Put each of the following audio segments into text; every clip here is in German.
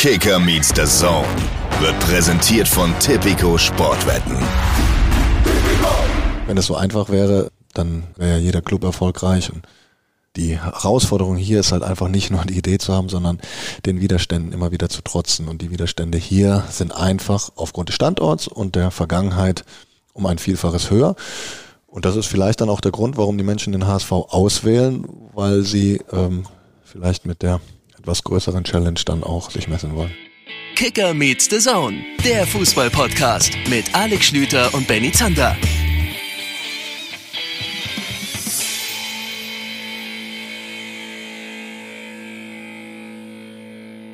Kicker meets the Zone wird präsentiert von Tipico Sportwetten. Wenn es so einfach wäre, dann wäre ja jeder Club erfolgreich. Und die Herausforderung hier ist halt einfach nicht nur die Idee zu haben, sondern den Widerständen immer wieder zu trotzen. Und die Widerstände hier sind einfach aufgrund des Standorts und der Vergangenheit um ein Vielfaches höher. Und das ist vielleicht dann auch der Grund, warum die Menschen den HSV auswählen, weil sie ähm, vielleicht mit der etwas größeren Challenge dann auch sich messen wollen. Kicker meets the Zone, der Fußball-Podcast mit Alex Schlüter und Benny Zander.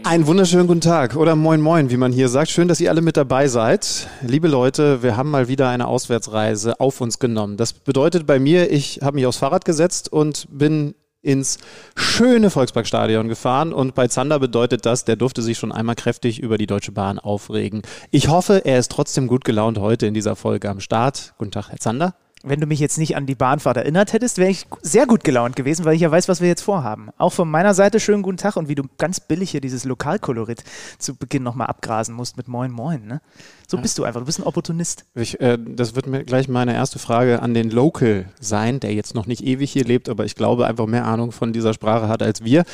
Einen wunderschönen guten Tag oder moin moin, wie man hier sagt. Schön, dass ihr alle mit dabei seid. Liebe Leute, wir haben mal wieder eine Auswärtsreise auf uns genommen. Das bedeutet bei mir, ich habe mich aufs Fahrrad gesetzt und bin ins schöne Volksparkstadion gefahren und bei Zander bedeutet das, der durfte sich schon einmal kräftig über die Deutsche Bahn aufregen. Ich hoffe, er ist trotzdem gut gelaunt heute in dieser Folge am Start. Guten Tag, Herr Zander wenn du mich jetzt nicht an die Bahnfahrt erinnert hättest, wäre ich sehr gut gelaunt gewesen, weil ich ja weiß, was wir jetzt vorhaben. Auch von meiner Seite schönen guten Tag und wie du ganz billig hier dieses Lokalkolorit zu Beginn nochmal abgrasen musst mit Moin Moin. Ne? So bist du einfach, du bist ein Opportunist. Ich, äh, das wird mir gleich meine erste Frage an den Local sein, der jetzt noch nicht ewig hier lebt, aber ich glaube einfach mehr Ahnung von dieser Sprache hat als wir.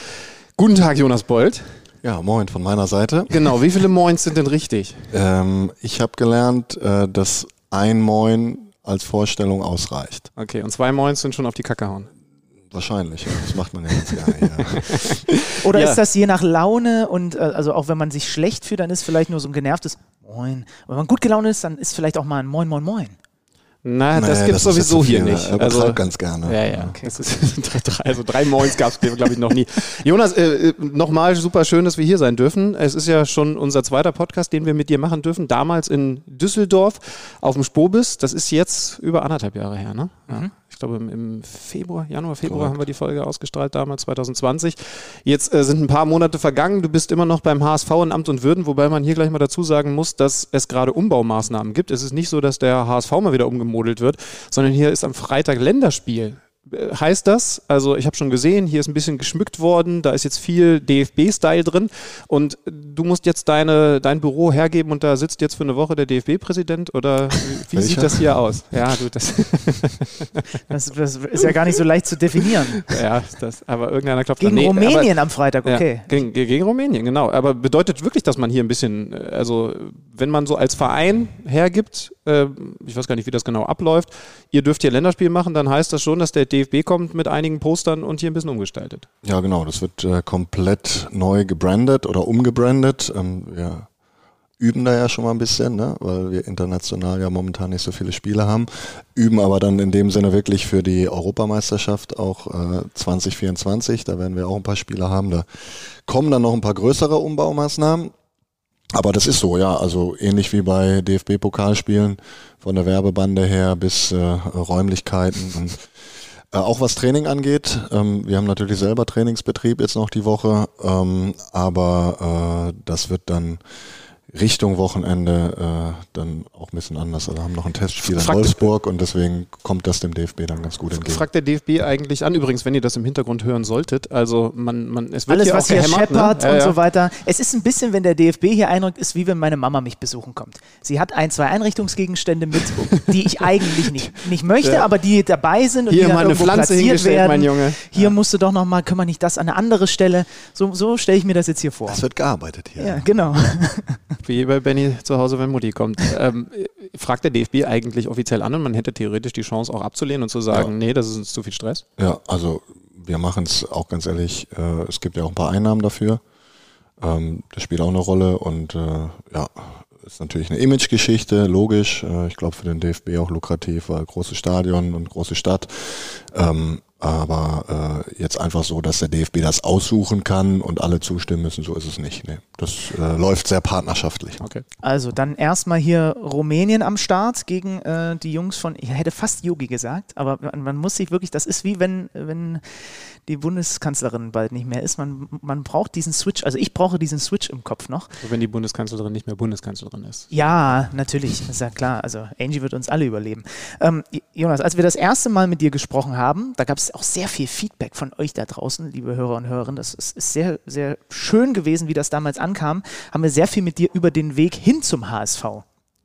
Guten Tag, Jonas Bold. Ja, moin von meiner Seite. Genau, wie viele Moins sind denn richtig? Ähm, ich habe gelernt, äh, dass ein Moin als Vorstellung ausreicht. Okay, und zwei Moins sind schon auf die Kacke hauen. Wahrscheinlich, ja. das macht man ja ganz gerne. Ja. Oder ja. ist das je nach Laune und äh, also auch wenn man sich schlecht fühlt, dann ist vielleicht nur so ein genervtes Moin. wenn man gut gelaunt ist, dann ist vielleicht auch mal ein Moin, Moin, Moin. Na, naja, das gibt es sowieso hier nicht. Er also ganz gerne. Ja, ja. Okay. drei, also drei Moins gab es, glaube ich, noch nie. Jonas, äh, äh, nochmal super schön, dass wir hier sein dürfen. Es ist ja schon unser zweiter Podcast, den wir mit dir machen dürfen. Damals in Düsseldorf auf dem Spobis. Das ist jetzt über anderthalb Jahre her, ne? Ja. Mhm glaube im, Februar, Januar, Februar Correct. haben wir die Folge ausgestrahlt, damals 2020. Jetzt äh, sind ein paar Monate vergangen. Du bist immer noch beim HSV in Amt und Würden, wobei man hier gleich mal dazu sagen muss, dass es gerade Umbaumaßnahmen gibt. Es ist nicht so, dass der HSV mal wieder umgemodelt wird, sondern hier ist am Freitag Länderspiel heißt das, also ich habe schon gesehen, hier ist ein bisschen geschmückt worden, da ist jetzt viel DFB-Style drin und du musst jetzt deine, dein Büro hergeben und da sitzt jetzt für eine Woche der DFB-Präsident oder wie, sieht das hier aus? Ja, du, das, das, das, ist ja gar nicht so leicht zu definieren. Ja, das, aber irgendeiner klopft Gegen nee, Rumänien aber, am Freitag, okay. Ja, gegen, gegen Rumänien, genau. Aber bedeutet wirklich, dass man hier ein bisschen, also wenn man so als Verein hergibt, äh, ich weiß gar nicht, wie das genau abläuft, ihr dürft hier Länderspiel machen, dann heißt das schon, dass der DFB kommt mit einigen Postern und hier ein bisschen umgestaltet. Ja, genau. Das wird äh, komplett neu gebrandet oder umgebrandet. Ähm, wir üben da ja schon mal ein bisschen, ne? weil wir international ja momentan nicht so viele Spiele haben. Üben aber dann in dem Sinne wirklich für die Europameisterschaft auch äh, 2024. Da werden wir auch ein paar Spiele haben. Da kommen dann noch ein paar größere Umbaumaßnahmen. Aber das ist so, ja. Also ähnlich wie bei DFB-Pokalspielen von der Werbebande her bis äh, Räumlichkeiten und äh, auch was Training angeht. Ähm, wir haben natürlich selber Trainingsbetrieb jetzt noch die Woche, ähm, aber äh, das wird dann Richtung Wochenende äh, dann auch ein bisschen anders. Also haben noch ein Testspiel in Wolfsburg und deswegen kommt das dem DFB dann ganz gut entgegen. Fragt der DFB eigentlich an, übrigens, wenn ihr das im Hintergrund hören solltet, also man, man es wird Alles, hier was auch hier scheppert ne? und ja, ja. so weiter. Es ist ein bisschen, wenn der DFB hier einrückt, ist wie wenn meine Mama mich besuchen kommt. Sie hat ein, zwei Einrichtungsgegenstände mit, die ich eigentlich nicht, nicht möchte, ja. aber die dabei sind und hier die dann mal eine Pflanze platziert werden. Mein Junge. Hier musst du doch noch mal, können wir nicht das an eine andere Stelle. So, so stelle ich mir das jetzt hier vor. Es wird gearbeitet hier. Ja, genau. Wie bei Benny zu Hause, wenn Mutti kommt. Ähm, fragt der DFB eigentlich offiziell an und man hätte theoretisch die Chance auch abzulehnen und zu sagen, ja. nee, das ist uns zu viel Stress? Ja, also wir machen es auch ganz ehrlich, äh, es gibt ja auch ein paar Einnahmen dafür. Ähm, das spielt auch eine Rolle und äh, ja, ist natürlich eine Imagegeschichte, logisch. Äh, ich glaube für den DFB auch lukrativ, weil großes Stadion und große Stadt. Ähm, aber äh, jetzt einfach so, dass der DFB das aussuchen kann und alle zustimmen müssen, so ist es nicht. Nee, das äh, läuft sehr partnerschaftlich. Okay. Also dann erstmal hier Rumänien am Start gegen äh, die Jungs von, ich hätte fast Yogi gesagt, aber man, man, muss sich wirklich, das ist wie wenn, wenn die Bundeskanzlerin bald nicht mehr ist. Man, man braucht diesen Switch, also ich brauche diesen Switch im Kopf noch. Also wenn die Bundeskanzlerin nicht mehr Bundeskanzlerin ist. Ja, natürlich, ist ja klar. Also Angie wird uns alle überleben. Ähm, Jonas, als wir das erste Mal mit dir gesprochen haben, da gab es auch sehr viel Feedback von euch da draußen, liebe Hörer und Hörerinnen. Das ist, ist sehr, sehr schön gewesen, wie das damals ankam. Haben wir sehr viel mit dir über den Weg hin zum HSV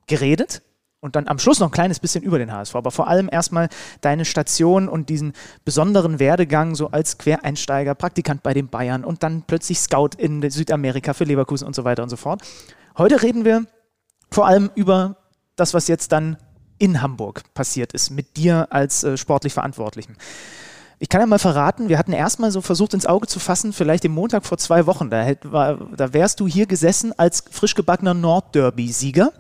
geredet und dann am Schluss noch ein kleines bisschen über den HSV, aber vor allem erstmal deine Station und diesen besonderen Werdegang so als Quereinsteiger, Praktikant bei den Bayern und dann plötzlich Scout in Südamerika für Leverkusen und so weiter und so fort. Heute reden wir vor allem über das, was jetzt dann in Hamburg passiert ist, mit dir als äh, sportlich Verantwortlichen. Ich kann ja mal verraten, wir hatten erstmal so versucht ins Auge zu fassen, vielleicht im Montag vor zwei Wochen, da, hätt, war, da wärst du hier gesessen als frisch gebackener Nordderby-Sieger.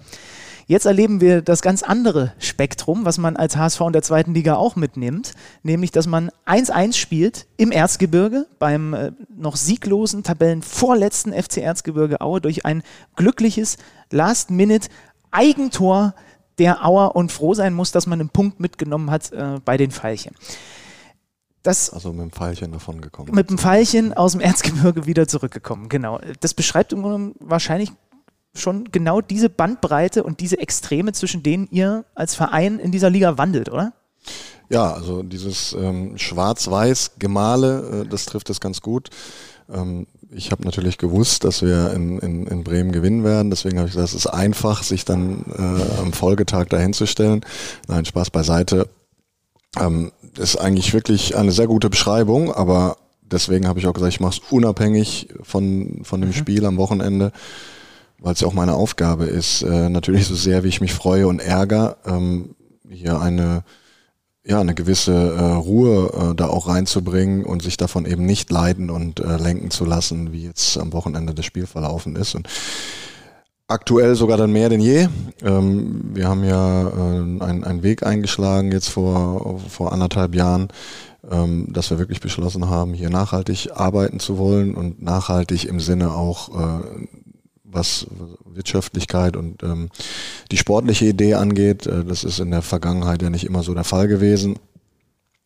Jetzt erleben wir das ganz andere Spektrum, was man als HSV in der zweiten Liga auch mitnimmt, nämlich dass man 1-1 spielt im Erzgebirge beim äh, noch sieglosen Tabellenvorletzten FC Erzgebirge Aue durch ein glückliches Last-Minute-Eigentor der Auer und froh sein muss, dass man einen Punkt mitgenommen hat äh, bei den Pfeilchen. Das also mit dem Pfeilchen davon gekommen. Mit dem Pfeilchen aus dem Erzgebirge wieder zurückgekommen, genau. Das beschreibt wahrscheinlich schon genau diese Bandbreite und diese Extreme, zwischen denen ihr als Verein in dieser Liga wandelt, oder? Ja, also dieses ähm, Schwarz-Weiß Gemale, äh, das trifft es ganz gut. Ähm, ich habe natürlich gewusst, dass wir in, in, in Bremen gewinnen werden. Deswegen habe ich gesagt, es ist einfach, sich dann äh, am Folgetag dahin zu stellen. Nein, Spaß beiseite. Ähm, ist eigentlich wirklich eine sehr gute Beschreibung, aber deswegen habe ich auch gesagt, ich mache es unabhängig von, von dem mhm. Spiel am Wochenende, weil es ja auch meine Aufgabe ist. Äh, natürlich so sehr, wie ich mich freue und ärgere, ähm, hier eine ja, eine gewisse äh, Ruhe äh, da auch reinzubringen und sich davon eben nicht leiten und äh, lenken zu lassen, wie jetzt am Wochenende das Spiel verlaufen ist. Und aktuell sogar dann mehr denn je. Ähm, wir haben ja äh, einen, einen Weg eingeschlagen jetzt vor, vor anderthalb Jahren, ähm, dass wir wirklich beschlossen haben, hier nachhaltig arbeiten zu wollen und nachhaltig im Sinne auch äh, was Wirtschaftlichkeit und ähm, die sportliche Idee angeht. Äh, das ist in der Vergangenheit ja nicht immer so der Fall gewesen.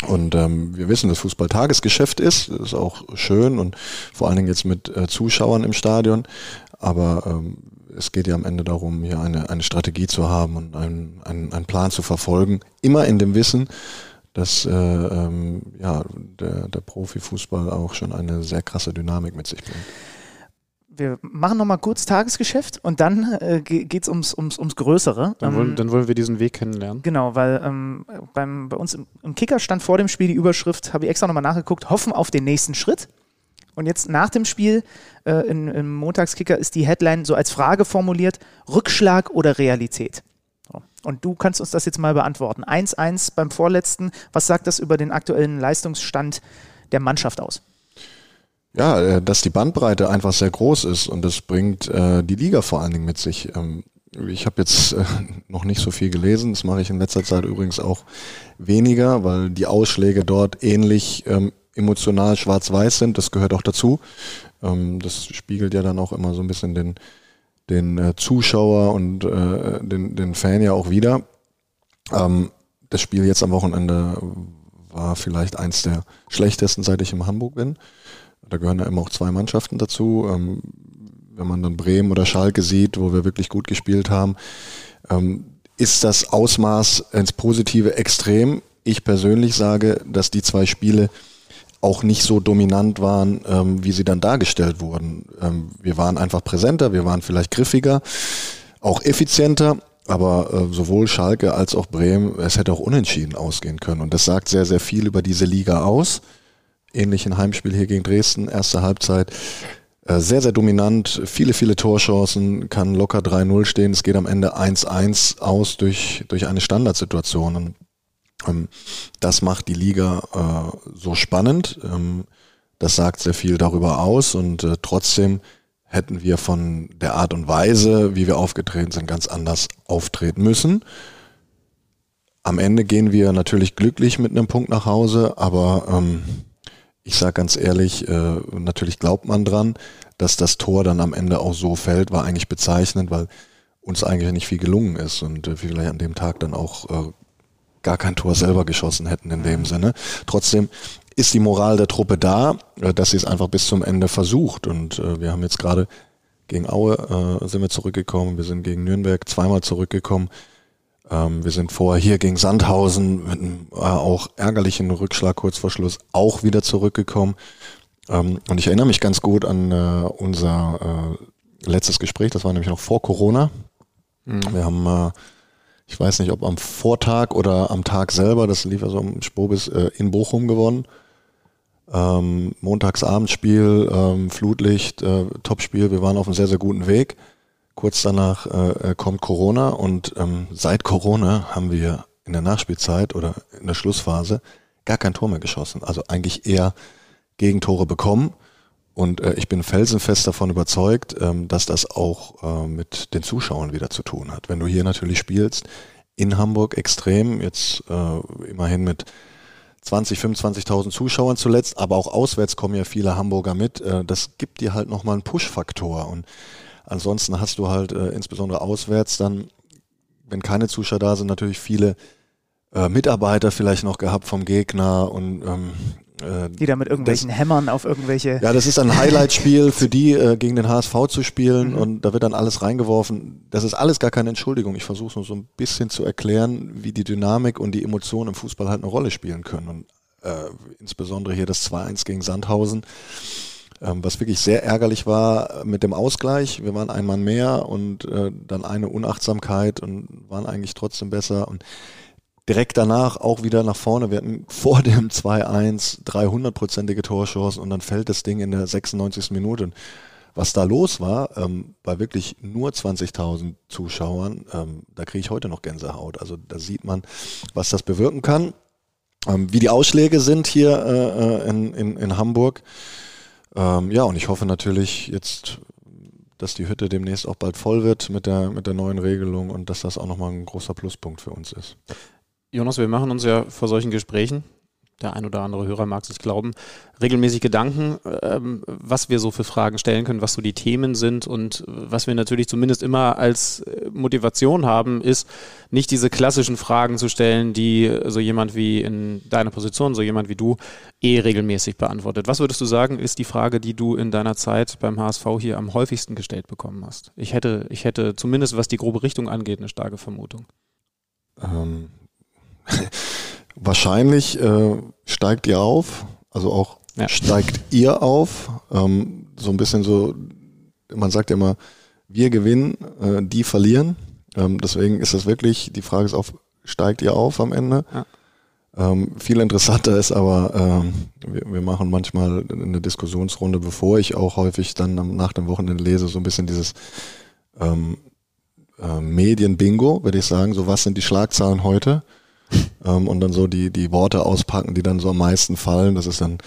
Und ähm, wir wissen, dass Fußball Tagesgeschäft ist, das ist auch schön und vor allen Dingen jetzt mit äh, Zuschauern im Stadion. Aber ähm, es geht ja am Ende darum, hier eine, eine Strategie zu haben und einen, einen, einen Plan zu verfolgen, immer in dem Wissen, dass äh, ähm, ja, der, der Profifußball auch schon eine sehr krasse Dynamik mit sich bringt wir machen nochmal kurz Tagesgeschäft und dann äh, geht es ums, ums, ums Größere. Dann wollen, ähm, dann wollen wir diesen Weg kennenlernen. Genau, weil ähm, beim, bei uns im, im, Kicker stand vor dem Spiel die Überschrift, habe ich extra nochmal nachgeguckt, hoffen auf den nächsten Schritt. Und jetzt nach dem Spiel äh, in, im Montagskicker ist die Headline so als Frage formuliert, Rückschlag oder Realität? So. Und du kannst uns das jetzt mal beantworten. 1-1 beim vorletzten, was sagt das über den aktuellen Leistungsstand der Mannschaft aus? Ja, äh, dass die Bandbreite einfach sehr groß ist und das bringt äh, die Liga vor allen Dingen mit sich. Ähm, ich habe jetzt äh, noch nicht so viel gelesen, das mache ich in letzter Zeit übrigens auch weniger, weil die Ausschläge dort ähnlich ähm, emotional schwarz-weiß sind, das gehört auch dazu. Ähm, das spiegelt ja dann auch immer so ein bisschen den, den äh, Zuschauer und äh, den, den Fan ja auch wieder. Ähm, das Spiel jetzt am Wochenende war vielleicht eins der schlechtesten, seit ich in Hamburg bin. Da gehören ja immer auch zwei Mannschaften dazu. Ähm, wenn man dann Bremen oder Schalke sieht, wo wir wirklich gut gespielt haben, ähm, ist das Ausmaß ins Positive extrem. Ich persönlich sage, dass die zwei Spiele auch nicht so dominant waren, ähm, wie sie dann dargestellt wurden. Ähm, wir waren einfach präsenter, wir waren vielleicht griffiger, auch effizienter, aber äh, sowohl Schalke als auch Bremen, es hätte auch unentschieden ausgehen können. Und das sagt sehr, sehr viel über diese Liga aus ähnlichen Heimspiel hier gegen Dresden, erste Halbzeit. Äh, sehr, sehr dominant, viele, viele Torchancen, kann locker 3-0 stehen. Es geht am Ende 1-1 aus durch, durch eine Standardsituation. Und, ähm, das macht die Liga äh, so spannend. Ähm, das sagt sehr viel darüber aus und äh, trotzdem hätten wir von der Art und Weise, wie wir aufgetreten sind, ganz anders auftreten müssen. Am Ende gehen wir natürlich glücklich mit einem Punkt nach Hause, aber ähm, ich sage ganz ehrlich, äh, natürlich glaubt man dran, dass das Tor dann am Ende auch so fällt, war eigentlich bezeichnend, weil uns eigentlich nicht viel gelungen ist und äh, wir vielleicht an dem Tag dann auch äh, gar kein Tor selber geschossen hätten in dem Sinne. Trotzdem ist die Moral der Truppe da, äh, dass sie es einfach bis zum Ende versucht und äh, wir haben jetzt gerade gegen Aue äh, sind wir zurückgekommen, wir sind gegen Nürnberg zweimal zurückgekommen. Ähm, wir sind vorher hier gegen Sandhausen mit einem äh, auch ärgerlichen Rückschlag kurz vor Schluss auch wieder zurückgekommen. Ähm, und ich erinnere mich ganz gut an äh, unser äh, letztes Gespräch, das war nämlich noch vor Corona. Mhm. Wir haben, äh, ich weiß nicht, ob am Vortag oder am Tag selber, das lief also im Spobis, äh, in Bochum gewonnen. Ähm, Montagsabendspiel, ähm, Flutlicht, äh, Topspiel. Wir waren auf einem sehr, sehr guten Weg. Kurz danach äh, äh, kommt Corona und ähm, seit Corona haben wir in der Nachspielzeit oder in der Schlussphase gar kein Tor mehr geschossen. Also eigentlich eher Gegentore bekommen. Und äh, ich bin felsenfest davon überzeugt, ähm, dass das auch äh, mit den Zuschauern wieder zu tun hat. Wenn du hier natürlich spielst, in Hamburg extrem, jetzt äh, immerhin mit 20, 25.000 Zuschauern zuletzt, aber auch auswärts kommen ja viele Hamburger mit. Äh, das gibt dir halt nochmal einen Push-Faktor. Und ansonsten hast du halt äh, insbesondere auswärts dann, wenn keine Zuschauer da sind, natürlich viele äh, Mitarbeiter vielleicht noch gehabt vom Gegner und ähm, äh, die da mit irgendwelchen das, Hämmern auf irgendwelche. Ja, das ist ein Highlight-Spiel für die, äh, gegen den HSV zu spielen mhm. und da wird dann alles reingeworfen. Das ist alles gar keine Entschuldigung. Ich versuche nur so ein bisschen zu erklären, wie die Dynamik und die Emotionen im Fußball halt eine Rolle spielen können. Und äh, insbesondere hier das 2-1 gegen Sandhausen, was wirklich sehr ärgerlich war mit dem Ausgleich. Wir waren ein Mann mehr und äh, dann eine Unachtsamkeit und waren eigentlich trotzdem besser. Und direkt danach auch wieder nach vorne. Wir hatten vor dem 2-1 300-prozentige Torchancen und dann fällt das Ding in der 96. Minute. Und was da los war, ähm, bei wirklich nur 20.000 Zuschauern, ähm, da kriege ich heute noch Gänsehaut. Also da sieht man, was das bewirken kann. Ähm, wie die Ausschläge sind hier äh, äh in, in, in Hamburg. Ähm, ja, und ich hoffe natürlich jetzt, dass die Hütte demnächst auch bald voll wird mit der, mit der neuen Regelung und dass das auch nochmal ein großer Pluspunkt für uns ist. Jonas, wir machen uns ja vor solchen Gesprächen, der ein oder andere Hörer mag es nicht glauben, regelmäßig Gedanken, ähm, was wir so für Fragen stellen können, was so die Themen sind und was wir natürlich zumindest immer als äh, Motivation haben, ist nicht diese klassischen Fragen zu stellen, die so jemand wie in deiner Position, so jemand wie du, eh regelmäßig beantwortet. Was würdest du sagen, ist die Frage, die du in deiner Zeit beim HSV hier am häufigsten gestellt bekommen hast? Ich hätte, ich hätte zumindest, was die grobe Richtung angeht, eine starke Vermutung. Ähm, Wahrscheinlich äh, steigt ihr auf, also auch ja. steigt ihr auf. Ähm, so ein bisschen so, man sagt ja immer, wir gewinnen, äh, die verlieren. Ähm, deswegen ist das wirklich, die Frage ist auch, steigt ihr auf am Ende? Ja. Ähm, viel interessanter ist aber, ähm, wir, wir, machen manchmal eine Diskussionsrunde, bevor ich auch häufig dann nach dem Wochenende lese, so ein bisschen dieses ähm, äh, Medien-Bingo, würde ich sagen. So, was sind die Schlagzahlen heute? Ähm, und dann so die, die Worte auspacken, die dann so am meisten fallen. Das ist dann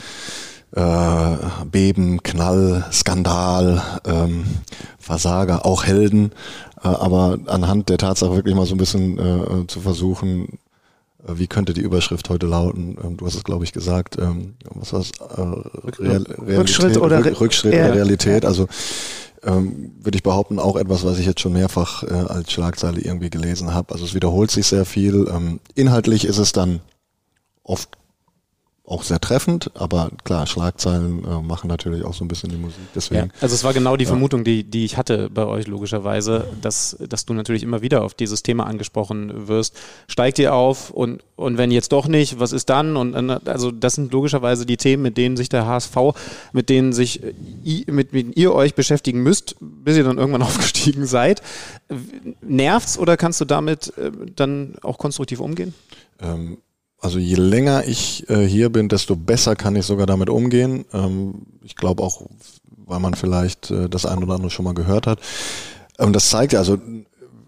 äh, Beben, Knall, Skandal, ähm, Versager, auch Helden. Äh, aber anhand der Tatsache wirklich mal so ein bisschen äh, zu versuchen, äh, wie könnte die Überschrift heute lauten? Ähm, du hast es, glaube ich, gesagt. Ähm, was war es? Äh, Real, Rückschritt oder Rückschritt ja. der Realität. Also ähm, würde ich behaupten, auch etwas, was ich jetzt schon mehrfach äh, als Schlagzeile irgendwie gelesen habe. Also es wiederholt sich sehr viel. Ähm, inhaltlich ist es dann oft auch sehr treffend, aber klar, Schlagzeilen äh, machen natürlich auch so ein bisschen die Musik. Deswegen, ja, also es war genau die ja. Vermutung, die, die ich hatte bei euch logischerweise, dass, dass du natürlich immer wieder auf dieses Thema angesprochen wirst. Steigt ihr auf und, und wenn jetzt doch nicht, was ist dann? Und also das sind logischerweise die Themen, mit denen sich der HSV, mit denen sich mit, mit ihr euch beschäftigen müsst, bis ihr dann irgendwann aufgestiegen seid. Nervt's oder kannst du damit äh, dann auch konstruktiv umgehen? Ähm, also je länger ich äh, hier bin, desto besser kann ich sogar damit umgehen. Ähm, ich glaube auch, weil man vielleicht äh, das ein oder andere schon mal gehört hat. Und ähm, das zeigt ja, also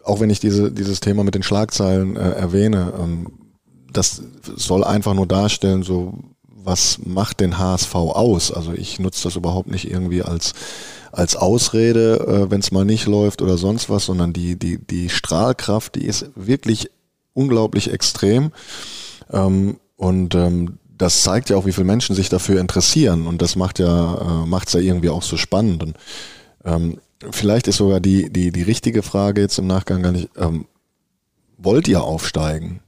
auch wenn ich diese, dieses Thema mit den Schlagzeilen äh, erwähne, ähm, das soll einfach nur darstellen, so was macht den HSV aus? Also ich nutze das überhaupt nicht irgendwie als als Ausrede, äh, wenn es mal nicht läuft oder sonst was, sondern die die die Strahlkraft, die ist wirklich unglaublich extrem. Ähm, und ähm, das zeigt ja auch, wie viele Menschen sich dafür interessieren und das macht ja äh, macht's ja irgendwie auch so spannend. Und, ähm, vielleicht ist sogar die die die richtige Frage jetzt im Nachgang gar nicht: ähm, Wollt ihr aufsteigen?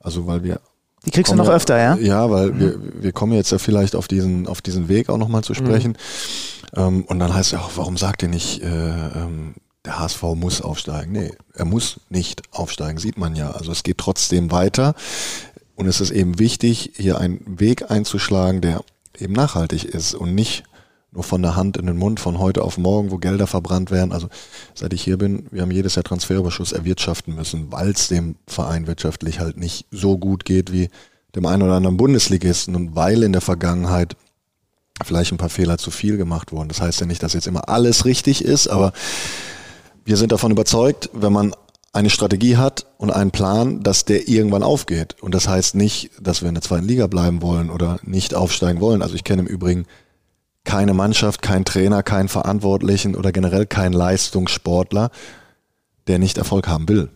Also weil wir die kriegst du noch ja, öfter, ja? Ja, weil mhm. wir, wir kommen jetzt ja vielleicht auf diesen, auf diesen Weg auch nochmal zu sprechen. Mhm. Ähm, und dann heißt es ja auch, warum sagt ihr nicht, äh, ähm, der HSV muss aufsteigen. Nee, er muss nicht aufsteigen, sieht man ja. Also es geht trotzdem weiter. Und es ist eben wichtig, hier einen Weg einzuschlagen, der eben nachhaltig ist und nicht nur von der Hand in den Mund von heute auf morgen, wo Gelder verbrannt werden. Also seit ich hier bin, wir haben jedes Jahr Transferüberschuss erwirtschaften müssen, weil es dem Verein wirtschaftlich halt nicht so gut geht wie dem einen oder anderen Bundesligisten und weil in der Vergangenheit vielleicht ein paar Fehler zu viel gemacht wurden. Das heißt ja nicht, dass jetzt immer alles richtig ist, aber wir sind davon überzeugt, wenn man eine Strategie hat und einen Plan, dass der irgendwann aufgeht. Und das heißt nicht, dass wir in der zweiten Liga bleiben wollen oder nicht aufsteigen wollen. Also ich kenne im Übrigen keine Mannschaft, kein Trainer, keinen Verantwortlichen oder generell keinen Leistungssportler, der nicht Erfolg haben will.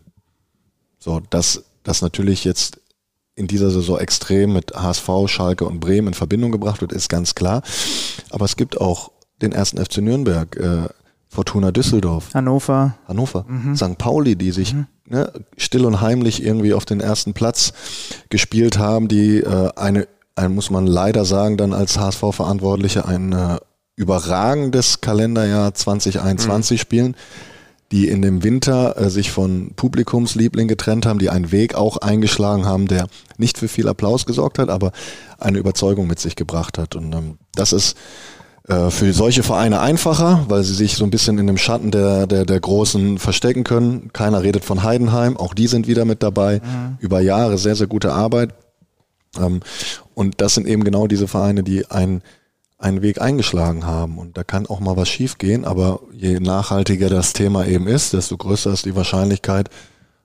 So, dass das natürlich jetzt in dieser Saison extrem mit HSV, Schalke und Bremen in Verbindung gebracht wird, ist ganz klar. Aber es gibt auch den ersten FC Nürnberg, äh, Fortuna Düsseldorf, Hannover, Hannover, mhm. St. Pauli, die sich mhm. ne, still und heimlich irgendwie auf den ersten Platz gespielt haben, die äh, eine, ein, muss man leider sagen, dann als HSV-Verantwortliche ein äh, überragendes Kalenderjahr 2021 mhm. spielen die in dem Winter äh, sich von Publikumsliebling getrennt haben, die einen Weg auch eingeschlagen haben, der nicht für viel Applaus gesorgt hat, aber eine Überzeugung mit sich gebracht hat. Und ähm, das ist äh, für solche Vereine einfacher, weil sie sich so ein bisschen in dem Schatten der, der, der Großen verstecken können. Keiner redet von Heidenheim, auch die sind wieder mit dabei. Mhm. Über Jahre sehr, sehr gute Arbeit. Ähm, und das sind eben genau diese Vereine, die einen einen Weg eingeschlagen haben. Und da kann auch mal was schiefgehen, aber je nachhaltiger das Thema eben ist, desto größer ist die Wahrscheinlichkeit,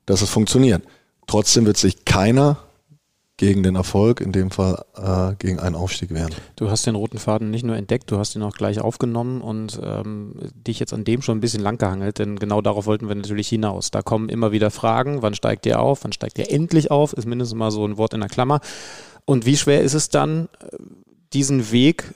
dass es funktioniert. Trotzdem wird sich keiner gegen den Erfolg, in dem Fall äh, gegen einen Aufstieg wehren. Du hast den roten Faden nicht nur entdeckt, du hast ihn auch gleich aufgenommen und ähm, dich jetzt an dem schon ein bisschen langgehangelt, denn genau darauf wollten wir natürlich hinaus. Da kommen immer wieder Fragen, wann steigt ihr auf, wann steigt ihr endlich auf, ist mindestens mal so ein Wort in der Klammer. Und wie schwer ist es dann, diesen Weg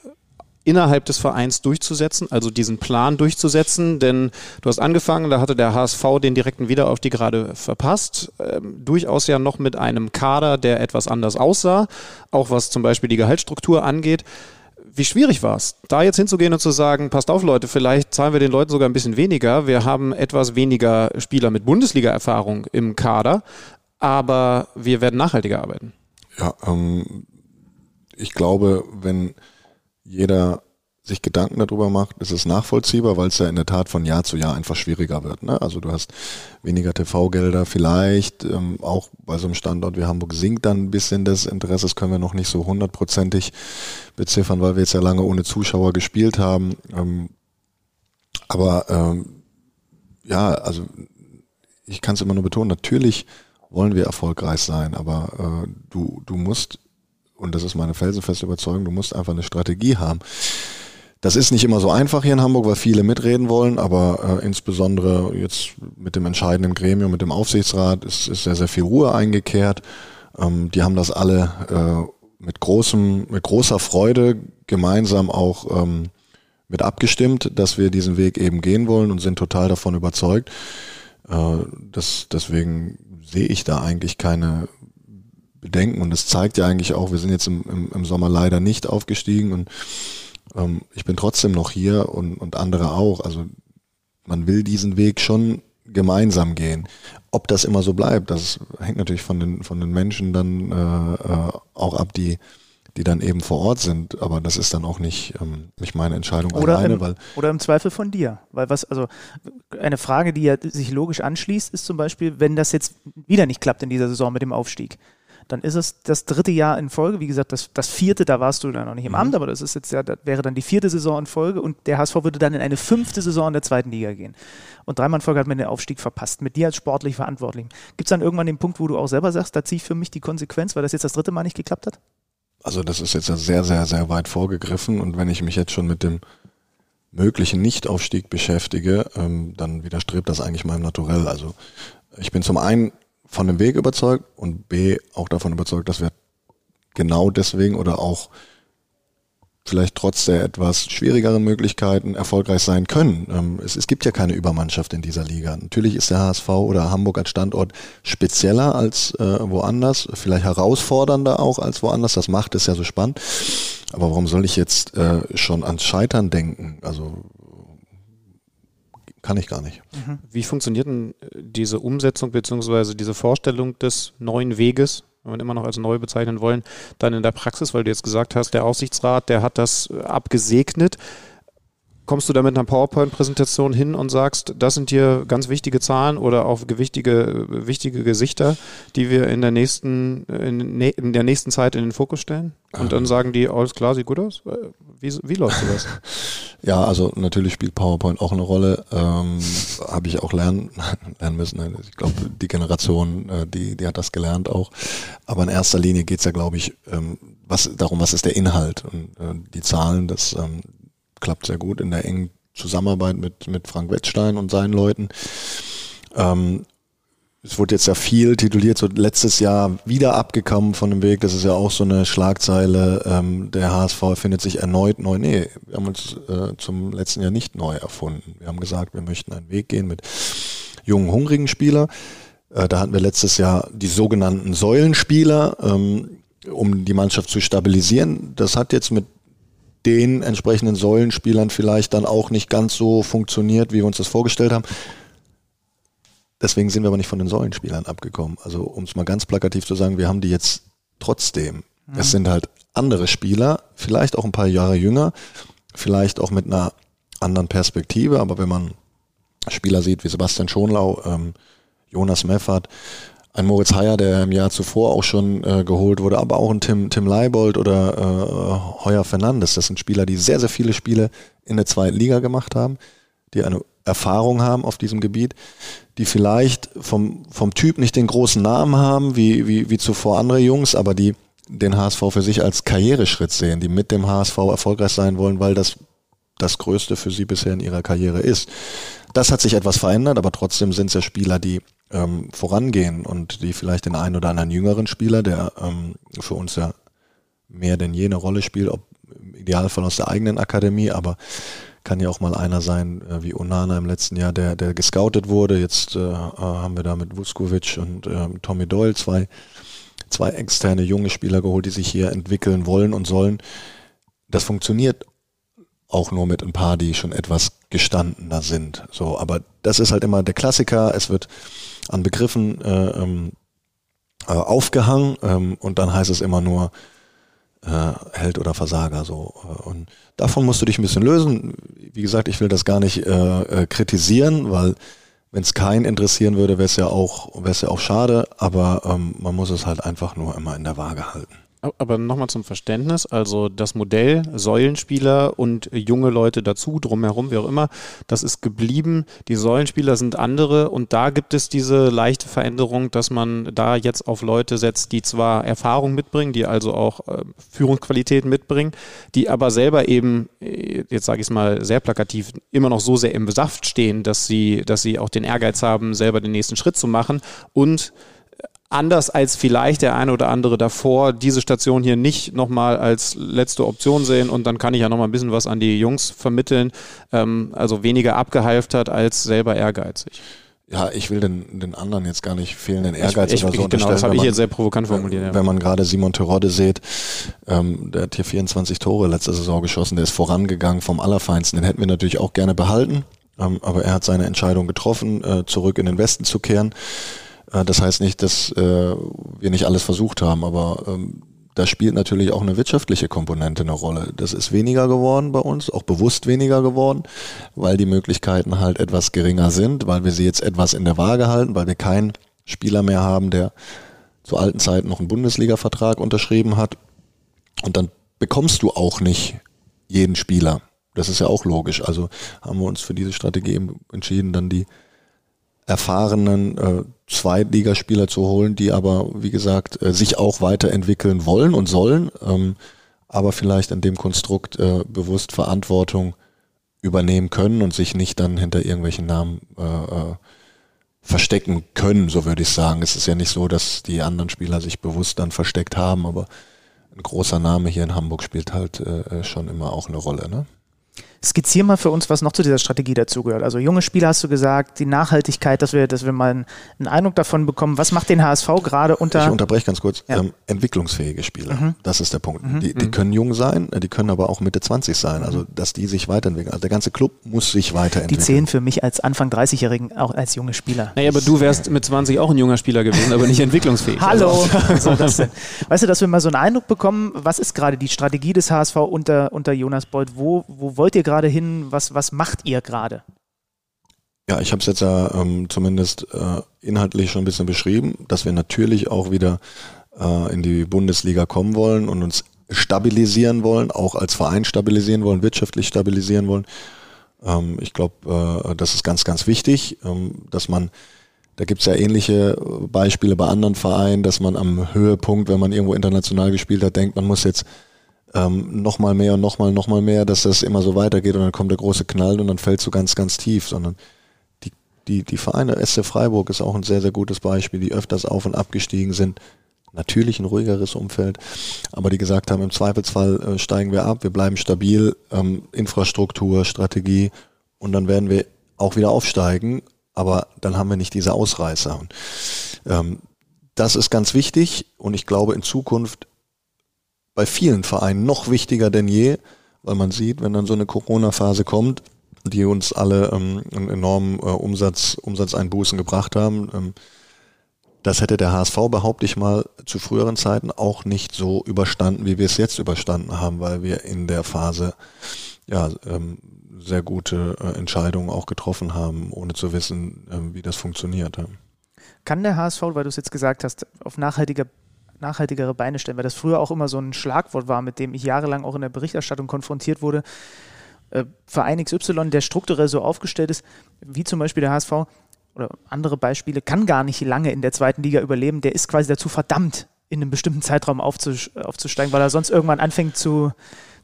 innerhalb des Vereins durchzusetzen, also diesen Plan durchzusetzen, denn du hast angefangen, da hatte der HSV den direkten Wiederaufstieg gerade verpasst, ähm, durchaus ja noch mit einem Kader, der etwas anders aussah, auch was zum Beispiel die Gehaltsstruktur angeht. Wie schwierig war es, da jetzt hinzugehen und zu sagen, passt auf Leute, vielleicht zahlen wir den Leuten sogar ein bisschen weniger, wir haben etwas weniger Spieler mit Bundesliga-Erfahrung im Kader, aber wir werden nachhaltiger arbeiten. Ja, ähm, ich glaube, wenn jeder sich Gedanken darüber macht, ist es nachvollziehbar, weil es ja in der Tat von Jahr zu Jahr einfach schwieriger wird. Ne? Also du hast weniger TV-Gelder vielleicht, ähm, auch bei so einem Standort wie Hamburg sinkt dann ein bisschen das Interesse, das können wir noch nicht so hundertprozentig beziffern, weil wir jetzt ja lange ohne Zuschauer gespielt haben. Ähm, aber ähm, ja, also ich kann es immer nur betonen, natürlich wollen wir erfolgreich sein, aber äh, du, du musst und das ist meine felsenfeste Überzeugung, du musst einfach eine Strategie haben. Das ist nicht immer so einfach hier in Hamburg, weil viele mitreden wollen, aber äh, insbesondere jetzt mit dem entscheidenden Gremium, mit dem Aufsichtsrat ist, ist sehr, sehr viel Ruhe eingekehrt. Ähm, die haben das alle äh, mit großem, mit großer Freude gemeinsam auch ähm, mit abgestimmt, dass wir diesen Weg eben gehen wollen und sind total davon überzeugt. Äh, das, deswegen sehe ich da eigentlich keine bedenken. Und das zeigt ja eigentlich auch, wir sind jetzt im, im, im Sommer leider nicht aufgestiegen und ähm, ich bin trotzdem noch hier und, und andere auch. Also man will diesen Weg schon gemeinsam gehen. Ob das immer so bleibt, das hängt natürlich von den, von den Menschen dann äh, äh, auch ab, die, die dann eben vor Ort sind. Aber das ist dann auch nicht, ähm, nicht meine Entscheidung oder alleine. Im, weil oder im Zweifel von dir. Weil was, also eine Frage, die ja sich logisch anschließt, ist zum Beispiel, wenn das jetzt wieder nicht klappt in dieser Saison mit dem Aufstieg dann ist es das dritte Jahr in Folge. Wie gesagt, das, das vierte, da warst du dann noch nicht im mhm. Amt, aber das ist jetzt ja, das wäre dann die vierte Saison in Folge und der HSV würde dann in eine fünfte Saison in der zweiten Liga gehen. Und dreimal in Folge hat man den Aufstieg verpasst. Mit dir als sportlich Verantwortlichen. Gibt es dann irgendwann den Punkt, wo du auch selber sagst, da ziehe ich für mich die Konsequenz, weil das jetzt das dritte Mal nicht geklappt hat? Also das ist jetzt sehr, sehr, sehr weit vorgegriffen und wenn ich mich jetzt schon mit dem möglichen Nichtaufstieg beschäftige, ähm, dann widerstrebt das eigentlich meinem Naturell. Also ich bin zum einen von dem Weg überzeugt und B auch davon überzeugt, dass wir genau deswegen oder auch vielleicht trotz der etwas schwierigeren Möglichkeiten erfolgreich sein können. Ähm, es, es, gibt ja keine Übermannschaft in dieser Liga. Natürlich ist der HSV oder Hamburg als Standort spezieller als äh, woanders, vielleicht herausfordernder auch als woanders. Das macht es ja so spannend. Aber warum soll ich jetzt äh, schon ans Scheitern denken? Also kann ich gar nicht. Wie funktioniert denn äh, diese Umsetzung bzw. diese Vorstellung des neuen Weges, wenn wir immer noch als neu bezeichnen wollen, dann in der Praxis, weil du jetzt gesagt hast, der Aussichtsrat, der hat das äh, abgesegnet. Kommst du da mit einer PowerPoint-Präsentation hin und sagst, das sind hier ganz wichtige Zahlen oder auch gewichtige, äh, wichtige Gesichter, die wir in der nächsten, in, ne, in der nächsten Zeit in den Fokus stellen? Und dann sagen die, alles klar, sieht gut aus? Wie, wie läuft sowas? Ja, also natürlich spielt PowerPoint auch eine Rolle. Ähm, Habe ich auch lernen, lernen müssen. Ich glaube, die Generation, äh, die, die hat das gelernt auch. Aber in erster Linie geht's ja, glaube ich, ähm, was, darum, was ist der Inhalt. Und äh, die Zahlen, das ähm, klappt sehr gut in der engen Zusammenarbeit mit, mit Frank Wettstein und seinen Leuten. Ähm, es wurde jetzt ja viel tituliert, so letztes Jahr wieder abgekommen von dem Weg. Das ist ja auch so eine Schlagzeile. Ähm, der HSV findet sich erneut neu. Nee, wir haben uns äh, zum letzten Jahr nicht neu erfunden. Wir haben gesagt, wir möchten einen Weg gehen mit jungen, hungrigen Spielern. Äh, da hatten wir letztes Jahr die sogenannten Säulenspieler, ähm, um die Mannschaft zu stabilisieren. Das hat jetzt mit den entsprechenden Säulenspielern vielleicht dann auch nicht ganz so funktioniert, wie wir uns das vorgestellt haben. Deswegen sind wir aber nicht von den Säulenspielern abgekommen. Also um es mal ganz plakativ zu sagen, wir haben die jetzt trotzdem. Mhm. Es sind halt andere Spieler, vielleicht auch ein paar Jahre jünger, vielleicht auch mit einer anderen Perspektive, aber wenn man Spieler sieht wie Sebastian Schonlau, ähm, Jonas Meffert, ein Moritz Heyer, der im Jahr zuvor auch schon äh, geholt wurde, aber auch ein Tim, Tim Leibold oder äh, Heuer Fernandes. Das sind Spieler, die sehr, sehr viele Spiele in der zweiten Liga gemacht haben, die eine Erfahrung haben auf diesem Gebiet, die vielleicht vom, vom Typ nicht den großen Namen haben, wie, wie, wie zuvor andere Jungs, aber die den HSV für sich als Karriereschritt sehen, die mit dem HSV erfolgreich sein wollen, weil das das Größte für sie bisher in ihrer Karriere ist. Das hat sich etwas verändert, aber trotzdem sind es ja Spieler, die ähm, vorangehen und die vielleicht den einen oder anderen jüngeren Spieler, der ähm, für uns ja mehr denn je eine Rolle spielt, ob im Idealfall aus der eigenen Akademie, aber kann ja auch mal einer sein äh, wie Onana im letzten Jahr, der, der gescoutet wurde. Jetzt äh, haben wir da mit Vuskovic und äh, Tommy Doyle zwei, zwei externe junge Spieler geholt, die sich hier entwickeln wollen und sollen. Das funktioniert auch nur mit ein paar, die schon etwas gestandener sind. So, aber das ist halt immer der Klassiker. Es wird an Begriffen äh, ähm, äh, aufgehangen ähm, und dann heißt es immer nur äh, Held oder Versager. So und davon musst du dich ein bisschen lösen. Wie gesagt, ich will das gar nicht äh, äh, kritisieren, weil wenn es keinen interessieren würde, wäre es ja auch wäre es ja auch schade. Aber ähm, man muss es halt einfach nur immer in der Waage halten. Aber nochmal zum Verständnis, also das Modell Säulenspieler und junge Leute dazu, drumherum, wie auch immer, das ist geblieben. Die Säulenspieler sind andere und da gibt es diese leichte Veränderung, dass man da jetzt auf Leute setzt, die zwar Erfahrung mitbringen, die also auch äh, Führungsqualitäten mitbringen, die aber selber eben, äh, jetzt sage ich es mal sehr plakativ, immer noch so sehr im Saft stehen, dass sie, dass sie auch den Ehrgeiz haben, selber den nächsten Schritt zu machen und anders als vielleicht der eine oder andere davor diese Station hier nicht nochmal als letzte Option sehen und dann kann ich ja nochmal ein bisschen was an die Jungs vermitteln. Ähm, also weniger abgehalftert als selber ehrgeizig. Ja, ich will den, den anderen jetzt gar nicht fehlenden Ehrgeiz ich, ich, oder so Genau, das habe ich jetzt sehr provokant formuliert. Ja. Wenn man gerade Simon Terodde sieht, ähm, der hat hier 24 Tore letzte Saison geschossen, der ist vorangegangen vom Allerfeinsten. Den hätten wir natürlich auch gerne behalten, ähm, aber er hat seine Entscheidung getroffen, äh, zurück in den Westen zu kehren. Äh, das heißt nicht, dass äh, wir nicht alles versucht haben, aber ähm, da spielt natürlich auch eine wirtschaftliche Komponente eine Rolle. Das ist weniger geworden bei uns, auch bewusst weniger geworden, weil die Möglichkeiten halt etwas geringer sind, weil wir sie jetzt etwas in der Waage halten, weil wir keinen Spieler mehr haben, der zu alten Zeiten noch einen Bundesliga-Vertrag unterschrieben hat. Und dann bekommst du auch nicht jeden Spieler. Das ist ja auch logisch. Also haben wir uns für diese Strategie entschieden, dann die erfahrenen äh, Zweitligaspieler zu holen, die aber, wie gesagt, äh, sich auch weiterentwickeln wollen und sollen, ähm, aber vielleicht in dem Konstrukt äh, bewusst Verantwortung übernehmen können und sich nicht dann hinter irgendwelchen Namen äh, äh, verstecken können, so würde ich sagen. Es ist ja nicht so, dass die anderen Spieler sich bewusst dann versteckt haben, aber ein großer Name hier in Hamburg spielt halt äh, äh schon immer auch eine Rolle. Ne? Skizzier mal für uns, was noch zu dieser Strategie dazugehört. Also junge Spieler hast du gesagt, die Nachhaltigkeit, dass wir, dass wir mal einen Eindruck davon bekommen. Was macht den HSV gerade unter. Ich unterbreche ganz kurz. Ja. Ähm, entwicklungsfähige Spieler. Mhm. Das ist der Punkt. Mhm. Die, die mhm. können jung sein, die können aber auch Mitte 20 sein. Also, mhm. dass die sich weiterentwickeln. Also, der ganze Club muss sich weiterentwickeln. Die zählen für mich als Anfang 30-Jährigen auch als junge Spieler. Naja, aber du wärst mit 20 auch ein junger Spieler gewesen, aber nicht entwicklungsfähig. Hallo! Also. weißt du, dass wir mal so einen Eindruck bekommen, was ist gerade die Strategie des HSV unter, unter Jonas Bold? Wo, wo wollt ihr gerade hin? Was was, macht ihr gerade? Ja, ich habe es jetzt ja ähm, zumindest äh, inhaltlich schon ein bisschen beschrieben, dass wir natürlich auch wieder äh, in die Bundesliga kommen wollen und uns stabilisieren wollen, auch als Verein stabilisieren wollen, wirtschaftlich stabilisieren wollen. Ähm, ich glaube, äh, das ist ganz, ganz wichtig, ähm, dass man, da gibt es ja ähnliche Beispiele bei anderen Vereinen, dass man am Höhepunkt, wenn man irgendwo international gespielt hat, denkt, man muss jetzt ähm, nochmal mehr und nochmal, nochmal mehr, dass das immer so weitergeht und dann kommt der große Knall und dann fällt so ganz, ganz tief, sondern die, die, die Vereine, SC Freiburg ist auch ein sehr, sehr gutes Beispiel, die öfters auf und abgestiegen sind. Natürlich ein ruhigeres Umfeld, aber die gesagt haben, im Zweifelsfall äh, steigen wir ab, wir bleiben stabil, ähm, Infrastruktur, Strategie und dann werden wir auch wieder aufsteigen, aber dann haben wir nicht diese Ausreißer. Und, ähm, das ist ganz wichtig und ich glaube, in Zukunft bei vielen Vereinen noch wichtiger denn je, weil man sieht, wenn dann so eine Corona-Phase kommt, die uns alle ähm, einen enormen äh, Umsatz, Umsatzeinbußen gebracht haben, ähm, das hätte der HSV, behaupte ich mal, zu früheren Zeiten auch nicht so überstanden, wie wir es jetzt überstanden haben, weil wir in der Phase ja ähm, sehr gute äh, Entscheidungen auch getroffen haben, ohne zu wissen, äh, wie das funktioniert. Kann der HSV, weil du es jetzt gesagt hast, auf nachhaltiger nachhaltigere Beine stellen, weil das früher auch immer so ein Schlagwort war, mit dem ich jahrelang auch in der Berichterstattung konfrontiert wurde. Äh, Verein XY, der strukturell so aufgestellt ist, wie zum Beispiel der HSV oder andere Beispiele, kann gar nicht lange in der zweiten Liga überleben. Der ist quasi dazu verdammt, in einem bestimmten Zeitraum aufzusteigen, weil er sonst irgendwann anfängt zu,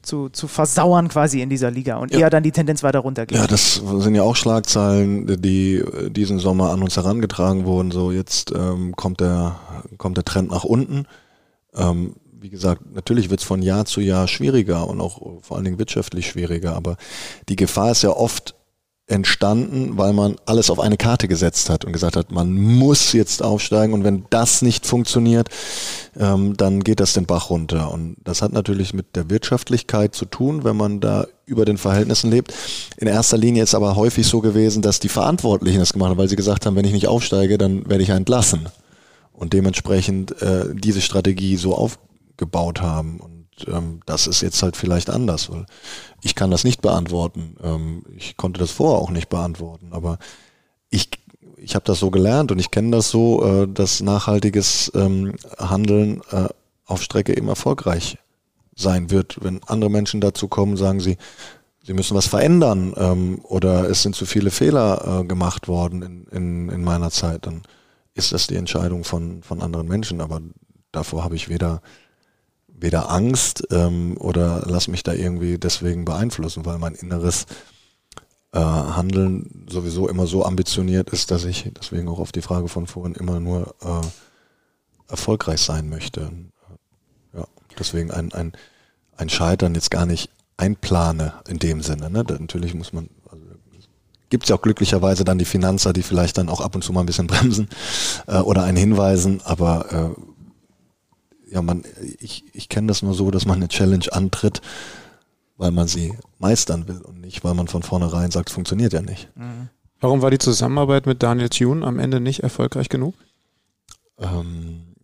zu, zu versauern quasi in dieser Liga und ja. eher dann die Tendenz weiter runtergeht. Ja, das sind ja auch Schlagzeilen, die diesen Sommer an uns herangetragen wurden. So jetzt ähm, kommt, der, kommt der Trend nach unten. Ähm, wie gesagt, natürlich wird es von Jahr zu Jahr schwieriger und auch vor allen Dingen wirtschaftlich schwieriger, aber die Gefahr ist ja oft, entstanden, weil man alles auf eine Karte gesetzt hat und gesagt hat, man muss jetzt aufsteigen und wenn das nicht funktioniert, ähm, dann geht das den Bach runter. Und das hat natürlich mit der Wirtschaftlichkeit zu tun, wenn man da über den Verhältnissen lebt. In erster Linie ist aber häufig so gewesen, dass die Verantwortlichen das gemacht haben, weil sie gesagt haben, wenn ich nicht aufsteige, dann werde ich entlassen. Und dementsprechend äh, diese Strategie so aufgebaut haben. Und ähm, das ist jetzt halt vielleicht anders, weil ich kann das nicht beantworten. Ähm, ich konnte das vorher auch nicht beantworten, aber ich, ich habe das so gelernt und ich kenne das so, äh, dass nachhaltiges ähm, Handeln äh, auf Strecke eben erfolgreich sein wird. Wenn andere Menschen dazu kommen, sagen sie, sie müssen was verändern ähm, oder es sind zu viele Fehler äh, gemacht worden in, in, in meiner Zeit, dann ist das die Entscheidung von, von anderen Menschen. Aber davor habe ich weder weder Angst ähm, oder lass mich da irgendwie deswegen beeinflussen, weil mein inneres äh, Handeln sowieso immer so ambitioniert ist, dass ich deswegen auch auf die Frage von vorhin immer nur äh, erfolgreich sein möchte. Ja, deswegen ein, ein, ein Scheitern jetzt gar nicht einplane in dem Sinne. Ne? Da natürlich muss man, also, gibt es ja auch glücklicherweise dann die Finanzer, die vielleicht dann auch ab und zu mal ein bisschen bremsen äh, oder einen hinweisen, aber äh, ja, man, ich, ich kenne das nur so, dass man eine Challenge antritt, weil man sie meistern will und nicht, weil man von vornherein sagt, funktioniert ja nicht. Mhm. Warum war die Zusammenarbeit mit Daniel Thune am Ende nicht erfolgreich genug? Ähm,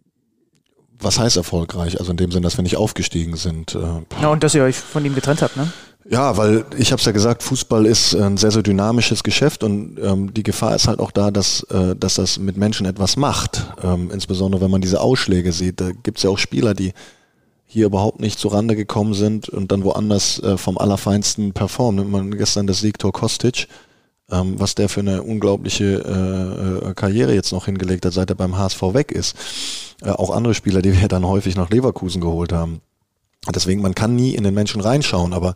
was heißt erfolgreich? Also in dem Sinn, dass wir nicht aufgestiegen sind. Äh, ja, und dass ihr euch von ihm getrennt habt, ne? Ja, weil ich habe es ja gesagt, Fußball ist ein sehr, sehr dynamisches Geschäft und ähm, die Gefahr ist halt auch da, dass, äh, dass das mit Menschen etwas macht. Ähm, insbesondere wenn man diese Ausschläge sieht. Da gibt es ja auch Spieler, die hier überhaupt nicht zu Rande gekommen sind und dann woanders äh, vom Allerfeinsten performen. Nimmt man gestern das Siegtor Kostic, ähm, was der für eine unglaubliche äh, äh Karriere jetzt noch hingelegt hat, seit er beim HSV weg ist. Äh, auch andere Spieler, die wir dann häufig nach Leverkusen geholt haben. Deswegen, man kann nie in den Menschen reinschauen, aber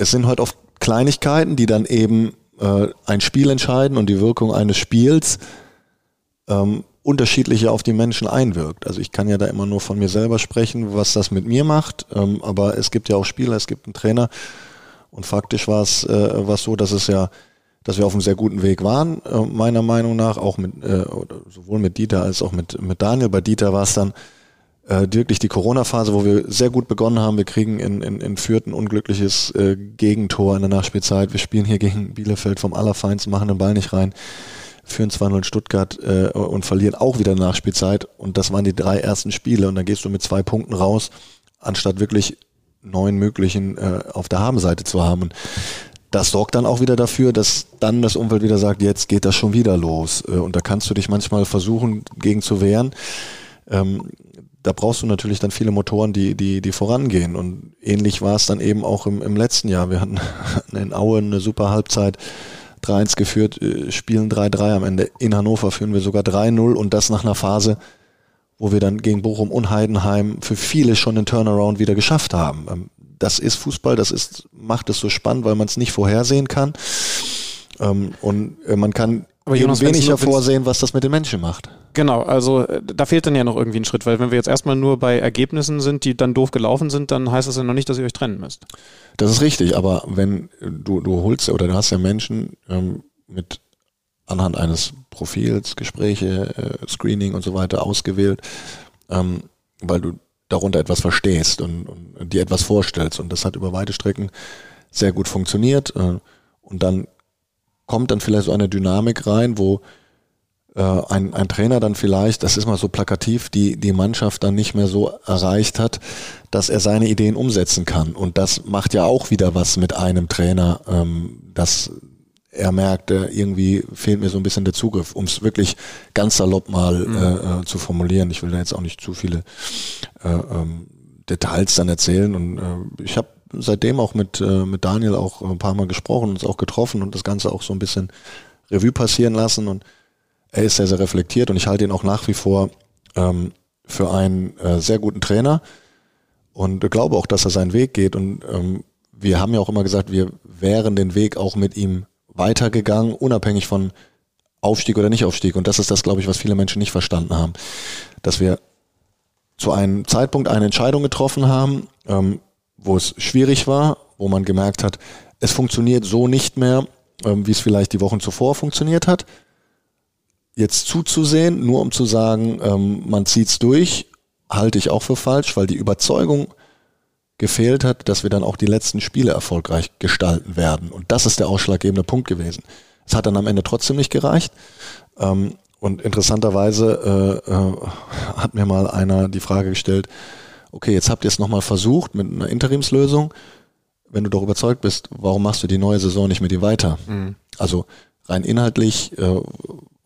es sind halt oft Kleinigkeiten, die dann eben äh, ein Spiel entscheiden und die Wirkung eines Spiels ähm, unterschiedlicher auf die Menschen einwirkt. Also ich kann ja da immer nur von mir selber sprechen, was das mit mir macht, ähm, aber es gibt ja auch Spieler, es gibt einen Trainer Und faktisch war es äh, so, dass es ja, dass wir auf einem sehr guten Weg waren, äh, meiner Meinung nach, auch mit äh, sowohl mit Dieter als auch mit, mit Daniel. Bei Dieter war es dann äh, wirklich die Corona-Phase, wo wir sehr gut begonnen haben. Wir kriegen in, in, in Fürth ein unglückliches äh, Gegentor in der Nachspielzeit. Wir spielen hier gegen Bielefeld vom Allerfeinsten, machen den Ball nicht rein, führen 2-0 in Stuttgart äh, und verlieren auch wieder Nachspielzeit. Und das waren die drei ersten Spiele. Und dann gehst du mit zwei Punkten raus, anstatt wirklich neun möglichen äh, auf der Habenseite zu haben. Und das sorgt dann auch wieder dafür, dass dann das Umfeld wieder sagt, jetzt geht das schon wieder los. Äh, und da kannst du dich manchmal versuchen, gegen zu wehren. Ähm, da brauchst du natürlich dann viele Motoren, die, die, die vorangehen. Und ähnlich war es dann eben auch im, im letzten Jahr. Wir hatten in Aue eine super Halbzeit 3-1 geführt, äh, spielen 3-3 am Ende. In Hannover führen wir sogar 3-0 und das nach einer Phase, wo wir dann gegen Bochum und Heidenheim für viele schon den Turnaround wieder geschafft haben. Ähm, das ist Fußball, das ist, macht es so spannend, weil man es nicht vorhersehen kann. Ähm, und äh, man kann aber Jonas, wenig hervorsehen, was das mit den Menschen macht. Genau, also äh, da fehlt dann ja noch irgendwie ein Schritt, weil wenn wir jetzt erstmal nur bei Ergebnissen sind, die dann doof gelaufen sind, dann heißt das ja noch nicht, dass ihr euch trennen müsst. Das ist richtig, aber wenn du, du holst oder du hast ja Menschen ähm, mit anhand eines Profils, Gespräche, äh, Screening und so weiter ausgewählt, ähm, weil du darunter etwas verstehst und, und dir etwas vorstellst. Und das hat über weite Strecken sehr gut funktioniert. Äh, und dann kommt dann vielleicht so eine Dynamik rein, wo äh, ein, ein Trainer dann vielleicht, das ist mal so plakativ, die, die Mannschaft dann nicht mehr so erreicht hat, dass er seine Ideen umsetzen kann. Und das macht ja auch wieder was mit einem Trainer, ähm, dass er merkt, äh, irgendwie fehlt mir so ein bisschen der Zugriff, um es wirklich ganz salopp mal mhm. äh, äh, zu formulieren. Ich will da jetzt auch nicht zu viele äh, ähm, Details dann erzählen. Und äh, ich habe seitdem auch mit, äh, mit Daniel auch ein paar Mal gesprochen, uns auch getroffen und das Ganze auch so ein bisschen Revue passieren lassen. Und er ist sehr, sehr reflektiert und ich halte ihn auch nach wie vor ähm, für einen äh, sehr guten Trainer und glaube auch, dass er seinen Weg geht. Und ähm, wir haben ja auch immer gesagt, wir wären den Weg auch mit ihm weitergegangen, unabhängig von Aufstieg oder Nicht-Aufstieg. Und das ist das, glaube ich, was viele Menschen nicht verstanden haben. Dass wir zu einem Zeitpunkt eine Entscheidung getroffen haben, ähm, wo es schwierig war, wo man gemerkt hat, es funktioniert so nicht mehr, ähm, wie es vielleicht die Wochen zuvor funktioniert hat. Jetzt zuzusehen, nur um zu sagen, ähm, man zieht's durch, halte ich auch für falsch, weil die Überzeugung gefehlt hat, dass wir dann auch die letzten Spiele erfolgreich gestalten werden. Und das ist der ausschlaggebende Punkt gewesen. Es hat dann am Ende trotzdem nicht gereicht. Ähm, und interessanterweise äh, äh, hat mir mal einer die Frage gestellt, okay, jetzt habt ihr es nochmal versucht mit einer Interimslösung. Wenn du doch überzeugt bist, warum machst du die neue Saison nicht mit ihm weiter? Mhm. Also rein inhaltlich äh,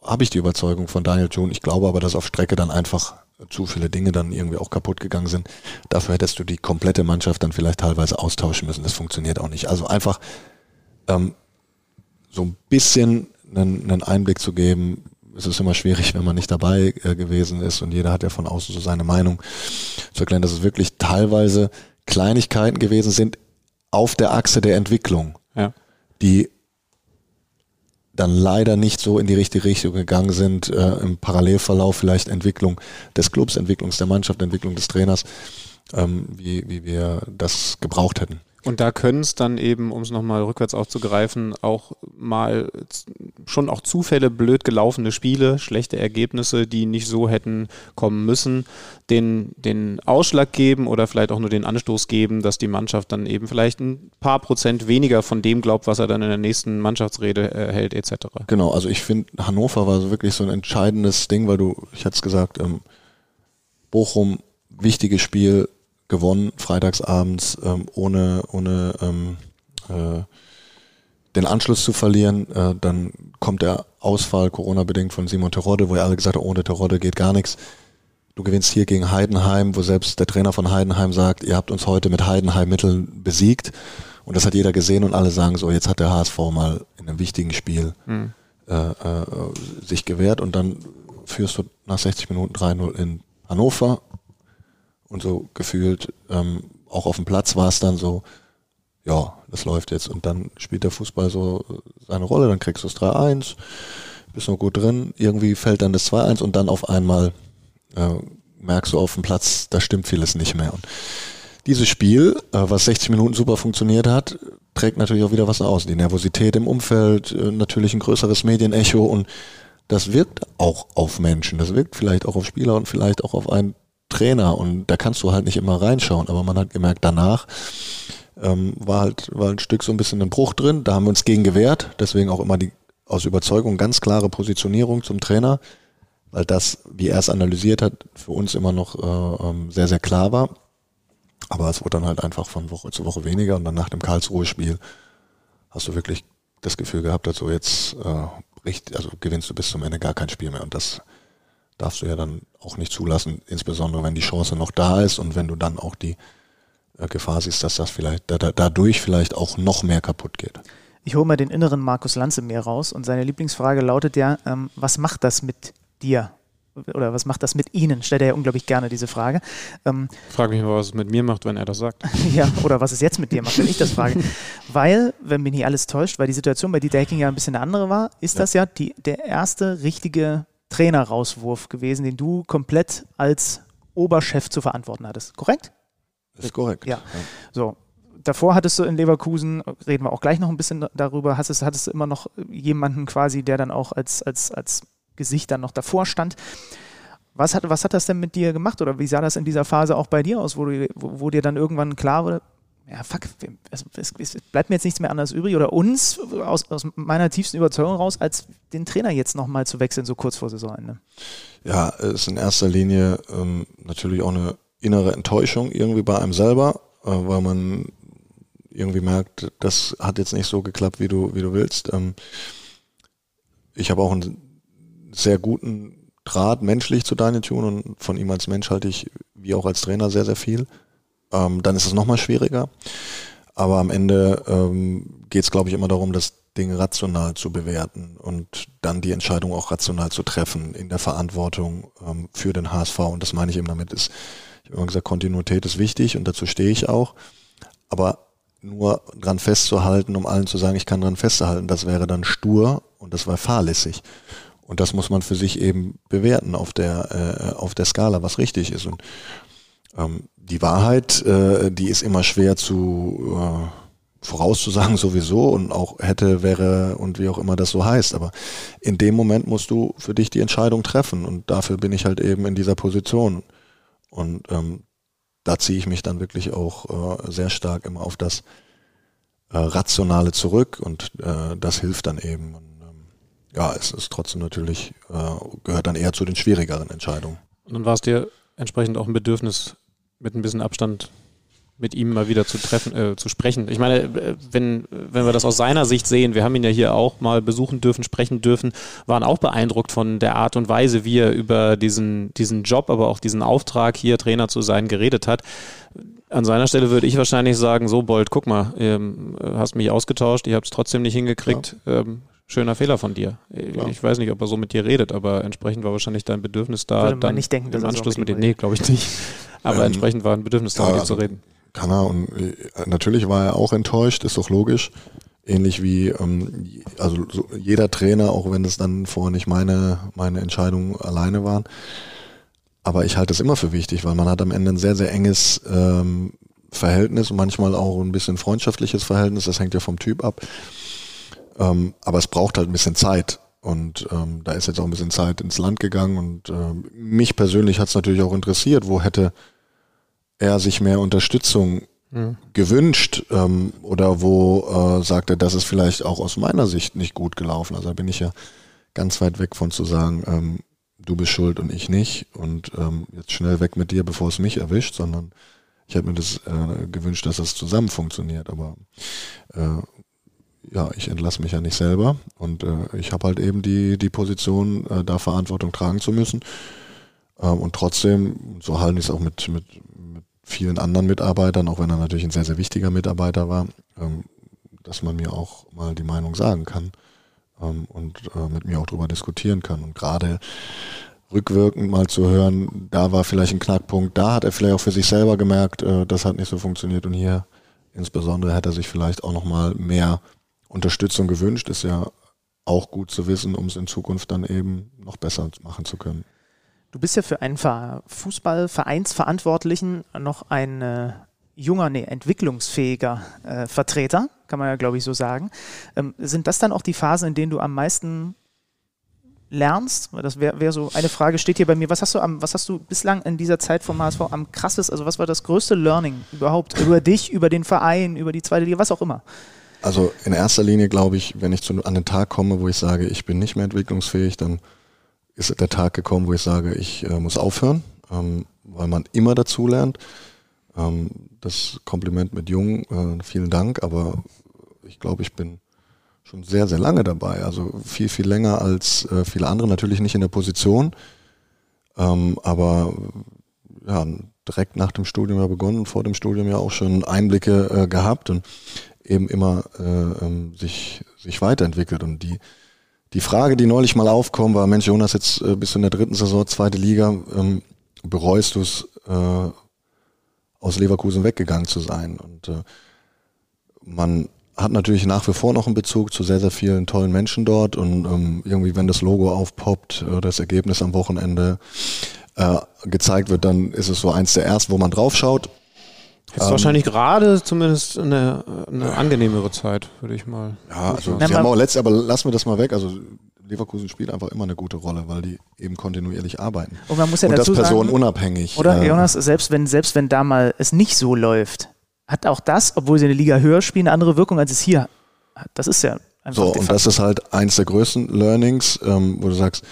habe ich die Überzeugung von Daniel June. Ich glaube aber, dass auf Strecke dann einfach zu viele Dinge dann irgendwie auch kaputt gegangen sind. Dafür hättest du die komplette Mannschaft dann vielleicht teilweise austauschen müssen. Das funktioniert auch nicht. Also einfach ähm, so ein bisschen einen, einen Einblick zu geben, es ist immer schwierig, wenn man nicht dabei äh, gewesen ist und jeder hat ja von außen so seine Meinung zu erklären, dass es wirklich teilweise Kleinigkeiten gewesen sind auf der Achse der Entwicklung, ja. die dann leider nicht so in die richtige Richtung gegangen sind, äh, im Parallelverlauf vielleicht Entwicklung des Clubs, Entwicklung der Mannschaft, Entwicklung des Trainers, ähm, wie, wie wir das gebraucht hätten. Und da können es dann eben, um es nochmal rückwärts aufzugreifen, auch mal schon auch Zufälle, blöd gelaufene Spiele, schlechte Ergebnisse, die nicht so hätten kommen müssen, den, den Ausschlag geben oder vielleicht auch nur den Anstoß geben, dass die Mannschaft dann eben vielleicht ein paar Prozent weniger von dem glaubt, was er dann in der nächsten Mannschaftsrede erhält, etc. Genau, also ich finde, Hannover war wirklich so ein entscheidendes Ding, weil du, ich hatte es gesagt, ähm, Bochum, wichtiges Spiel, gewonnen, freitagsabends, ähm, ohne, ohne ähm, äh, den Anschluss zu verlieren. Äh, dann kommt der Ausfall, Corona-bedingt, von Simon Terodde, wo er alle gesagt hat, ohne Terodde geht gar nichts. Du gewinnst hier gegen Heidenheim, wo selbst der Trainer von Heidenheim sagt, ihr habt uns heute mit Heidenheim-Mitteln besiegt. Und das hat jeder gesehen und alle sagen so, jetzt hat der HSV mal in einem wichtigen Spiel mhm. äh, äh, sich gewehrt und dann führst du nach 60 Minuten 3-0 in Hannover und so gefühlt, ähm, auch auf dem Platz war es dann so, ja, das läuft jetzt. Und dann spielt der Fußball so seine Rolle, dann kriegst du es 3-1, bist noch gut drin, irgendwie fällt dann das 2-1 und dann auf einmal äh, merkst du auf dem Platz, da stimmt vieles nicht mehr. Und dieses Spiel, äh, was 60 Minuten super funktioniert hat, trägt natürlich auch wieder was aus. Die Nervosität im Umfeld, äh, natürlich ein größeres Medienecho und das wirkt auch auf Menschen. Das wirkt vielleicht auch auf Spieler und vielleicht auch auf einen Trainer und da kannst du halt nicht immer reinschauen. Aber man hat gemerkt, danach ähm, war halt war ein Stück so ein bisschen ein Bruch drin. Da haben wir uns gegen gewehrt. Deswegen auch immer die aus Überzeugung ganz klare Positionierung zum Trainer, weil das, wie er es analysiert hat, für uns immer noch äh, ähm, sehr, sehr klar war. Aber es wurde dann halt einfach von Woche zu Woche weniger und dann nach dem Karlsruhe-Spiel hast du wirklich das Gefühl gehabt, also jetzt äh, richtig, also gewinnst du bis zum Ende gar kein Spiel mehr. Und das darfst du ja dann auch nicht zulassen, insbesondere wenn die Chance noch da ist und wenn du dann auch die äh, Gefahr siehst, dass das vielleicht da, da, dadurch vielleicht auch noch mehr kaputt geht. Ich hole mal den inneren Markus Lanze mehr raus und seine Lieblingsfrage lautet ja, ähm, was macht das mit dir? Oder was macht das mit Ihnen? Stellt er ja unglaublich gerne diese Frage. Ähm, Frag mich mal, was es mit mir macht, wenn er das sagt. ja, oder was es jetzt mit dir macht, wenn ich das frage. Weil, wenn mich nicht alles täuscht, weil die Situation bei Dieter Hecking ja ein bisschen eine andere war, ist ja. das ja die, der erste richtige Trainerauswurf gewesen, den du komplett als Oberchef zu verantworten hattest. Korrekt? Das ist korrekt. Ja. ja. So. Davor hattest du in Leverkusen, reden wir auch gleich noch ein bisschen darüber, hattest, hattest du immer noch jemanden quasi, der dann auch als, als, als Gesicht dann noch davor stand. Was hat, was hat das denn mit dir gemacht oder wie sah das in dieser Phase auch bei dir aus, wo, du, wo, wo dir dann irgendwann klar wurde, ja, fuck, es, es, bleibt mir jetzt nichts mehr anderes übrig oder uns aus, aus meiner tiefsten Überzeugung raus, als den Trainer jetzt nochmal zu wechseln, so kurz vor Saisonende. Ja, es ist in erster Linie ähm, natürlich auch eine innere Enttäuschung irgendwie bei einem selber, äh, weil man irgendwie merkt, das hat jetzt nicht so geklappt, wie du, wie du willst. Ähm, ich habe auch einen sehr guten Draht menschlich zu Daniel Thune und von ihm als Mensch halte ich wie auch als Trainer sehr, sehr viel. Ähm, dann ist es nochmal schwieriger. Aber am Ende ähm, geht es, glaube ich, immer darum, das Ding rational zu bewerten und dann die Entscheidung auch rational zu treffen in der Verantwortung ähm, für den HSV. Und das meine ich eben damit ist, ich habe immer gesagt, Kontinuität ist wichtig und dazu stehe ich auch. Aber nur dran festzuhalten, um allen zu sagen, ich kann dran festhalten, das wäre dann stur und das war fahrlässig. Und das muss man für sich eben bewerten auf der, äh, auf der Skala, was richtig ist. Und ähm, die Wahrheit, äh, die ist immer schwer zu äh, vorauszusagen sowieso und auch hätte, wäre und wie auch immer das so heißt. Aber in dem Moment musst du für dich die Entscheidung treffen und dafür bin ich halt eben in dieser Position. Und ähm, da ziehe ich mich dann wirklich auch äh, sehr stark immer auf das äh, Rationale zurück und äh, das hilft dann eben. Und, ähm, ja, es ist trotzdem natürlich, äh, gehört dann eher zu den schwierigeren Entscheidungen. Und dann war es dir entsprechend auch ein Bedürfnis, mit ein bisschen Abstand mit ihm mal wieder zu treffen, äh, zu sprechen. Ich meine, äh, wenn, wenn wir das aus seiner Sicht sehen, wir haben ihn ja hier auch mal besuchen dürfen, sprechen dürfen, waren auch beeindruckt von der Art und Weise, wie er über diesen, diesen Job, aber auch diesen Auftrag, hier Trainer zu sein, geredet hat. An seiner Stelle würde ich wahrscheinlich sagen, so Bold, guck mal, ähm, hast mich ausgetauscht, ich habe es trotzdem nicht hingekriegt. Ja. Ähm, schöner Fehler von dir. Ja. Ich weiß nicht, ob er so mit dir redet, aber entsprechend war wahrscheinlich dein Bedürfnis da, Würde dann nicht denken, im Anschluss mit dir. Nee, glaube ich nicht. Aber ähm, entsprechend war ein Bedürfnis da, ja, mit dir zu reden. Kann er und natürlich war er auch enttäuscht, ist doch logisch. Ähnlich wie ähm, also so jeder Trainer, auch wenn es dann vorher nicht meine, meine Entscheidung alleine waren. Aber ich halte es immer für wichtig, weil man hat am Ende ein sehr, sehr enges ähm, Verhältnis und manchmal auch ein bisschen freundschaftliches Verhältnis. Das hängt ja vom Typ ab. Ähm, aber es braucht halt ein bisschen Zeit. Und ähm, da ist jetzt auch ein bisschen Zeit ins Land gegangen. Und ähm, mich persönlich hat es natürlich auch interessiert, wo hätte er sich mehr Unterstützung gewünscht ähm, oder wo äh, sagt er, das ist vielleicht auch aus meiner Sicht nicht gut gelaufen. Also da bin ich ja ganz weit weg von zu sagen, ähm, du bist schuld und ich nicht und ähm, jetzt schnell weg mit dir, bevor es mich erwischt, sondern ich hätte mir das äh, gewünscht, dass das zusammen funktioniert. Aber äh, ja, ich entlasse mich ja nicht selber und äh, ich habe halt eben die, die Position, äh, da Verantwortung tragen zu müssen. Ähm, und trotzdem, so halten ich es auch mit, mit vielen anderen Mitarbeitern, auch wenn er natürlich ein sehr, sehr wichtiger Mitarbeiter war, ähm, dass man mir auch mal die Meinung sagen kann ähm, und äh, mit mir auch darüber diskutieren kann. Und gerade rückwirkend mal zu hören, da war vielleicht ein Knackpunkt, da hat er vielleicht auch für sich selber gemerkt, äh, das hat nicht so funktioniert und hier insbesondere hätte er sich vielleicht auch noch mal mehr Unterstützung gewünscht, ist ja auch gut zu wissen, um es in Zukunft dann eben noch besser machen zu können. Du bist ja für einen Fußballvereinsverantwortlichen noch ein junger, nee, entwicklungsfähiger äh, Vertreter, kann man ja, glaube ich, so sagen. Ähm, sind das dann auch die Phasen, in denen du am meisten lernst? Das wäre wär so eine Frage, steht hier bei mir. Was hast du am, was hast du bislang in dieser Zeit vom HSV am krasses, also was war das größte Learning überhaupt über dich, über den Verein, über die zweite Liga, was auch immer? Also in erster Linie glaube ich, wenn ich zu, an den Tag komme, wo ich sage, ich bin nicht mehr entwicklungsfähig, dann ist der Tag gekommen, wo ich sage, ich äh, muss aufhören, ähm, weil man immer dazu lernt. Ähm, das Kompliment mit Jung, äh, vielen Dank, aber ich glaube, ich bin schon sehr, sehr lange dabei. Also viel, viel länger als äh, viele andere. Natürlich nicht in der Position, ähm, aber ja, direkt nach dem Studium ja begonnen, vor dem Studium ja auch schon Einblicke äh, gehabt und eben immer äh, ähm, sich, sich weiterentwickelt. Und die, die Frage, die neulich mal aufkommt, war, Mensch, Jonas, jetzt äh, bist du in der dritten Saison, zweite Liga, ähm, bereust du es, äh, aus Leverkusen weggegangen zu sein? Und äh, man hat natürlich nach wie vor noch einen Bezug zu sehr, sehr vielen tollen Menschen dort und ähm, irgendwie, wenn das Logo aufpoppt, äh, das Ergebnis am Wochenende äh, gezeigt wird, dann ist es so eins der ersten, wo man draufschaut. Jetzt ähm, wahrscheinlich gerade zumindest eine, eine angenehmere Zeit, würde ich mal. Ja, also sie haben auch letztes, aber lassen wir das mal weg. Also Leverkusen spielt einfach immer eine gute Rolle, weil die eben kontinuierlich arbeiten. Und man muss ja und dazu das personenunabhängig. Oder äh, Jonas, selbst wenn, selbst wenn da mal es nicht so läuft, hat auch das, obwohl sie eine Liga höher spielen, eine andere Wirkung, als es hier hat. Das ist ja einfach. So, und das ist halt eins der größten Learnings, ähm, wo du sagst,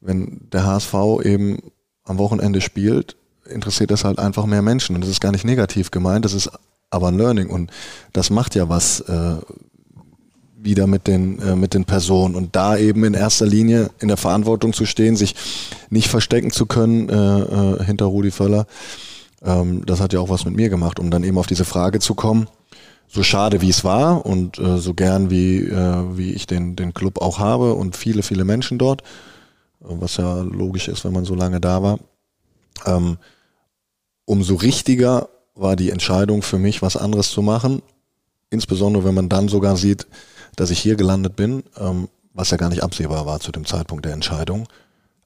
wenn der HSV eben am Wochenende spielt, interessiert das halt einfach mehr Menschen. Und das ist gar nicht negativ gemeint, das ist aber ein Learning. Und das macht ja was äh, wieder mit den, äh, mit den Personen. Und da eben in erster Linie in der Verantwortung zu stehen, sich nicht verstecken zu können äh, äh hinter Rudi Völler ähm, das hat ja auch was mit mir gemacht, um dann eben auf diese Frage zu kommen. So schade wie es war und äh, so gern wie, äh, wie ich den, den Club auch habe und viele, viele Menschen dort, was ja logisch ist, wenn man so lange da war. Ähm, umso richtiger war die Entscheidung für mich, was anderes zu machen. Insbesondere wenn man dann sogar sieht, dass ich hier gelandet bin, ähm, was ja gar nicht absehbar war zu dem Zeitpunkt der Entscheidung.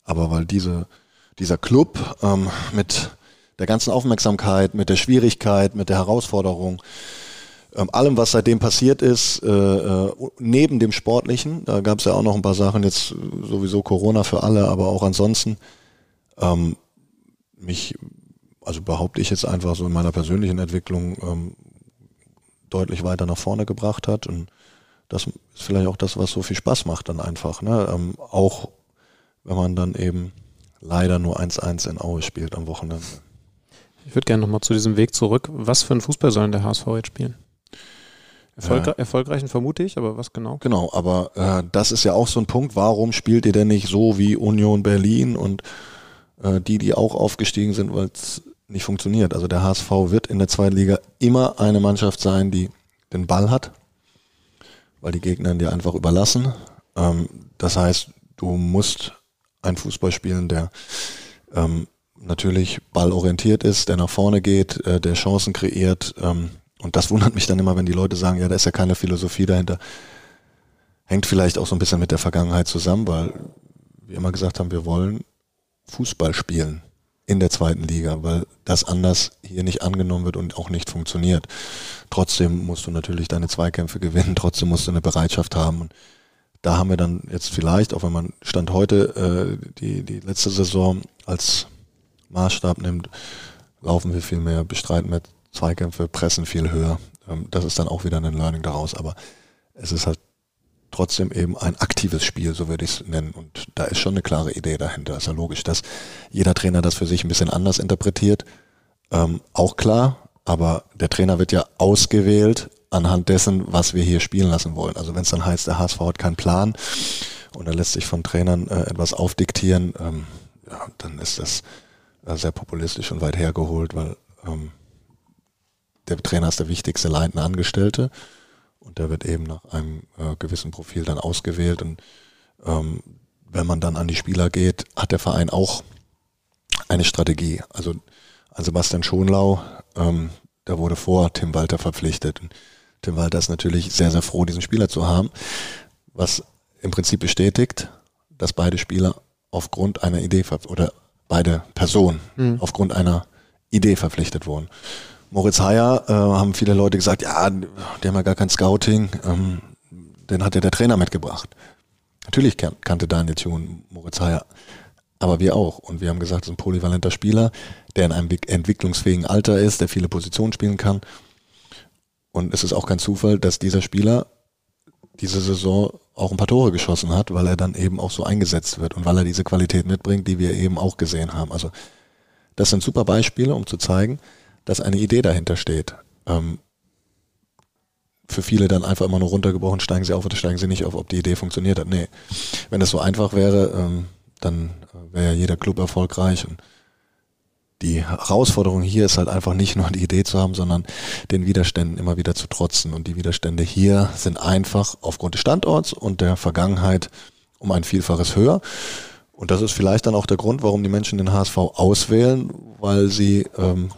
Aber weil diese, dieser Club ähm, mit der ganzen Aufmerksamkeit, mit der Schwierigkeit, mit der Herausforderung, ähm, allem, was seitdem passiert ist, äh, äh, neben dem Sportlichen, da gab es ja auch noch ein paar Sachen, jetzt sowieso Corona für alle, aber auch ansonsten, ähm, mich, also behaupte ich jetzt einfach so in meiner persönlichen Entwicklung ähm, deutlich weiter nach vorne gebracht hat. Und das ist vielleicht auch das, was so viel Spaß macht dann einfach. Ne? Ähm, auch wenn man dann eben leider nur 1-1 in Aue spielt am Wochenende. Ich würde gerne nochmal zu diesem Weg zurück. Was für einen Fußball soll denn der HSV jetzt spielen? Erfolgre ja. Erfolgreichen vermute ich, aber was genau? Genau, aber äh, das ist ja auch so ein Punkt. Warum spielt ihr denn nicht so wie Union Berlin und äh, die, die auch aufgestiegen sind, weil es nicht funktioniert? Also der HSV wird in der zweiten Liga immer eine Mannschaft sein, die den Ball hat, weil die Gegner dir einfach überlassen. Ähm, das heißt, du musst einen Fußball spielen, der ähm, natürlich ballorientiert ist, der nach vorne geht, äh, der Chancen kreiert. Ähm, und das wundert mich dann immer, wenn die Leute sagen, ja, da ist ja keine Philosophie dahinter. Hängt vielleicht auch so ein bisschen mit der Vergangenheit zusammen, weil wir immer gesagt haben, wir wollen Fußball spielen in der zweiten Liga, weil das anders hier nicht angenommen wird und auch nicht funktioniert. Trotzdem musst du natürlich deine Zweikämpfe gewinnen, trotzdem musst du eine Bereitschaft haben. Und da haben wir dann jetzt vielleicht, auch wenn man Stand heute äh, die, die letzte Saison als Maßstab nimmt, laufen wir viel mehr, bestreiten mehr Zweikämpfe, pressen viel höher. Ähm, das ist dann auch wieder ein Learning daraus, aber es ist halt trotzdem eben ein aktives Spiel, so würde ich es nennen. Und da ist schon eine klare Idee dahinter. Ist ja logisch, dass jeder Trainer das für sich ein bisschen anders interpretiert. Ähm, auch klar, aber der Trainer wird ja ausgewählt anhand dessen, was wir hier spielen lassen wollen. Also wenn es dann heißt, der HSV hat keinen Plan und er lässt sich von Trainern äh, etwas aufdiktieren, ähm, ja, dann ist das äh, sehr populistisch und weit hergeholt, weil ähm, der Trainer ist der wichtigste leitende Angestellte und der wird eben nach einem äh, gewissen Profil dann ausgewählt und ähm, wenn man dann an die Spieler geht, hat der Verein auch eine Strategie. Also an Sebastian Schonlau, ähm, der wurde vor Tim Walter verpflichtet. Und Tim Walter ist natürlich sehr, sehr froh, diesen Spieler zu haben, was im Prinzip bestätigt, dass beide Spieler aufgrund einer Idee oder beide Personen mhm. aufgrund einer Idee verpflichtet wurden. Moritz Heyer äh, haben viele Leute gesagt, ja, die haben ja gar kein Scouting, ähm, den hat ja der Trainer mitgebracht. Natürlich kan kannte Daniel Thun Moritz Heyer, aber wir auch. Und wir haben gesagt, es ist ein polyvalenter Spieler, der in einem entwicklungsfähigen Alter ist, der viele Positionen spielen kann. Und es ist auch kein Zufall, dass dieser Spieler diese Saison auch ein paar Tore geschossen hat, weil er dann eben auch so eingesetzt wird und weil er diese Qualität mitbringt, die wir eben auch gesehen haben. Also das sind super Beispiele, um zu zeigen, dass eine Idee dahinter steht. Ähm, für viele dann einfach immer nur runtergebrochen, steigen sie auf oder steigen sie nicht auf, ob die Idee funktioniert hat. Nee, wenn es so einfach wäre, ähm, dann wäre ja jeder Club erfolgreich und die Herausforderung hier ist halt einfach nicht nur die Idee zu haben, sondern den Widerständen immer wieder zu trotzen. Und die Widerstände hier sind einfach aufgrund des Standorts und der Vergangenheit um ein Vielfaches höher. Und das ist vielleicht dann auch der Grund, warum die Menschen den HSV auswählen, weil sie ähm,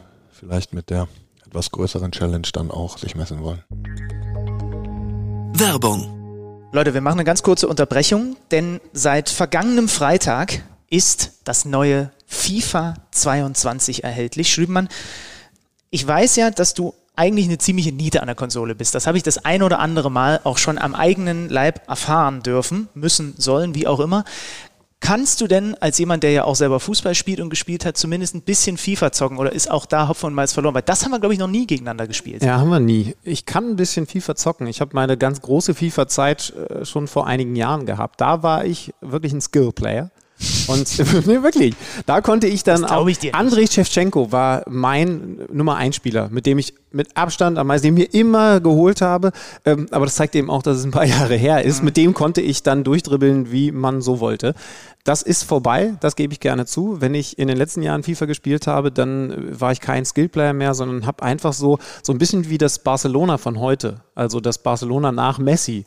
vielleicht mit der etwas größeren Challenge dann auch sich messen wollen. Werbung. Leute, wir machen eine ganz kurze Unterbrechung, denn seit vergangenem Freitag ist das neue FIFA 22 erhältlich. Schlübenmann, ich weiß ja, dass du eigentlich eine ziemliche Niete an der Konsole bist. Das habe ich das ein oder andere Mal auch schon am eigenen Leib erfahren dürfen, müssen, sollen, wie auch immer. Kannst du denn als jemand, der ja auch selber Fußball spielt und gespielt hat, zumindest ein bisschen FIFA zocken oder ist auch da Hopfen und Malz verloren? Weil das haben wir, glaube ich, noch nie gegeneinander gespielt. Ja, haben wir nie. Ich kann ein bisschen FIFA zocken. Ich habe meine ganz große FIFA-Zeit äh, schon vor einigen Jahren gehabt. Da war ich wirklich ein Skill-Player. Und nee, wirklich, da konnte ich dann auch. Ich Andrei Shevchenko war mein Nummer 1 Spieler, mit dem ich mit Abstand am meisten, den ich mir immer geholt habe. Ähm, aber das zeigt eben auch, dass es ein paar Jahre her ist. Mhm. Mit dem konnte ich dann durchdribbeln, wie man so wollte. Das ist vorbei, das gebe ich gerne zu. Wenn ich in den letzten Jahren FIFA gespielt habe, dann war ich kein Skillplayer mehr, sondern habe einfach so, so ein bisschen wie das Barcelona von heute. Also das Barcelona nach Messi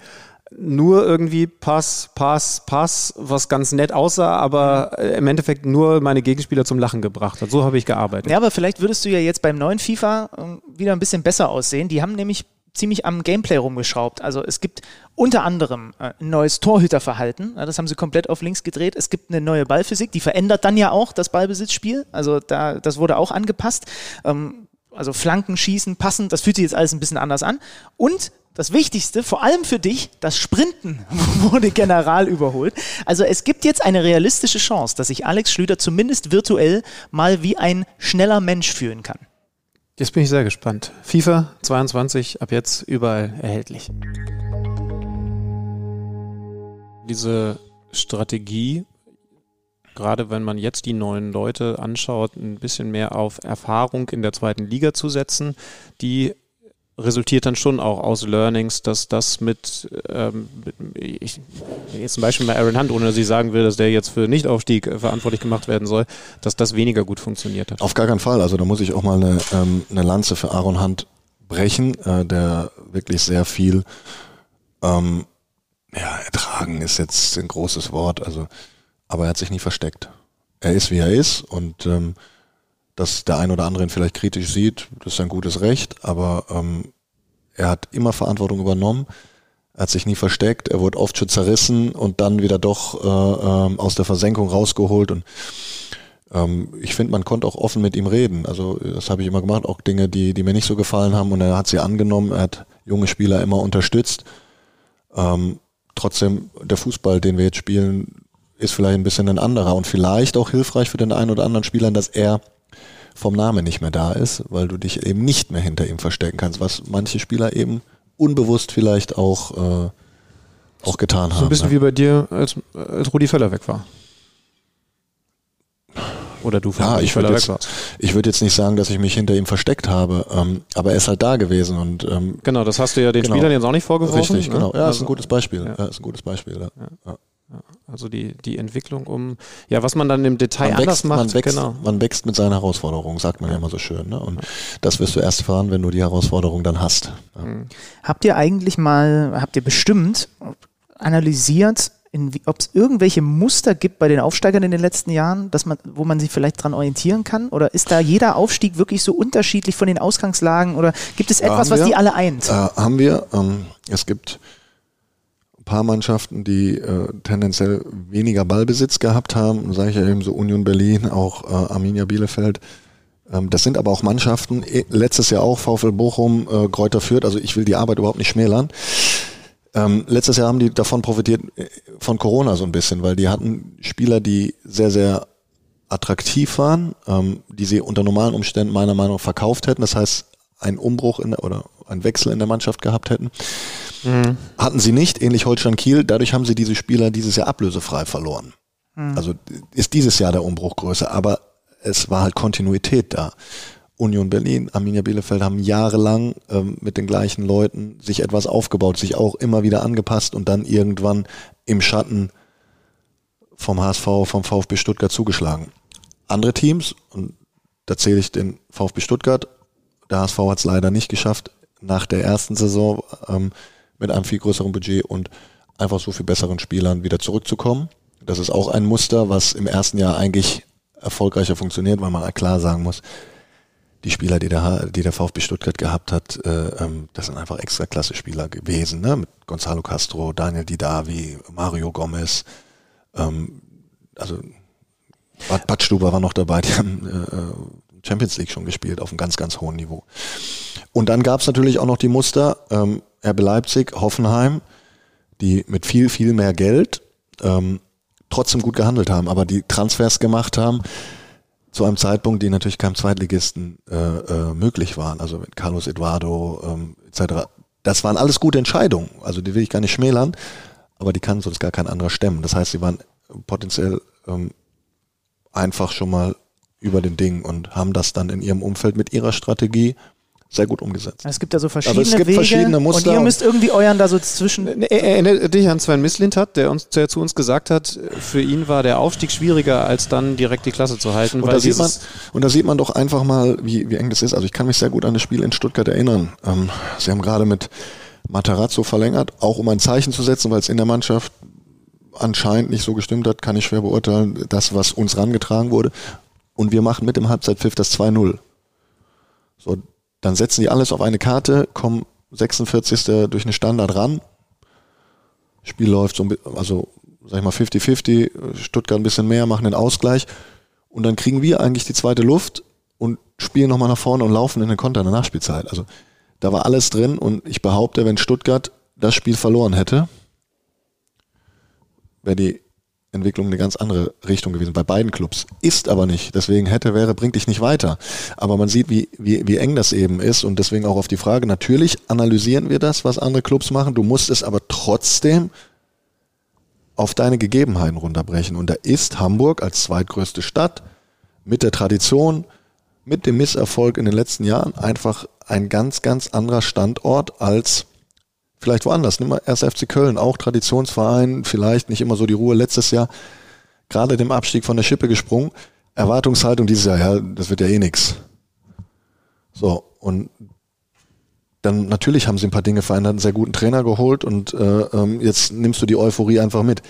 nur irgendwie Pass, Pass, Pass, was ganz nett aussah, aber äh, im Endeffekt nur meine Gegenspieler zum Lachen gebracht hat. So habe ich gearbeitet. Ja, aber vielleicht würdest du ja jetzt beim neuen FIFA ähm, wieder ein bisschen besser aussehen. Die haben nämlich ziemlich am Gameplay rumgeschraubt. Also es gibt unter anderem äh, ein neues Torhüterverhalten. das haben sie komplett auf links gedreht. Es gibt eine neue Ballphysik, die verändert dann ja auch das Ballbesitzspiel. Also da, das wurde auch angepasst. Ähm, also Flanken, Schießen, Passen, das fühlt sich jetzt alles ein bisschen anders an. Und das Wichtigste, vor allem für dich, das Sprinten wurde general überholt. Also es gibt jetzt eine realistische Chance, dass sich Alex Schlüter zumindest virtuell mal wie ein schneller Mensch fühlen kann. Jetzt bin ich sehr gespannt. FIFA 22 ab jetzt überall erhältlich. Diese Strategie, gerade wenn man jetzt die neuen Leute anschaut, ein bisschen mehr auf Erfahrung in der zweiten Liga zu setzen, die resultiert dann schon auch aus Learnings, dass das mit, ähm, ich, jetzt zum Beispiel bei Aaron Hunt, ohne dass ich sagen will, dass der jetzt für Nichtaufstieg äh, verantwortlich gemacht werden soll, dass das weniger gut funktioniert hat. Auf gar keinen Fall. Also da muss ich auch mal eine, ähm, eine Lanze für Aaron Hunt brechen, äh, der wirklich sehr viel ähm, ja, ertragen ist jetzt ein großes Wort, also aber er hat sich nie versteckt. Er ist wie er ist und ähm, dass der ein oder andere ihn vielleicht kritisch sieht, das ist ein gutes Recht, aber ähm, er hat immer Verantwortung übernommen, er hat sich nie versteckt, er wurde oft schon zerrissen und dann wieder doch äh, ähm, aus der Versenkung rausgeholt und ähm, ich finde, man konnte auch offen mit ihm reden. Also das habe ich immer gemacht, auch Dinge, die, die mir nicht so gefallen haben und er hat sie angenommen, er hat junge Spieler immer unterstützt. Ähm, trotzdem, der Fußball, den wir jetzt spielen, ist vielleicht ein bisschen ein anderer und vielleicht auch hilfreich für den einen oder anderen Spieler, dass er vom Namen nicht mehr da ist, weil du dich eben nicht mehr hinter ihm verstecken kannst, was manche Spieler eben unbewusst vielleicht auch, äh, auch getan haben. So ein bisschen ne? wie bei dir, als, als Rudi Völler weg war. Oder du ja, ich würde jetzt, ich würde jetzt nicht sagen, dass ich mich hinter ihm versteckt habe, ähm, aber er ist halt da gewesen und ähm, genau, das hast du ja den genau, Spielern jetzt auch nicht vorgeworfen. Richtig, ne? genau. Ja, also, ist ein gutes Beispiel. Ja. ja, ist ein gutes Beispiel. Ja. ja. Also die, die Entwicklung um, ja, was man dann im Detail man anders wächst, macht. Man wächst, genau. man wächst mit seinen Herausforderungen, sagt man ja, immer so schön. Ne? Und das wirst du erst fahren, wenn du die Herausforderung dann hast. Ja. Mhm. Habt ihr eigentlich mal, habt ihr bestimmt analysiert, ob es irgendwelche Muster gibt bei den Aufsteigern in den letzten Jahren, dass man, wo man sich vielleicht dran orientieren kann? Oder ist da jeder Aufstieg wirklich so unterschiedlich von den Ausgangslagen? Oder gibt es etwas, was die alle eint? Äh, haben wir. Ähm, es gibt paar Mannschaften, die äh, tendenziell weniger Ballbesitz gehabt haben, sage ich ja eben so Union Berlin, auch äh, Arminia Bielefeld, äh, Ähm, das sind aber auch Mannschaften, eh, letztes Jahr auch VfL Bochum, äh, Kräuter Fürth, also ich will die Arbeit überhaupt nicht schmälern. Ähm, letztes Jahr haben die davon profitiert, äh, von Corona so ein bisschen, weil die hatten Spieler, die sehr, sehr attraktiv waren, ähm, die sie unter normalen Umständen meiner Meinung nach verkauft hätten. Das heißt, einen Umbruch in der, oder einen Wechsel in der Mannschaft gehabt hätten. Mhm. Hatten sie nicht, ähnlich Holstein Kiel. Dadurch haben sie diese Spieler dieses Jahr ablösefrei verloren. Mhm. Also ist dieses Jahr der Umbruch größer, aber es war halt Kontinuität da. Union Berlin, Arminia Bielefeld haben jahrelang ähm, mit den gleichen Leuten sich etwas aufgebaut, sich auch immer wieder angepasst und dann irgendwann im Schatten vom HSV, vom VfB Stuttgart zugeschlagen. Andere Teams, und da zähle ich den VfB Stuttgart, der HSV hat es leider nicht geschafft, nach der ersten Saison ähm, mit einem viel größeren Budget und einfach so viel besseren Spielern wieder zurückzukommen. Das ist auch ein Muster, was im ersten Jahr eigentlich erfolgreicher funktioniert, weil man klar sagen muss, die Spieler, die der, die der VfB Stuttgart gehabt hat, äh, ähm, das sind einfach extra klasse Spieler gewesen, ne? Mit Gonzalo Castro, Daniel Didavi, Mario Gomez, ähm, also Bad, Bad Stuber war noch dabei, die haben äh, äh Champions League schon gespielt auf einem ganz, ganz hohen Niveau. Und dann gab es natürlich auch noch die Muster, ähm, RB Leipzig, Hoffenheim, die mit viel, viel mehr Geld ähm, trotzdem gut gehandelt haben, aber die Transfers gemacht haben zu einem Zeitpunkt, die natürlich keinem Zweitligisten äh, äh, möglich waren. Also mit Carlos Eduardo ähm, etc. Das waren alles gute Entscheidungen. Also die will ich gar nicht schmälern, aber die kann sonst gar kein anderer stemmen. Das heißt, sie waren potenziell ähm, einfach schon mal über den Ding und haben das dann in ihrem Umfeld mit ihrer Strategie sehr gut umgesetzt. Es gibt ja so verschiedene Aber es gibt Wege verschiedene Muster und ihr müsst irgendwie euren da so zwischen... Erinnert dich an Sven Mislintat, der, uns, der zu uns gesagt hat, für ihn war der Aufstieg schwieriger, als dann direkt die Klasse zu halten. Und, da sieht, man, und da sieht man doch einfach mal, wie, wie eng das ist. Also ich kann mich sehr gut an das Spiel in Stuttgart erinnern. Ähm, sie haben gerade mit Matarazzo verlängert, auch um ein Zeichen zu setzen, weil es in der Mannschaft anscheinend nicht so gestimmt hat, kann ich schwer beurteilen, das, was uns rangetragen wurde. Und wir machen mit dem Halbzeitpfiff das 2-0. So, dann setzen die alles auf eine Karte, kommen 46. durch eine Standard ran. Spiel läuft so, also sag ich mal 50-50, Stuttgart ein bisschen mehr, machen den Ausgleich. Und dann kriegen wir eigentlich die zweite Luft und spielen nochmal nach vorne und laufen in den Konter in der Nachspielzeit. Also da war alles drin und ich behaupte, wenn Stuttgart das Spiel verloren hätte, wäre die Entwicklung eine ganz andere Richtung gewesen bei beiden Clubs. Ist aber nicht. Deswegen hätte, wäre, bringt dich nicht weiter. Aber man sieht, wie, wie, wie eng das eben ist und deswegen auch auf die Frage. Natürlich analysieren wir das, was andere Clubs machen. Du musst es aber trotzdem auf deine Gegebenheiten runterbrechen. Und da ist Hamburg als zweitgrößte Stadt mit der Tradition, mit dem Misserfolg in den letzten Jahren einfach ein ganz, ganz anderer Standort als vielleicht woanders. Nimm mal erst FC Köln, auch Traditionsverein, vielleicht nicht immer so die Ruhe. Letztes Jahr gerade dem Abstieg von der Schippe gesprungen. Erwartungshaltung dieses Jahr, ja, das wird ja eh nix. So, und dann natürlich haben sie ein paar Dinge verändert, einen sehr guten Trainer geholt und äh, ähm, jetzt nimmst du die Euphorie einfach mit.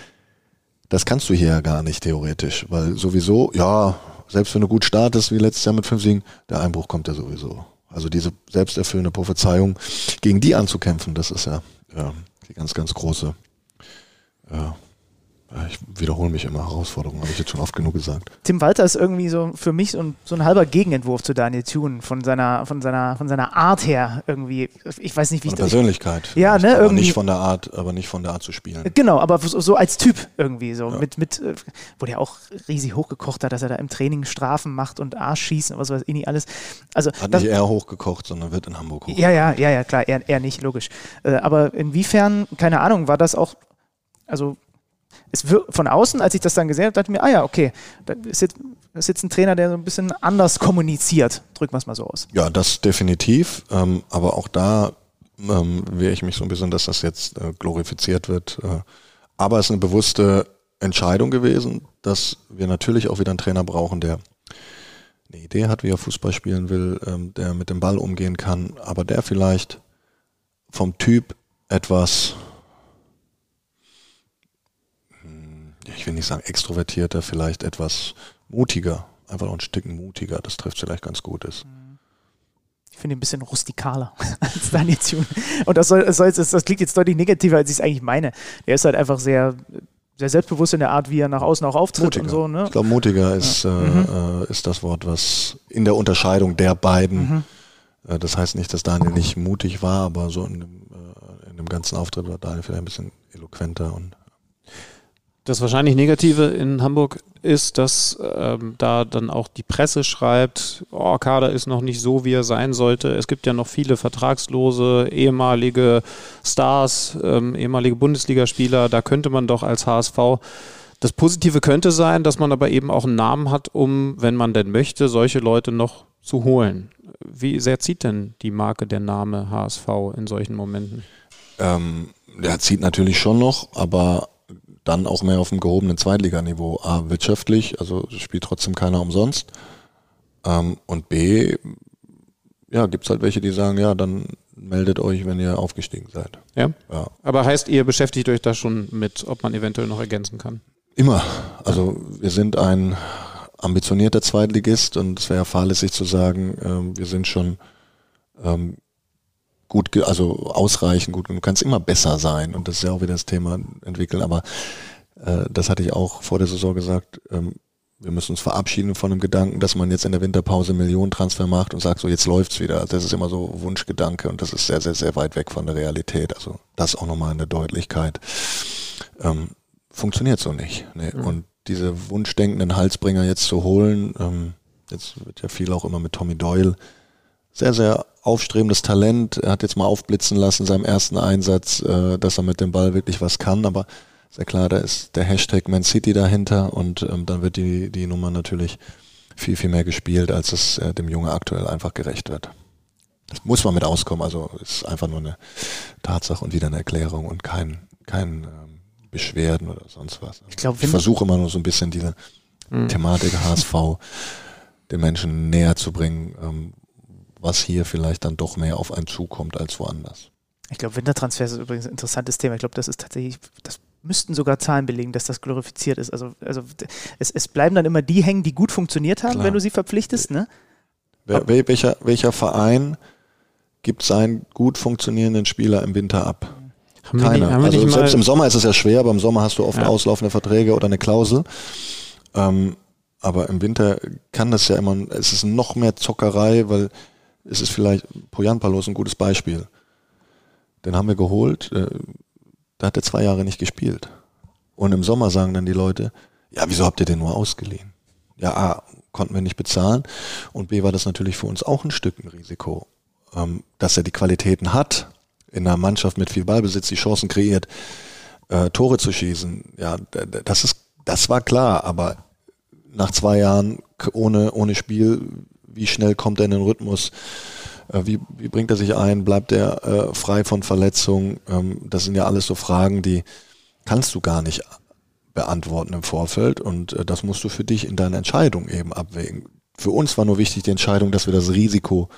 Das kannst du hier ja gar nicht theoretisch, weil sowieso, ja, selbst wenn du gut startest wie letztes Jahr mit fünf Siegen, der Einbruch kommt ja sowieso. Also diese selbsterfüllende Prophezeiung, gegen die anzukämpfen, das ist ja, ja die ganz, ganz große ja, ich wiederhole mich immer, Herausforderungen, habe ich jetzt schon oft genug gesagt. Tim Walter ist irgendwie so für mich so ein, so ein halber Gegenentwurf zu Daniel Thune, von seiner, von, seiner, von seiner Art her irgendwie. Ich weiß nicht, wie von ich Persönlichkeit. Ja, ne, aber irgendwie. Nicht von der Art, aber nicht von der Art zu spielen. Genau, aber so, so als Typ irgendwie, so ja. mit, mit, äh, wo der auch riesig hochgekocht hat, dass er da im Training Strafen macht und Arsch schießen und was weiß ich nicht alles. Also, hat nicht er hochgekocht, sondern wird in Hamburg hochgekocht. Ja, ja, ja, ja, klar, er, er nicht, logisch. Äh, aber inwiefern, keine Ahnung, war das auch, also es von außen, als ich das dann gesehen habe, dachte ich mir, ah ja, okay, da ist jetzt, ist jetzt ein Trainer, der so ein bisschen anders kommuniziert. Drücken wir es mal so aus. Ja, das definitiv. Ähm, aber auch da ähm, wehre ich mich so ein bisschen, dass das jetzt äh, glorifiziert wird. Äh, aber es ist eine bewusste Entscheidung gewesen, dass wir natürlich auch wieder einen Trainer brauchen, der eine Idee hat, wie er Fußball spielen will, ähm, der mit dem Ball umgehen kann, aber der vielleicht vom Typ etwas ich will nicht sagen extrovertierter, vielleicht etwas mutiger, einfach noch ein Stück mutiger, das trifft vielleicht ganz gut ist. Ich finde ihn ein bisschen rustikaler als Daniel Thune. Und das, soll, das, soll, das, klingt jetzt deutlich negativer, als ich es eigentlich meine. Er ist halt einfach sehr sehr selbstbewusst in der Art, wie er nach außen auch auftritt Mutiger. und so. Ne? Ich glaube, mutiger ist, äh, äh, ist das Wort, was in der Unterscheidung der beiden, äh, das heißt nicht, dass Daniel nicht mutig war, aber so in dem, äh, in dem ganzen Auftritt war Daniel vielleicht ein bisschen eloquenter und Das wahrscheinlich Negative in Hamburg ist, dass ähm, da dann auch die Presse schreibt, oh, Kader ist noch nicht so, wie er sein sollte. Es gibt ja noch viele vertragslose, ehemalige Stars, ähm, ehemalige Bundesligaspieler. Da könnte man doch als HSV das Positive könnte sein, dass man aber eben auch einen Namen hat, um, wenn man denn möchte, solche Leute noch zu holen. Wie sehr zieht denn die Marke, der Name HSV in solchen Momenten? Ähm, der zieht natürlich schon noch, aber dann auch mehr auf dem gehobenen Zweitliganiveau. A, wirtschaftlich, also spielt trotzdem keiner umsonst. Ähm, und B, ja, gibt's halt welche, die sagen, ja, dann meldet euch, wenn ihr aufgestiegen seid. Ja? Ja. Aber heißt, ihr beschäftigt euch da schon mit, ob man eventuell noch ergänzen kann? Immer. Also wir sind ein ambitionierter Zweitligist und es wäre fahrlässig zu sagen, ähm, wir sind schon ähm, gut, also ausreichend gut. Du kannst immer besser sein und das ist ja auch wieder das Thema entwickeln. Aber äh, das hatte ich auch vor der Saison gesagt. Ähm, wir müssen uns verabschieden von dem Gedanken, dass man jetzt in der Winterpause Millionentransfer macht und sagt, so jetzt läuft's wieder. Also Das ist immer so Wunschgedanke und das ist sehr, sehr, sehr weit weg von der Realität. Also das auch nochmal in der Deutlichkeit. Ähm, funktioniert so nicht. Nee. Und diese wunschdenkenden Halsbringer jetzt zu holen, ähm, jetzt wird ja viel auch immer mit Tommy Doyle, sehr, sehr aufstrebendes Talent. Er hat jetzt mal aufblitzen lassen in seinem ersten Einsatz, äh, dass er mit dem Ball wirklich was kann, aber sehr klar, da ist der Hashtag Man City dahinter und ähm, dann wird die, die Nummer natürlich viel, viel mehr gespielt, als es äh, dem Junge aktuell einfach gerecht wird. Das muss man mit auskommen, also ist einfach nur eine Tatsache und wieder eine Erklärung und kein, kein ähm, Beschwerden oder sonst was. Ich glaub, ich versuche immer nur so ein bisschen diese Thematik HSV den Menschen näher zu bringen, ähm, was hier vielleicht dann doch mehr auf einen zukommt als woanders. Ich glaube, Wintertransfers ist übrigens ein interessantes Thema. Ich glaube, das ist tatsächlich, das müssten sogar Zahlen belegen, dass das glorifiziert ist. Also, also es, es bleiben dann immer die hängen, die gut funktioniert haben, Klar. wenn du sie verpflichtest, ne? Wer, wel- welcher, welcher Verein gibt seinen gut funktionierenden Spieler im Winter ab? Haben Keiner. nicht, also nicht selbst mal, im Sommer ist es ja schwer, aber im Sommer hast du oft Ja. auslaufende Verträge oder eine Klausel. Ähm, aber im Winter kann das ja immer, es ist noch mehr Zockerei, weil es ist vielleicht, Poyan Palo ist ein gutes Beispiel. Den haben wir geholt, äh, da hat er zwei Jahre nicht gespielt. Und im Sommer sagen dann die Leute, ja, wieso habt ihr den nur ausgeliehen? Ja, A, konnten wir nicht bezahlen und B war das natürlich für uns auch ein Stück ein Risiko. Ähm, dass er die Qualitäten hat, in einer Mannschaft mit viel Ballbesitz die Chancen kreiert, äh, Tore zu schießen, ja, das ist, das war klar, aber nach zwei Jahren ohne, ohne Spiel, wie schnell kommt er in den Rhythmus? Äh, Wie, wie bringt er sich ein? Bleibt er äh, frei von Verletzungen? Ähm, das sind ja alles so Fragen, die kannst du gar nicht beantworten im Vorfeld und äh, das musst du für dich in deiner Entscheidung eben abwägen. Für uns war nur wichtig die Entscheidung, dass wir das Risiko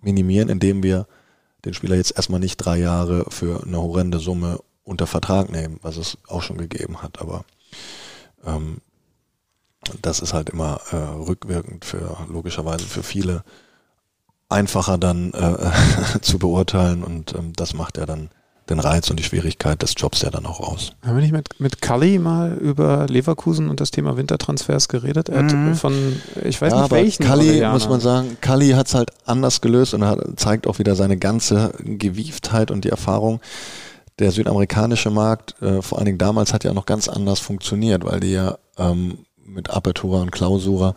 minimieren, indem wir den Spieler jetzt erstmal nicht drei Jahre für eine horrende Summe unter Vertrag nehmen, was es auch schon gegeben hat. Aber ähm, das ist halt immer äh, rückwirkend für logischerweise für viele einfacher dann äh, zu beurteilen und ähm, das macht ja dann den Reiz und die Schwierigkeit des Jobs ja dann auch aus. haben wir nicht mit, mit Cully mal über Leverkusen und das Thema Wintertransfers geredet? Er hat Mhm. von, ich weiß ja, nicht aber welchen. Kalli, muss man sagen, Kalli hat es halt anders gelöst und hat, zeigt auch wieder seine ganze Gewieftheit und die Erfahrung. Der südamerikanische Markt, äh, vor allen Dingen damals, hat ja noch ganz anders funktioniert, weil die ja ähm, mit Apertura und Klausura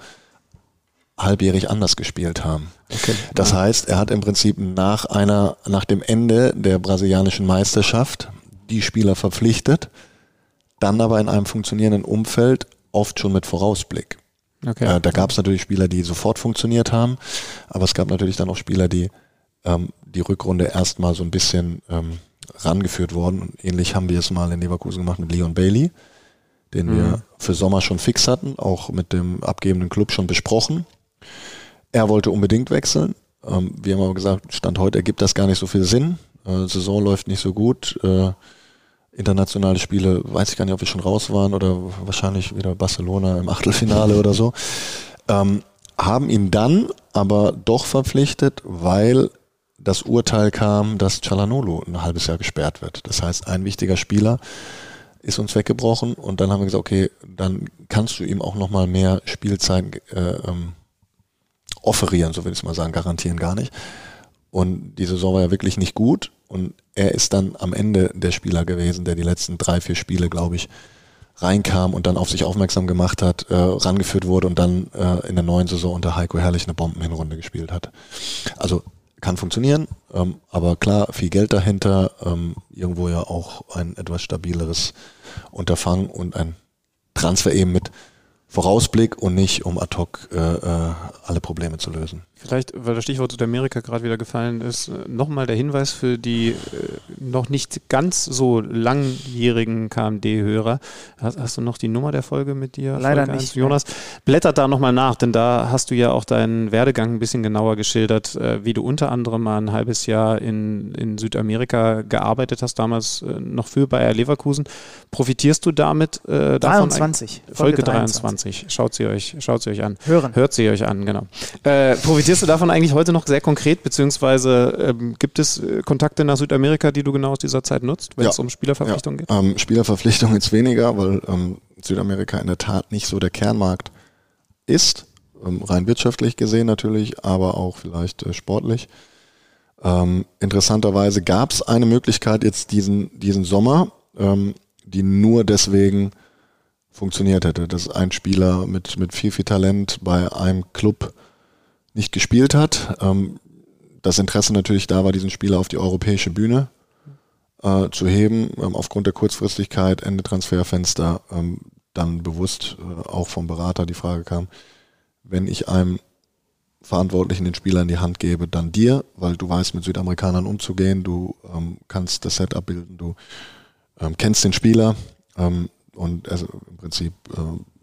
halbjährig anders gespielt haben. Okay. Das heißt, er hat im Prinzip nach einer, nach dem Ende der brasilianischen Meisterschaft die Spieler verpflichtet, dann aber in einem funktionierenden Umfeld, oft schon mit Vorausblick. Okay. Äh, da gab es natürlich Spieler, die sofort funktioniert haben, aber es gab natürlich dann auch Spieler, die ähm, die Rückrunde erstmal so ein bisschen ähm, rangeführt wurden. Und ähnlich haben wir es mal in Leverkusen gemacht mit Leon Bailey, den Mhm. wir für Sommer schon fix hatten, auch mit dem abgebenden Club schon besprochen. Er wollte unbedingt wechseln. Ähm, wir haben aber gesagt, Stand heute ergibt das gar nicht so viel Sinn. Äh, Saison läuft nicht so gut. Äh, internationale Spiele, weiß ich gar nicht, ob wir schon raus waren oder wahrscheinlich wieder Barcelona im Achtelfinale oder so. Ähm, haben ihn dann aber doch verpflichtet, weil das Urteil kam, dass Chalanolo ein halbes Jahr gesperrt wird. Das heißt, ein wichtiger Spieler ist uns weggebrochen und dann haben wir gesagt, okay, dann kannst du ihm auch nochmal mehr Spielzeit äh, ähm, offerieren, so will ich es mal sagen, garantieren gar nicht. Und die Saison war ja wirklich nicht gut und er ist dann am Ende der Spieler gewesen, der die letzten drei, vier Spiele, glaube ich, reinkam und dann auf sich aufmerksam gemacht hat, äh, rangeführt wurde und dann äh, in der neuen Saison unter Heiko Herrlich eine Bombenhinrunde gespielt hat. Also kann funktionieren, ähm, aber klar, viel Geld dahinter, ähm, irgendwo ja auch ein etwas stabileres Unterfangen und ein Transfer eben mit Vorausblick und nicht um ad hoc äh, äh alle Probleme zu lösen. Vielleicht, weil das Stichwort Südamerika gerade wieder gefallen ist, nochmal der Hinweis für die äh, noch nicht ganz so langjährigen KMD-Hörer. Hast, hast, du noch die Nummer der Folge mit dir? Leider nicht. Jonas, blättert da nochmal nach, denn da hast du ja auch deinen Werdegang ein bisschen genauer geschildert, äh, wie du unter anderem mal ein halbes Jahr in, in Südamerika gearbeitet hast, damals äh, noch für Bayer Leverkusen. Profitierst du damit äh, davon? 23. Folge, Folge 23. 23. Schaut sie euch, schaut sie euch an. Hören. Hört sie euch an, genau. Äh, profitierst Profitierst du davon eigentlich heute noch sehr konkret, beziehungsweise ähm, gibt es äh, Kontakte nach Südamerika, die du genau aus dieser Zeit nutzt, wenn ja. es um Spielerverpflichtungen ja. geht? Ähm, Spielerverpflichtung jetzt weniger, weil ähm, Südamerika in der Tat nicht so der Kernmarkt ist, ähm, rein wirtschaftlich gesehen natürlich, aber auch vielleicht äh, sportlich. Ähm, interessanterweise gab es eine Möglichkeit jetzt diesen, diesen Sommer, ähm, die nur deswegen funktioniert hätte, dass ein Spieler mit, mit viel, viel Talent bei einem Club nicht gespielt hat. Ähm, das Interesse natürlich da war, diesen Spieler auf die europäische Bühne äh, zu heben, ähm, aufgrund der Kurzfristigkeit, Ende Transferfenster, ähm, dann bewusst äh, auch vom Berater die Frage kam, wenn ich einem Verantwortlichen den Spieler in die Hand gebe, dann dir, weil du weißt, mit Südamerikanern umzugehen, du ähm, kannst das Setup bilden, du ähm, kennst den Spieler ähm, und also im Prinzip äh,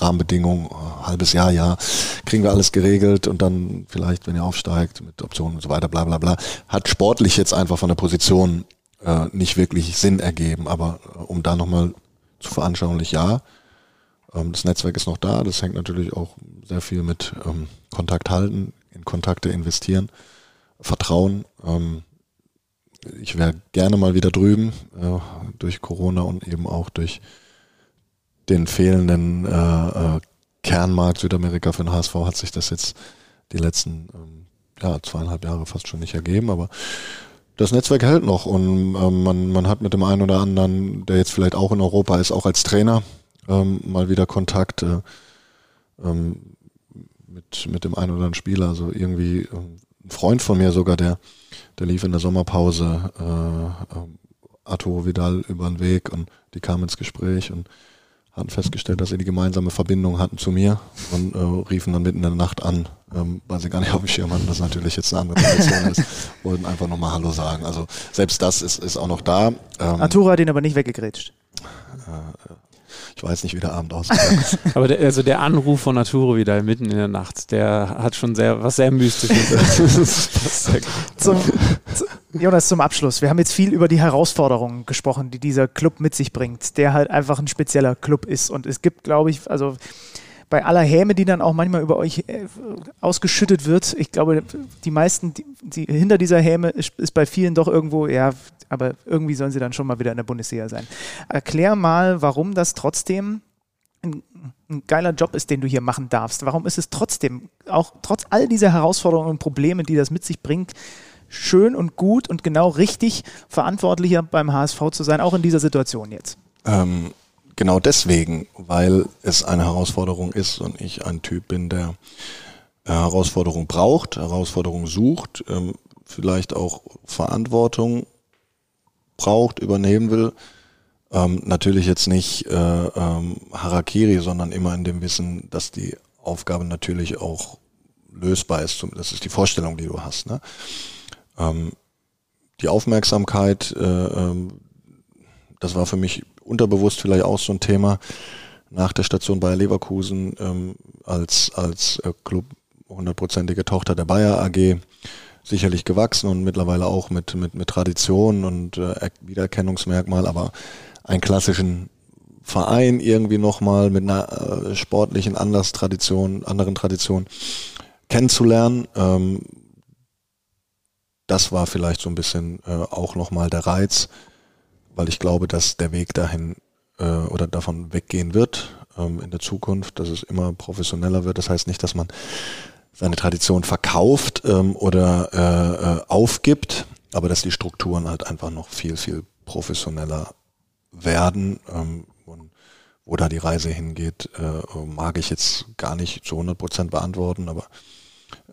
Rahmenbedingungen, äh, halbes Jahr, ja, kriegen wir alles geregelt und dann vielleicht, wenn ihr aufsteigt, mit Optionen und so weiter, bla bla bla, hat sportlich jetzt einfach von der Position äh, nicht wirklich Sinn ergeben. Aber äh, um da nochmal zu veranschaulich, ja, ähm, das Netzwerk ist noch da, das hängt natürlich auch sehr viel mit ähm, Kontakt halten, in Kontakte investieren, Vertrauen. Ähm, ich wäre gerne mal wieder drüben, äh, durch Corona und eben auch durch den fehlenden äh, äh, Kernmarkt Südamerika für den HSV hat sich das jetzt die letzten ähm, ja, zweieinhalb Jahre fast schon nicht ergeben, aber das Netzwerk hält noch und ähm, man, man hat mit dem einen oder anderen, der jetzt vielleicht auch in Europa ist, auch als Trainer ähm, mal wieder Kontakt äh, ähm, mit, mit dem einen oder anderen Spieler. Also irgendwie äh, ein Freund von mir sogar, der, der lief in der Sommerpause äh, äh, Arturo Vidal über den Weg und die kam ins Gespräch und hatten festgestellt, dass sie die gemeinsame Verbindung hatten zu mir und äh, riefen dann mitten in der Nacht an, ähm, weil sie gar nicht auf dem Schirm hatten, dass natürlich jetzt eine andere Position ist, wollten einfach nochmal Hallo sagen. Also selbst das ist, ist auch noch da. Ähm, Arturo hat ihn aber nicht weggegrätscht. Äh, ich weiß nicht, wie der Abend aussieht. Aber der, also der Anruf von Naturo wieder mitten in der Nacht, der hat schon sehr, was sehr Mystisches. zum, Jonas, zum Abschluss. Wir haben jetzt viel über die Herausforderungen gesprochen, die dieser Club mit sich bringt, der halt einfach ein spezieller Club ist. Und es gibt, glaube ich, also bei aller Häme, die dann auch manchmal über euch äh, ausgeschüttet wird, ich glaube, die meisten, die, die hinter dieser Häme ist, ist, bei vielen doch irgendwo, ja, aber irgendwie sollen sie dann schon mal wieder in der Bundesliga sein. Erklär mal, warum das trotzdem ein, ein, geiler Job ist, den du hier machen darfst. Warum ist es trotzdem, auch trotz all dieser Herausforderungen und Probleme, die das mit sich bringt, schön und gut und genau richtig verantwortlicher beim HSV zu sein, auch in dieser Situation jetzt? Ähm, genau deswegen, weil es eine Herausforderung ist und ich ein Typ bin, der äh, Herausforderung braucht, Herausforderung sucht, ähm, vielleicht auch Verantwortung braucht, übernehmen will. Ähm, natürlich jetzt nicht äh, ähm, Harakiri, sondern immer in dem Wissen, dass die Aufgabe natürlich auch lösbar ist. Das ist die Vorstellung, die du hast. Ne? Ähm, die Aufmerksamkeit, äh, ähm, das war für mich unterbewusst vielleicht auch so ein Thema nach der Station Bayer Leverkusen ähm, als, als äh, Club hundertprozentige Tochter der Bayer AG sicherlich gewachsen und mittlerweile auch mit, mit, mit Tradition und äh, Wiedererkennungsmerkmal, aber einen klassischen Verein irgendwie nochmal mit einer äh, sportlichen anders Tradition, anderen Tradition kennenzulernen. Ähm, das war vielleicht so ein bisschen äh, auch nochmal der Reiz, weil ich glaube, dass der Weg dahin äh, oder davon weggehen wird ähm, in der Zukunft, dass es immer professioneller wird. Das heißt nicht, dass man seine Tradition verkauft ähm, oder äh, äh, aufgibt, aber dass die Strukturen halt einfach noch viel, viel professioneller werden. Ähm, wo da die Reise hingeht, äh, mag ich jetzt gar nicht zu 100 Prozent beantworten, aber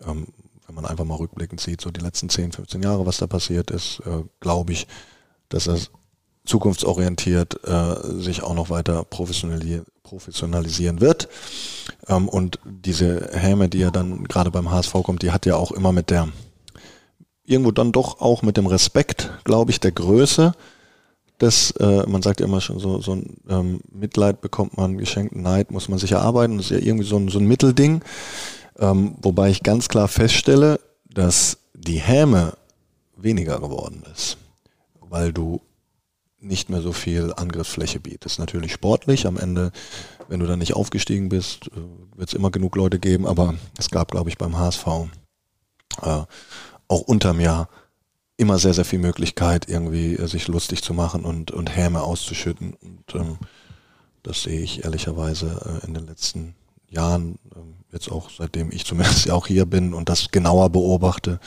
ähm, wenn man einfach mal rückblickend sieht, so die letzten 10, 15 Jahre, was da passiert ist, äh, glaube ich, dass es zukunftsorientiert äh, sich auch noch weiter professionalisieren wird. Ähm, und diese Häme, die ja dann gerade beim HSV kommt, die hat ja auch immer mit der, irgendwo dann doch auch mit dem Respekt, glaube ich, der Größe des, äh, man sagt ja immer schon so, so ein ähm, Mitleid bekommt man geschenkt, Neid muss man sich erarbeiten. Das ist ja irgendwie so ein, so ein Mittelding. Ähm, wobei ich ganz klar feststelle, dass die Häme weniger geworden ist, weil du nicht mehr so viel Angriffsfläche bietest. Natürlich sportlich, am Ende, wenn du dann nicht aufgestiegen bist, äh, wird es immer genug Leute geben, aber es gab, glaube ich, beim HSV äh, auch unterm Jahr immer sehr, sehr viel Möglichkeit, irgendwie äh, sich lustig zu machen und, und Häme auszuschütten. Und ähm, das sehe ich ehrlicherweise äh, in den letzten Jahren, ähm, jetzt auch seitdem ich zumindest auch hier bin und das genauer beobachte,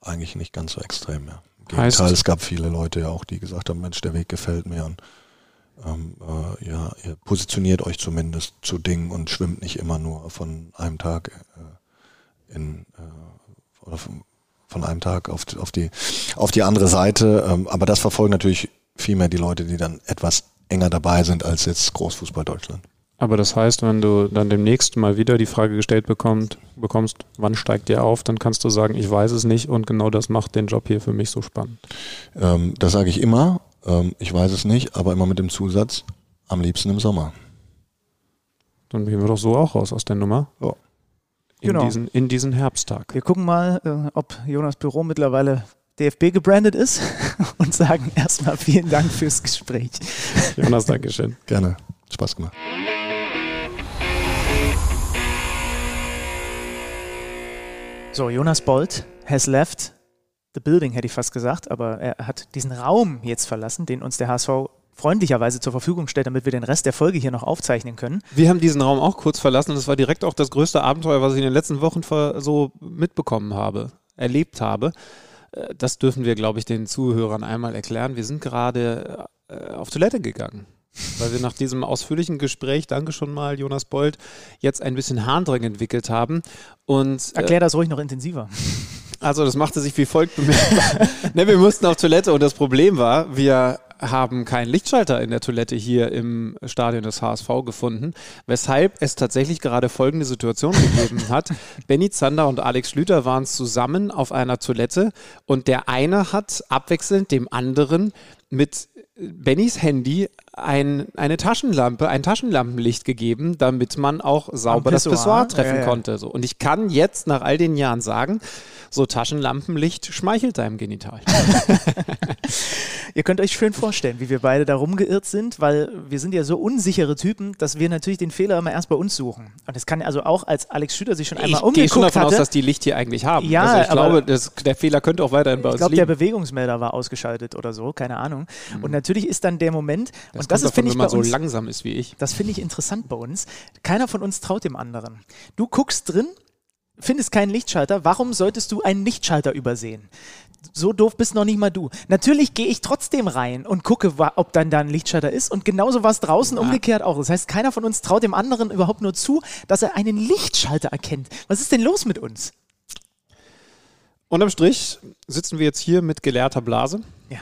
eigentlich nicht ganz so extrem mehr. Gegenteil, es gab viele Leute ja auch, die gesagt haben, Mensch, der Weg gefällt mir und ähm, äh, ja, ihr positioniert euch zumindest zu Dingen und schwimmt nicht immer nur von einem Tag äh, in äh, oder von, von, einem Tag auf, auf, die, auf die andere Seite. Ähm, aber das verfolgen natürlich viel mehr die Leute, die dann etwas enger dabei sind als jetzt Großfußball Deutschland. Aber das heißt, wenn du dann demnächst mal wieder die Frage gestellt bekommt, bekommst, wann steigt ihr auf, dann kannst du sagen, ich weiß es nicht und genau das macht den Job hier für mich so spannend. Ähm, das sage ich immer. Ähm, ich weiß es nicht, aber immer mit dem Zusatz, am liebsten im Sommer. Dann gehen wir doch so auch raus aus der Nummer. Ja. In, genau. diesen, in diesen Herbsttag. Wir gucken mal, äh, ob Jonas Büro mittlerweile DFB gebrandet ist und sagen erstmal vielen Dank fürs Gespräch. Jonas, Dankeschön. Gerne. Spaß gemacht. So, Jonas Bolt has left the building, hätte ich fast gesagt, aber er hat diesen Raum jetzt verlassen, den uns der HSV freundlicherweise zur Verfügung stellt, damit wir den Rest der Folge hier noch aufzeichnen können. Wir haben diesen Raum auch kurz verlassen und das war direkt auch das größte Abenteuer, was ich in den letzten Wochen so mitbekommen habe, erlebt habe. Äh, das dürfen wir, glaube ich, den Zuhörern einmal erklären. Wir sind gerade äh, auf Toilette gegangen weil wir nach diesem ausführlichen Gespräch, danke schon mal, Jonas Bold, jetzt ein bisschen Harndrang entwickelt haben. Und, äh, Erklär das ruhig noch intensiver. Also das machte sich wie folgt bemerkbar. ne, wir mussten auf Toilette und das Problem war, wir haben keinen Lichtschalter in der Toilette hier im Stadion des HSV gefunden, weshalb es tatsächlich gerade folgende Situation gegeben hat. Benny Zander und Alex Schlüter waren zusammen auf einer Toilette und der eine hat abwechselnd dem anderen mit Bennys Handy ein, eine Taschenlampe, ein Taschenlampenlicht gegeben, damit man auch sauber das Pissoir treffen ja, ja. konnte. So. Und ich kann jetzt nach all den Jahren sagen, so Taschenlampenlicht schmeichelt deinem Genital. Ihr könnt euch schön vorstellen, wie wir beide da rumgeirrt sind, weil wir sind ja so unsichere Typen, dass wir natürlich den Fehler immer erst bei uns suchen. Und es kann also auch, als Alex Schüter sich schon einmal ich umgeguckt Ich gehe schon davon hatte, aus, dass die Licht hier eigentlich haben. Ja, also ich glaube, das, der Fehler könnte auch weiterhin bei uns Ich glaube, der Bewegungsmelder war ausgeschaltet oder so, keine Ahnung. Mhm. Und natürlich ist dann der Moment, das und das ist, finde ich, wenn man so langsam ist wie ich. Das finde ich interessant bei uns. Keiner von uns traut dem anderen. Du guckst drin, findest keinen Lichtschalter, warum solltest du einen Lichtschalter übersehen? So doof bist noch nicht mal du. Natürlich gehe ich trotzdem rein und gucke, ob dann da ein Lichtschalter ist. Und genauso war es draußen ja. umgekehrt auch. Das heißt, keiner von uns traut dem anderen überhaupt nur zu, dass er einen Lichtschalter erkennt. Was ist denn los mit uns? Unterm Strich sitzen wir jetzt hier mit geleerter Blase. Ja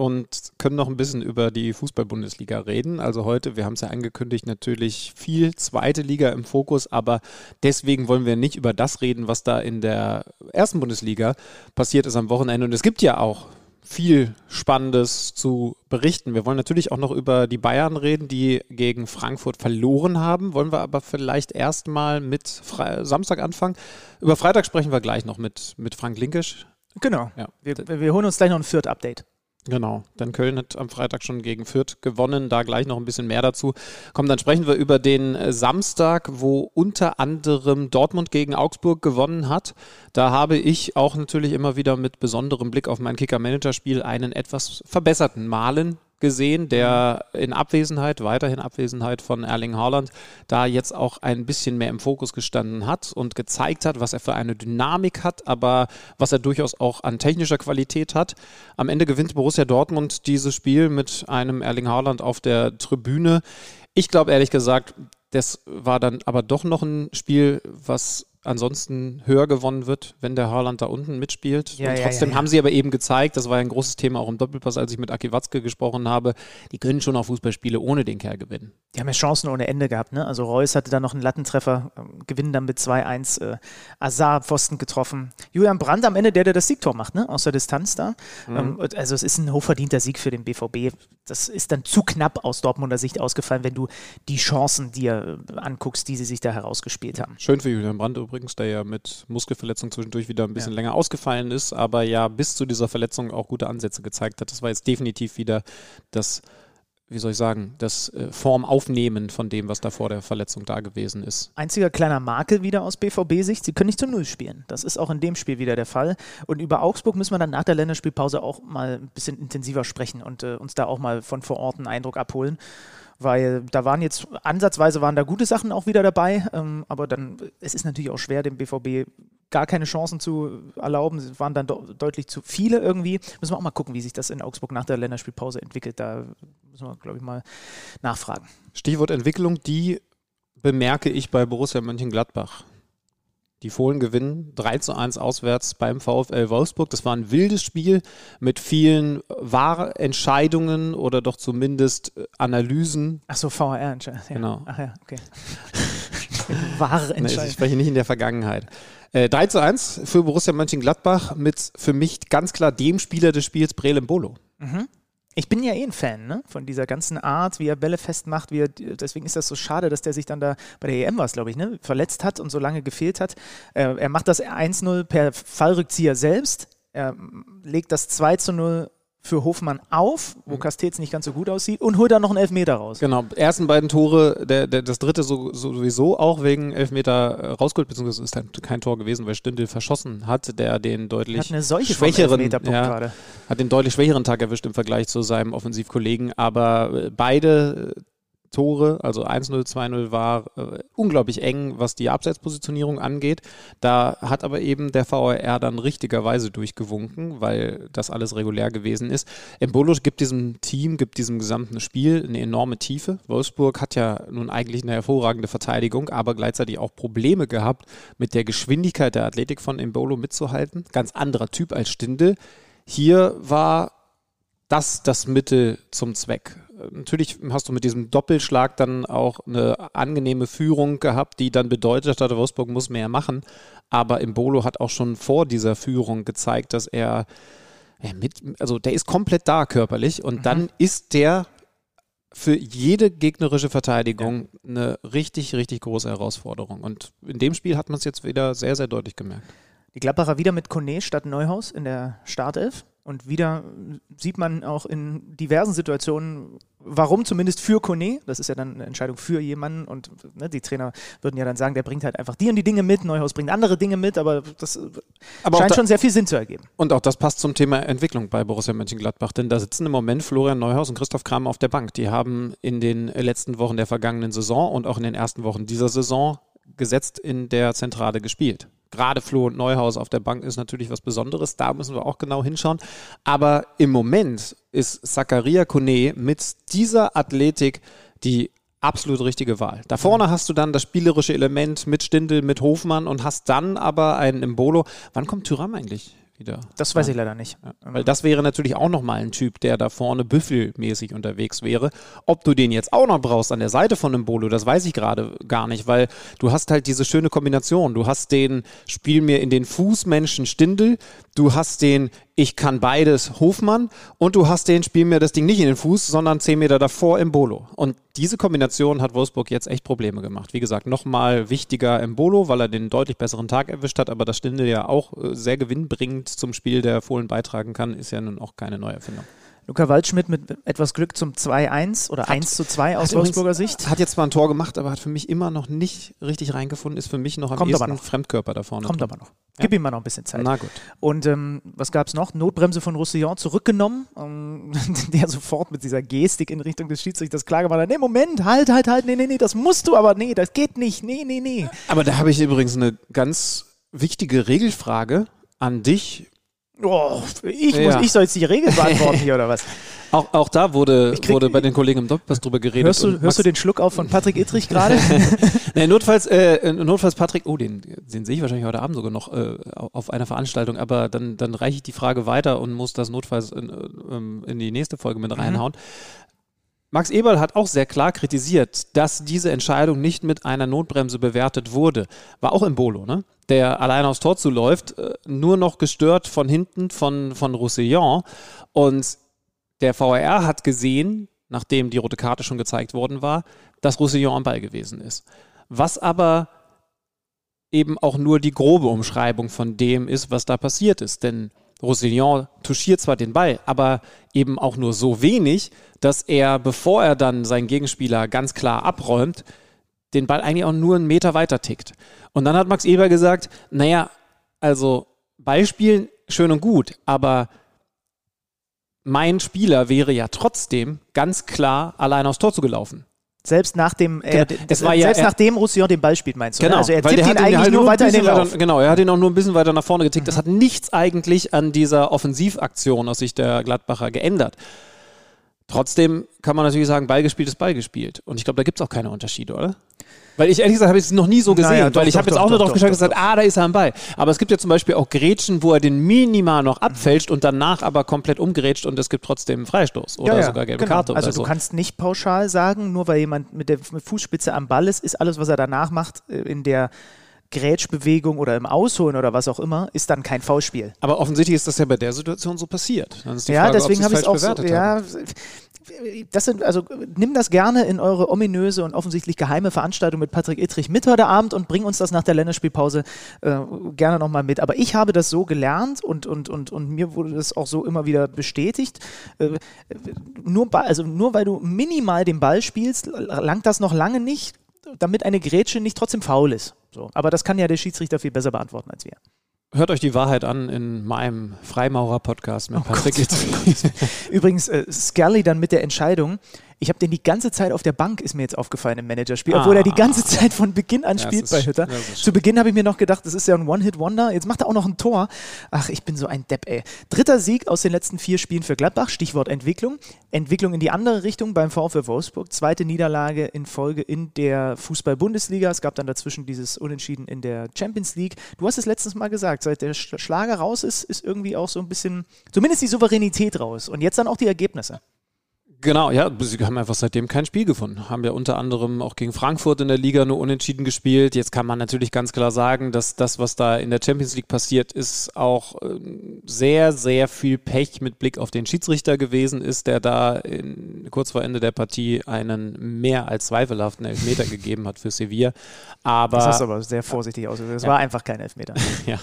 und können noch ein bisschen über die Fußball-Bundesliga reden. Also heute, wir haben es ja angekündigt, natürlich viel zweite Liga im Fokus, aber deswegen wollen wir nicht über das reden, was da in der ersten Bundesliga passiert ist am Wochenende. Und es gibt ja auch viel Spannendes zu berichten. Wir wollen natürlich auch noch über die Bayern reden, die gegen Frankfurt verloren haben. Wollen wir aber vielleicht erstmal mit Fre Samstag anfangen. Über Freitag sprechen wir gleich noch mit, mit Frank Linkisch. Genau. Ja. Wir, wir holen uns gleich noch ein Viert-Update. Genau, denn Köln hat am Freitag schon gegen Fürth gewonnen, da gleich noch ein bisschen mehr dazu. Komm, dann sprechen wir über den äh, Samstag, wo unter anderem Dortmund gegen Augsburg gewonnen hat. Da habe ich auch natürlich immer wieder mit besonderem Blick auf mein Kicker-Manager-Spiel einen etwas verbesserten Malen gesehen, der in Abwesenheit, weiterhin Abwesenheit von Erling Haaland, da jetzt auch ein bisschen mehr im Fokus gestanden hat und gezeigt hat, was er für eine Dynamik hat, aber was er durchaus auch an technischer Qualität hat. Am Ende gewinnt Borussia Dortmund dieses Spiel mit einem Erling Haaland auf der Tribüne. Ich glaube ehrlich gesagt, das war dann aber doch noch ein Spiel, was ansonsten höher gewonnen wird, wenn der Haaland da unten mitspielt. Ja, und ja, trotzdem ja, haben sie aber eben gezeigt, das war ja ein großes Thema auch im Doppelpass, als ich mit Aki Watzke gesprochen habe, die können schon auch Fußballspiele ohne den Kerl gewinnen. Die haben ja Chancen ohne Ende gehabt, ne? Also Reus hatte da noch einen Lattentreffer, ähm, gewinnen dann mit 2-1, äh, Azar Pfosten getroffen. Julian Brandt am Ende der, der das Siegtor macht, ne? Aus der Distanz da. Ähm, und also es ist ein hochverdienter Sieg für den BVB. Das ist dann zu knapp aus Dortmunder Sicht ausgefallen, wenn du die Chancen dir äh, anguckst, die sie sich da herausgespielt haben. Schön für Julian Brandt übrigens, der ja mit Muskelverletzung zwischendurch wieder ein bisschen länger ausgefallen ist, aber ja bis zu dieser Verletzung auch gute Ansätze gezeigt hat. Das war jetzt definitiv wieder das, wie soll ich sagen, das äh, Formaufnehmen von dem, was da vor der Verletzung da gewesen ist. Einziger kleiner Makel wieder aus BVB-Sicht, sie können nicht zu Null spielen. Das ist auch in dem Spiel wieder der Fall. Und über Augsburg müssen wir dann nach der Länderspielpause auch mal ein bisschen intensiver sprechen und äh, uns da auch mal von vor Ort einen Eindruck abholen. Weil da waren jetzt, ansatzweise waren da gute Sachen auch wieder dabei, ähm, aber dann, es ist natürlich auch schwer, dem BVB gar keine Chancen zu erlauben. Es waren dann deutlich zu viele irgendwie. Müssen wir auch mal gucken, wie sich das in Augsburg nach der Länderspielpause entwickelt. Da müssen wir, glaube ich, mal nachfragen. Stichwort Entwicklung, die bemerke ich bei Borussia Mönchengladbach. Die Fohlen gewinnen 3 zu 1 auswärts beim VfL Wolfsburg. Das war ein wildes Spiel mit vielen Wahrentscheidungen oder doch zumindest äh, Analysen. Ach so, VR entscheidend. Ja. Genau. Ach ja, okay. Wahre Nee, ich spreche nicht in der Vergangenheit. Äh, 3 zu 1 für Borussia Mönchengladbach mit für mich ganz klar dem Spieler des Spiels, Brelem Bolo. Ich bin ja eh ein Fan ne? von dieser ganzen Art, wie er Bälle festmacht. Wie er, deswegen ist das so schade, dass der sich dann da bei der EM war, glaube ich, ne? verletzt hat und so lange gefehlt hat. Äh, er macht das 1-0 per Fallrückzieher selbst. Er mm, legt das 2 zu 0 für Hofmann auf, wo Castells nicht ganz so gut aussieht, und holt dann noch einen Elfmeter raus. Genau, ersten beiden Tore, der, der, das dritte so, so sowieso auch wegen Elfmeter äh, rausgeholt, beziehungsweise ist dann kein Tor gewesen, weil Stindl verschossen hat, der den deutlich Hat eine vom schwächeren, ja, gerade. hat den deutlich schwächeren Tag erwischt im Vergleich zu seinem Offensivkollegen, aber äh, beide äh, Tore, also 1-0, 2-0 war äh, unglaublich eng, was die Abseitspositionierung angeht. Da hat aber eben der VAR dann richtigerweise durchgewunken, weil das alles regulär gewesen ist. Embolo gibt diesem Team, gibt diesem gesamten Spiel eine enorme Tiefe. Wolfsburg hat ja nun eigentlich eine hervorragende Verteidigung, aber gleichzeitig auch Probleme gehabt, mit der Geschwindigkeit der Athletik von Embolo mitzuhalten. Ganz anderer Typ als Stindl. Hier war das das Mittel zum Zweck. Natürlich hast du mit diesem Doppelschlag dann auch eine angenehme Führung gehabt, die dann bedeutet hat, Wolfsburg muss mehr machen. Aber Imbolo hat auch schon vor dieser Führung gezeigt, dass er ja, mit, also der ist komplett da körperlich und dann ist der für jede gegnerische Verteidigung eine richtig, richtig große Herausforderung. Und in dem Spiel hat man es jetzt wieder sehr, sehr deutlich gemerkt. Die Gladbacher wieder mit Kone statt Neuhaus in der Startelf. Und wieder sieht man auch in diversen Situationen, warum zumindest für Kone. Das ist ja dann eine Entscheidung für jemanden. Und ne, die Trainer würden ja dann sagen, der bringt halt einfach die und die Dinge mit. Neuhaus bringt andere Dinge mit. Aber das äh, Aber scheint da- schon sehr viel Sinn zu ergeben. Und auch das passt zum Thema Entwicklung bei Borussia Mönchengladbach, denn da sitzen im Moment Florian Neuhaus und Christoph Kramer auf der Bank. Die haben in den letzten Wochen der vergangenen Saison und auch in den ersten Wochen dieser Saison gesetzt in der Zentrale gespielt. Gerade Flo und Neuhaus auf der Bank ist natürlich was Besonderes, da müssen wir auch genau hinschauen. Aber im Moment ist Zakaria Kone mit dieser Athletik die absolut richtige Wahl. Da vorne hast du dann das spielerische Element mit Stindl, mit Hofmann und hast dann aber einen Imbolo. Wann kommt Tyram eigentlich wieder? Das weiß ich leider nicht. Ja, weil das wäre natürlich auch nochmal ein Typ, der da vorne büffelmäßig unterwegs wäre. Ob du den jetzt auch noch brauchst an der Seite von einem Bolo, das weiß ich gerade gar nicht, weil du hast halt diese schöne Kombination. Du hast den Spiel mir in den Fußmenschen Stindel, du hast den ich kann beides Hofmann und du hast den Spiel mir das Ding nicht in den Fuß, sondern 10 Meter davor im Bolo. Und diese Kombination hat Wolfsburg jetzt echt Probleme gemacht. Wie gesagt, nochmal wichtiger im Bolo, weil er den deutlich besseren Tag erwischt hat, aber das Stindel ja auch äh, sehr gewinnbringend zum Spiel der Fohlen beitragen kann, ist ja nun auch keine Neuerfindung. Luca Waldschmidt mit etwas Glück zum 2-1 oder 1 zu 2 aus Wolfsburger Sicht. Hat jetzt zwar ein Tor gemacht, aber hat für mich immer noch nicht richtig reingefunden, ist für mich noch am Kommt ehesten noch. Fremdkörper da vorne. Kommt drin. aber noch. Gib ihm mal noch ein bisschen Zeit. Na gut. Und ähm, was gab es noch? Notbremse von Roussillon zurückgenommen, ähm, der sofort mit dieser Gestik in Richtung des Schiedsrichters klar gemacht hat, nee, Moment, halt, halt, halt, nee, nee, nee, das musst du aber, nee, das geht nicht, nee, nee, nee. Aber da habe ich übrigens eine ganz wichtige Regelfrage an dich. Oh, ich, Ja. muss, ich soll jetzt die Regeln beantworten hier oder was? Auch, auch da wurde, krieg- wurde bei den Kollegen im Doppelpass drüber geredet. Hörst du, hörst du den Schluck auf von Patrick Ittrich gerade? Nee, notfalls, äh, notfalls Patrick, oh, den, den sehe ich wahrscheinlich heute Abend sogar noch äh, auf einer Veranstaltung, aber dann, dann reiche ich die Frage weiter und muss das notfalls in, äh, ähm, in die nächste Folge mit reinhauen. Max Eberl hat auch sehr klar kritisiert, dass diese Entscheidung nicht mit einer Notbremse bewertet wurde. War auch im Bolo, ne? Der allein aufs Tor zuläuft, äh, nur noch gestört von hinten von, von Roussillon. Und der VAR hat gesehen, nachdem die rote Karte schon gezeigt worden war, dass Roussillon am Ball gewesen ist. Was aber eben auch nur die grobe Umschreibung von dem ist, was da passiert ist. Denn Roussillon touchiert zwar den Ball, aber eben auch nur so wenig, dass er, bevor er dann seinen Gegenspieler ganz klar abräumt, den Ball eigentlich auch nur einen Meter weiter tickt. Und dann hat Max Eber gesagt, naja, also Ballspielen schön und gut, aber mein Spieler wäre ja trotzdem ganz klar allein aufs Tor zugelaufen. Selbst nach dem, äh, Genau. War ja- selbst er- nachdem Roussillon den Ball spielt, meinst du? ne? Also er tippt ihn hat eigentlich halt nur weiter in den Lauf. Genau, er hat ihn auch nur ein bisschen weiter nach vorne getickt. Das hat nichts eigentlich an dieser Offensivaktion aus Sicht der Gladbacher geändert. Trotzdem kann man natürlich sagen, Ball gespielt ist Ball gespielt. Und ich glaube, da gibt es auch keine Unterschiede, oder? Weil ich ehrlich gesagt habe ich es noch nie so gesehen, Naja, doch, weil ich habe jetzt doch, auch nur doch, drauf doch, geschaut und gesagt, ah, da ist er am Ball. Aber es gibt ja zum Beispiel auch Grätschen, wo er den minimal noch abfälscht und danach aber komplett umgerätscht und es gibt trotzdem einen Freistoß oder Ja, ja, sogar gelbe genau. Karte Also so. du kannst nicht pauschal sagen, nur weil jemand mit der Fußspitze am Ball ist, ist alles, was er danach macht, äh, in der Grätschbewegung oder im Ausholen oder was auch immer, ist dann kein Foulspiel. aber offensichtlich ist das ja bei der Situation so passiert. Dann ist die ja, Frage, deswegen habe ich es auch so, ja, das sind, also nimm das gerne in eure ominöse und offensichtlich geheime Veranstaltung mit Patrick Ittrich mit heute Abend und bring uns das nach der Länderspielpause äh, gerne nochmal mit. Aber ich habe das so gelernt und, und, und, und mir wurde das auch so immer wieder bestätigt. Äh, nur, also nur weil du minimal den Ball spielst, langt das noch lange nicht, damit eine Grätsche nicht trotzdem faul ist. So. Aber das kann ja der Schiedsrichter viel besser beantworten als wir. Hört euch die Wahrheit an in meinem Freimaurer-Podcast mit Patrick Ittrich. Übrigens, äh, Scully dann mit der Entscheidung. Ich habe den die ganze Zeit auf der Bank, ist mir jetzt aufgefallen im Managerspiel, obwohl er die ganze Zeit von Beginn an Ja, spielt bei Hütter. Zu Beginn habe ich mir noch gedacht, das ist ja ein One-Hit-Wonder. Jetzt macht er auch noch ein Tor. Ach, ich bin so ein Depp, ey. Dritter Sieg aus den letzten vier Spielen für Gladbach, Stichwort Entwicklung. Entwicklung in die andere Richtung beim VfL Wolfsburg. Zweite Niederlage in Folge in der Fußball-Bundesliga. Es gab dann dazwischen dieses Unentschieden in der Champions League. Du hast es letztens mal gesagt, seit der Sch- Schlager raus ist, ist irgendwie auch so ein bisschen, zumindest die Souveränität raus. Und jetzt dann auch die Ergebnisse. Genau, ja, sie haben einfach seitdem kein Spiel gefunden. Haben ja unter anderem auch gegen Frankfurt in der Liga nur unentschieden gespielt. Jetzt kann man natürlich ganz klar sagen, dass das, was da in der Champions League passiert, ist auch ähm, sehr, sehr viel Pech mit Blick auf den Schiedsrichter gewesen ist, der da in, kurz vor Ende der Partie einen mehr als zweifelhaften Elfmeter gegeben hat für Sevilla. Aber Das hast du aber sehr vorsichtig ausgedrückt. Das Ja. war einfach kein Elfmeter. ja.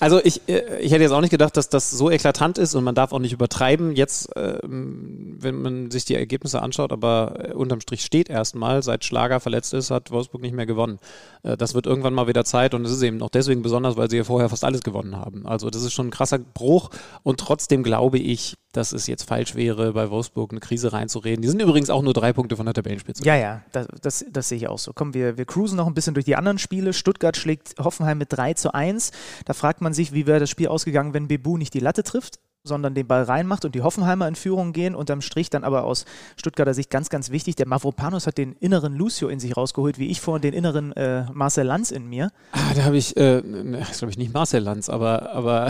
Also ich, äh, ich hätte jetzt auch nicht gedacht, dass das so eklatant ist und man darf auch nicht übertreiben. Jetzt, ähm, wenn man sich die Ergebnisse anschaut, aber äh, unterm Strich steht erstmal, seit Schlager verletzt ist, hat Wolfsburg nicht mehr gewonnen. Äh, das wird irgendwann mal wieder Zeit und es ist eben auch deswegen besonders, weil sie ja vorher fast alles gewonnen haben. Also das ist schon ein krasser Bruch und trotzdem glaube ich, dass es jetzt falsch wäre, bei Wolfsburg eine Krise reinzureden. Die sind übrigens auch nur drei Punkte von der Tabellenspitze. Ja, ja, das, das, das sehe ich auch so. Komm, wir, wir cruisen noch ein bisschen durch die anderen Spiele. Stuttgart schlägt Hoffenheim mit 3 zu 1. Da fragt man sich, wie wäre das Spiel ausgegangen, wenn Bebu nicht die Latte trifft, sondern den Ball reinmacht und die Hoffenheimer in Führung gehen. Unterm Strich dann aber aus Stuttgarter Sicht ganz, ganz wichtig. Der Mavropanos hat den inneren Lucio in sich rausgeholt, wie ich vorhin den inneren äh, Marcel Lanz in mir. Ah, da habe ich, äh, ne, das glaube ich nicht Marcel Lanz, aber, aber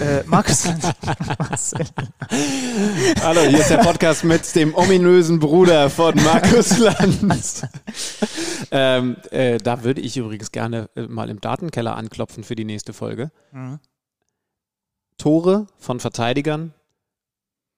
Äh, Markus Lanz. Marcel. Hallo, hier ist der Podcast mit dem ominösen Bruder von Markus Lanz. ähm, äh, da würde ich übrigens gerne äh, mal im Datenkeller anklopfen für die nächste Folge. Mhm. Tore von Verteidigern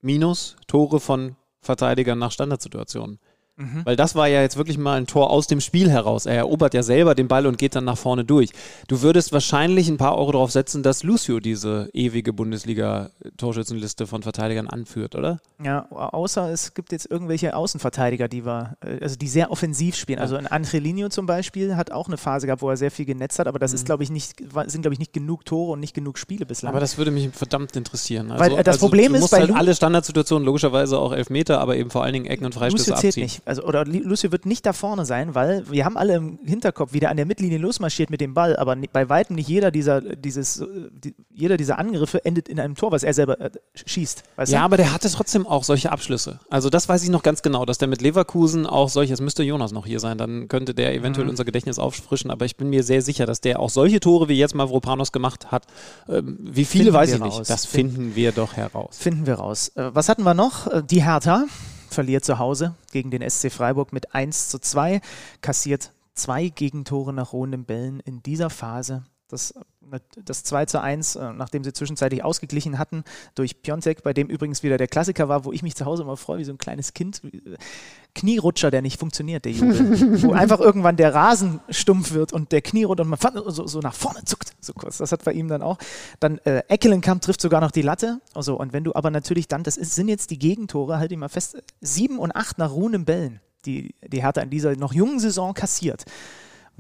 minus Tore von Verteidigern nach Standardsituationen. Mhm. Weil das war ja jetzt wirklich mal ein Tor aus dem Spiel heraus. Er erobert ja selber den Ball und geht dann nach vorne durch. Du würdest wahrscheinlich ein paar Euro darauf setzen, dass Lucio diese ewige Bundesliga-Torschützenliste von Verteidigern anführt, oder? Ja, außer es gibt jetzt irgendwelche Außenverteidiger, die wir, äh, also die sehr offensiv spielen. Ja. Also ein Angelino zum Beispiel hat auch eine Phase gehabt, wo er sehr viel genetzt hat, aber das mhm. ist, glaube ich, nicht, sind, glaube ich, nicht genug Tore und nicht genug Spiele bislang. Aber das würde mich verdammt interessieren. Also, Weil das also Problem ist bei halt alle Standardsituationen, logischerweise auch Elfmeter, aber eben vor allen Dingen Ecken und Freistöße zählt nicht also oder Lucio wird nicht da vorne sein, weil wir haben alle im Hinterkopf, wie der an der Mittellinie losmarschiert mit dem Ball, aber bei weitem nicht jeder dieser, dieses, die, jeder dieser Angriffe endet in einem Tor, was er selber äh, schießt. ja, du? aber der hatte trotzdem auch solche Abschlüsse. Also das weiß ich noch ganz genau, dass der mit Leverkusen auch solche, es müsste Jonas noch hier sein, dann könnte der eventuell mhm. unser Gedächtnis auffrischen, aber ich bin mir sehr sicher, dass der auch solche Tore, wie jetzt Mavropanos gemacht hat, ähm, wie viele finden weiß ich raus. nicht. Das finden wir doch heraus. Finden wir raus. Äh, was hatten wir noch? Äh, die Hertha verliert zu Hause gegen den SC Freiburg mit 1 zu 2, kassiert zwei Gegentore nach ruhenden Bällen in dieser Phase. Das, das 2 zu 1, äh, nachdem sie zwischenzeitlich ausgeglichen hatten durch Piontek, bei dem übrigens wieder der Klassiker war, wo ich mich zu Hause immer freue, wie so ein kleines Kind. Knierutscher, der nicht funktioniert, der Jubel. wo einfach irgendwann der Rasen stumpf wird und der Knie runter und man so, so, nach vorne zuckt, so kurz. Das hat bei ihm dann auch. Dann äh, Eckelenkamp trifft sogar noch die Latte. Also, und wenn du aber natürlich dann, das ist, sind jetzt die Gegentore, halt immer fest, sieben und acht nach ruhenden Bällen, die die Hertha in dieser noch jungen Saison kassiert.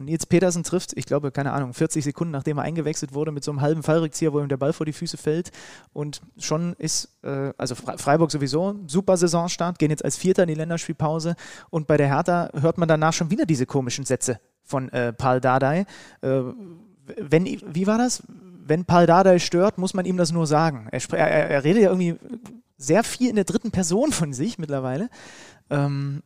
Nils Petersen trifft, ich glaube, keine Ahnung, 40 Sekunden nachdem er eingewechselt wurde, mit so einem halben Fallrückzieher, wo ihm der Ball vor die Füße fällt. Und schon ist, äh, also Freiburg sowieso, super Saisonstart, gehen jetzt als Vierter in die Länderspielpause. Und bei der Hertha hört man danach schon wieder diese komischen Sätze von äh, Paul Dardai. Äh, wenn, wie war das? Wenn Paul Dardai stört, muss man ihm das nur sagen. Er, er, er redet ja irgendwie sehr viel in der dritten Person von sich mittlerweile. Ähm,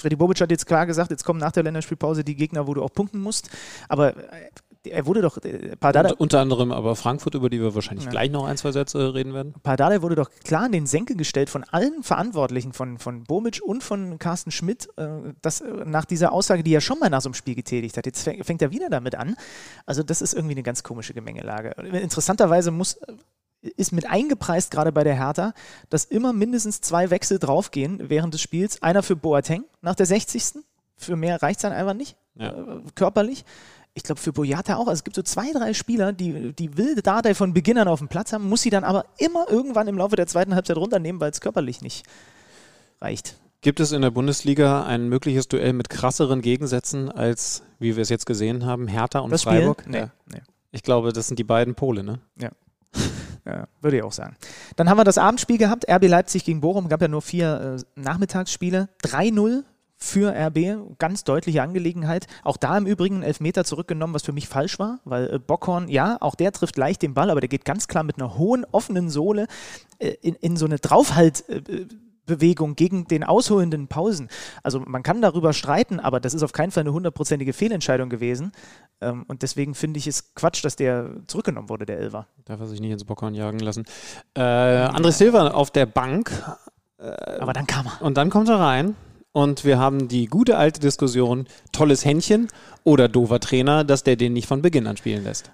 Freddy Bobic hat jetzt klar gesagt, jetzt kommen nach der Länderspielpause die Gegner, wo du auch punkten musst. Aber äh, er wurde doch. Äh, Pardada, Und, unter anderem aber Frankfurt, über die wir wahrscheinlich ja. gleich noch ein, zwei Sätze reden werden. Pardada wurde doch klar in den Senkel gestellt von allen Verantwortlichen, von, von Bomic und von Carsten Schmidt, äh, dass nach dieser Aussage, die er schon mal nach so einem Spiel getätigt hat, jetzt fängt er wieder damit an. Also, das ist irgendwie eine ganz komische Gemengelage. Interessanterweise muss ist mit eingepreist, gerade bei der Hertha, dass immer mindestens zwei Wechsel draufgehen während des Spiels. Einer für Boateng nach der 60. Für mehr reicht es dann einfach nicht, ja. äh, körperlich. Ich glaube, für Boyata auch. Also es gibt so zwei, drei Spieler, die, die will Dardai von Beginn an auf dem Platz haben, muss sie dann aber immer irgendwann im Laufe der zweiten Halbzeit runternehmen, weil es körperlich nicht reicht. Gibt es in der Bundesliga ein mögliches Duell mit krasseren Gegensätzen, als, wie wir es jetzt gesehen haben, Hertha und das Freiburg? Nee, ja. nee. Ich glaube, das sind die beiden Pole, ne? Ja. Ja, würde ich auch sagen. Dann haben wir das Abendspiel gehabt. RB Leipzig gegen Bochum. Gab ja nur vier äh, Nachmittagsspiele. 3-0 für RB. Ganz deutliche Angelegenheit. Auch da im Übrigen Elfmeter zurückgenommen, was für mich falsch war, weil äh, Bockhorn, ja, auch der trifft leicht den Ball, aber der geht ganz klar mit einer hohen, offenen Sohle äh, in, in so eine Draufhalt. Bewegung gegen den ausholenden Pausen. Also man kann darüber streiten, aber das ist auf keinen Fall eine hundertprozentige Fehlentscheidung gewesen. Ähm, und deswegen finde ich es Quatsch, dass der zurückgenommen wurde, der Elfer. Darf er sich nicht ins Bockhorn jagen lassen. Äh, André Silva auf der Bank. Äh, aber dann kam er. Und dann kommt er rein. Und wir haben die gute alte Diskussion, tolles Händchen oder doofer Trainer, dass der den nicht von Beginn an spielen lässt.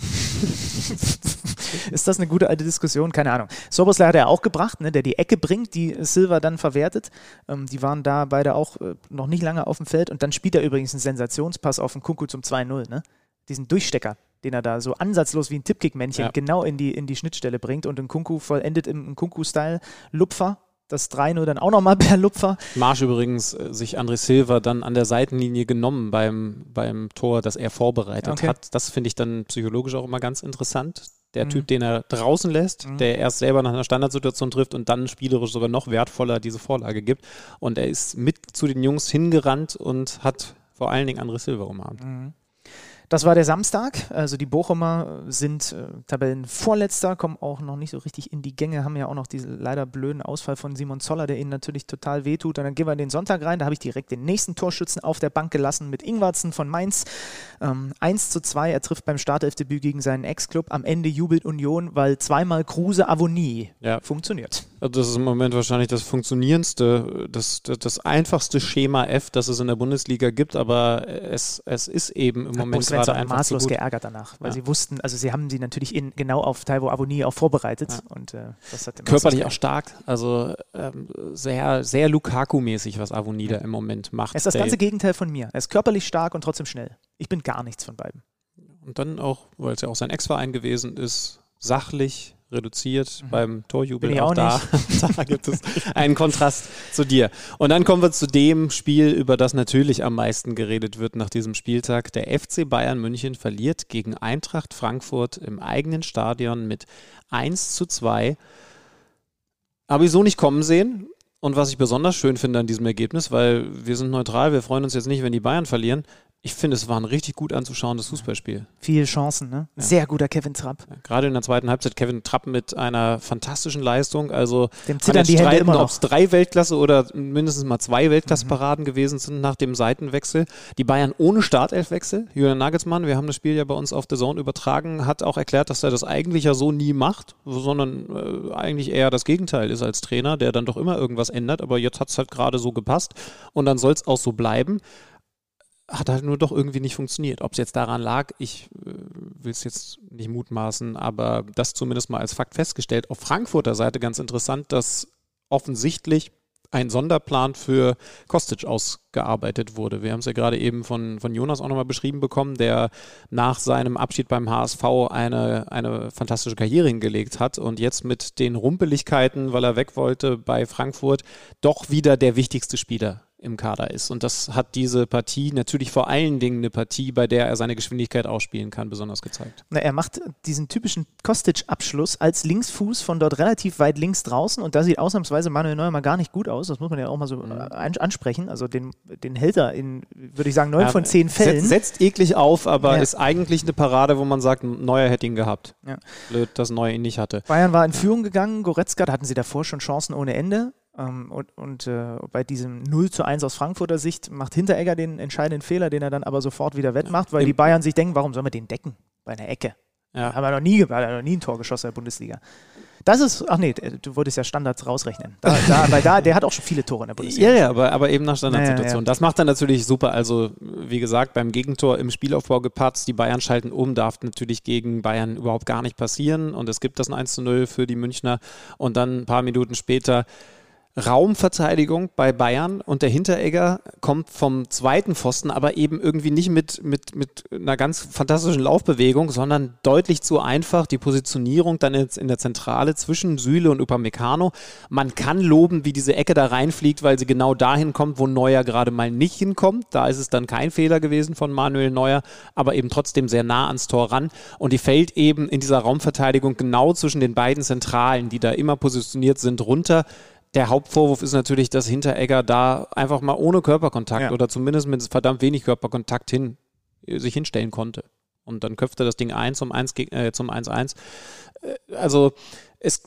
Ist das eine gute alte Diskussion? Keine Ahnung. Soboslai hat er auch gebracht, ne, der die Ecke bringt, die Silva dann verwertet. Ähm, die waren da beide auch äh, noch nicht lange auf dem Feld. Und dann spielt er übrigens einen Sensationspass auf den Kunku zum 2-0. Ne? Diesen Durchstecker, den er da so ansatzlos wie ein Tippkick-Männchen ja. genau in die, in die Schnittstelle bringt. Und ein Kunku vollendet im Kunku-Style Lupfer das 3-0 dann auch nochmal per Lupfer. Marsch übrigens äh, sich André Silva dann an der Seitenlinie genommen beim, beim Tor, das er vorbereitet okay. hat. Das finde ich dann psychologisch auch immer ganz interessant. Der mhm. Typ, den er draußen lässt, mhm. der erst selber nach einer Standardsituation trifft und dann spielerisch sogar noch wertvoller diese Vorlage gibt. Und er ist mit zu den Jungs hingerannt und hat vor allen Dingen André Silva umarmt. Mhm. Das war der Samstag. Also die Bochumer sind äh, Tabellenvorletzter, kommen auch noch nicht so richtig in die Gänge, haben ja auch noch diesen leider blöden Ausfall von Simon Zoller, der ihnen natürlich total wehtut. Und dann gehen wir in den Sonntag rein. Da habe ich direkt den nächsten Torschützen auf der Bank gelassen mit Ingwarzen von Mainz. Ähm, 1 zu 2. Er trifft beim Startelfdebüt gegen seinen Ex-Club. Am Ende jubelt Union, weil zweimal Kruse Avonie ja. funktioniert. Also das ist im Moment wahrscheinlich das funktionierendste, das, das, das, einfachste Schema F, das es in der Bundesliga gibt, aber es, es ist eben im Moment Fans einfach maßlos geärgert danach, weil Ja. sie wussten, also sie haben sie natürlich in, genau auf Taiwo Avoni auch vorbereitet Ja. und äh, das hat Körperlich auch stark, also ähm, sehr, sehr Lukaku-mäßig, was Avonida im Moment macht. Er ist das ganze Gegenteil von mir. Er ist körperlich stark und trotzdem schnell. Ich bin gar nichts von beiden. Und dann auch, weil es ja auch sein Ex-Verein gewesen ist, sachlich reduziert beim Torjubel. Mhm. Bin auch auch da, da gibt es einen Kontrast zu dir. Und dann kommen wir zu dem Spiel, über das natürlich am meisten geredet wird nach diesem Spieltag. Der FC Bayern München verliert gegen Eintracht Frankfurt im eigenen Stadion mit 1 zu 2. Habe ich so nicht kommen sehen. Und was ich besonders schön finde an diesem Ergebnis, weil wir sind neutral, wir freuen uns jetzt nicht, wenn die Bayern verlieren. Ich finde, es war ein richtig gut anzuschauendes Fußballspiel. Viele Chancen, ne? Ja. Sehr guter Kevin Trapp. Gerade in der zweiten Halbzeit Kevin Trapp mit einer fantastischen Leistung. Also Dem zittern die Hände streiten, immer noch. ob es drei Weltklasse oder mindestens mal zwei Weltklasse-Paraden gewesen sind nach dem Seitenwechsel. Die Bayern ohne Startelfwechsel. Julian Nagelsmann, wir haben das Spiel ja bei uns auf der Zone übertragen, hat auch erklärt, dass er das eigentlich ja so nie macht, sondern äh, eigentlich eher das Gegenteil ist als Trainer, der dann doch immer irgendwas ändert. Aber jetzt hat es halt gerade so gepasst und dann soll es auch so bleiben hat halt nur doch irgendwie nicht funktioniert. Ob es jetzt daran lag, ich äh, will es jetzt nicht mutmaßen, aber das zumindest mal als Fakt festgestellt. Auf Frankfurter Seite ganz interessant, dass offensichtlich ein Sonderplan für Kostic ausgearbeitet wurde. Wir haben es ja gerade eben von, von Jonas auch nochmal beschrieben bekommen, der nach seinem Abschied beim HSV eine, eine fantastische Karriere hingelegt hat und jetzt mit den Rumpeligkeiten, weil er weg wollte bei Frankfurt, doch wieder der wichtigste Spieler im Kader ist. Und das hat diese Partie, natürlich vor allen Dingen eine Partie, bei der er seine Geschwindigkeit ausspielen kann, besonders gezeigt. Na, er macht diesen typischen Kostic-Abschluss als Linksfuß von dort relativ weit links draußen und da sieht ausnahmsweise Manuel Neuer mal gar nicht gut aus. Das muss man ja auch mal so Mhm. äh, ein- ansprechen. Also den, den hält er in, würde ich sagen, neun von zehn Fällen. setzt eklig auf, aber Ja. ist eigentlich eine Parade, wo man sagt, Neuer hätte ihn gehabt. Ja. Blöd, dass Neuer ihn nicht hatte. Bayern war in Führung gegangen, Goretzka, da hatten sie davor schon Chancen ohne Ende. Ähm, und und äh, bei diesem 0 zu 1 aus Frankfurter Sicht macht Hinteregger den entscheidenden Fehler, den er dann aber sofort wieder wettmacht, weil die Bayern sich denken, warum sollen wir den decken? Bei einer Ecke. Ja. Haben wir noch nie, hat er noch nie ein Tor geschossen in der Bundesliga. Das ist, ach nee, du wolltest ja Standards rausrechnen. Da, da, weil da, der hat auch schon viele Tore in der Bundesliga. Ja, ja, aber, aber eben nach Standardsituation. Ja, ja, ja. Das macht er natürlich super. Also, wie gesagt, beim Gegentor im Spielaufbau gepatzt, die Bayern schalten um, darf natürlich gegen Bayern überhaupt gar nicht passieren. Und es gibt das ein 1 zu 0 für die Münchner. Und dann ein paar Minuten später Raumverteidigung bei Bayern und der Hinteregger kommt vom zweiten Pfosten, aber eben irgendwie nicht mit, mit, mit einer ganz fantastischen Laufbewegung, sondern deutlich zu einfach. Die Positionierung dann jetzt in der Zentrale zwischen Süle und Upamecano. Man kann loben, wie diese Ecke da reinfliegt, weil sie genau dahin kommt, wo Neuer gerade mal nicht hinkommt. Da ist es dann kein Fehler gewesen von Manuel Neuer, aber eben trotzdem sehr nah ans Tor ran. Und die fällt eben in dieser Raumverteidigung genau zwischen den beiden Zentralen, die da immer positioniert sind, runter. Der Hauptvorwurf ist natürlich, dass Hinteregger da einfach mal ohne Körperkontakt Ja. oder zumindest mit verdammt wenig Körperkontakt hin, sich hinstellen konnte. Und dann köpfte das Ding ein zum 1 geg- äh, zum 1-1. Äh, Also es,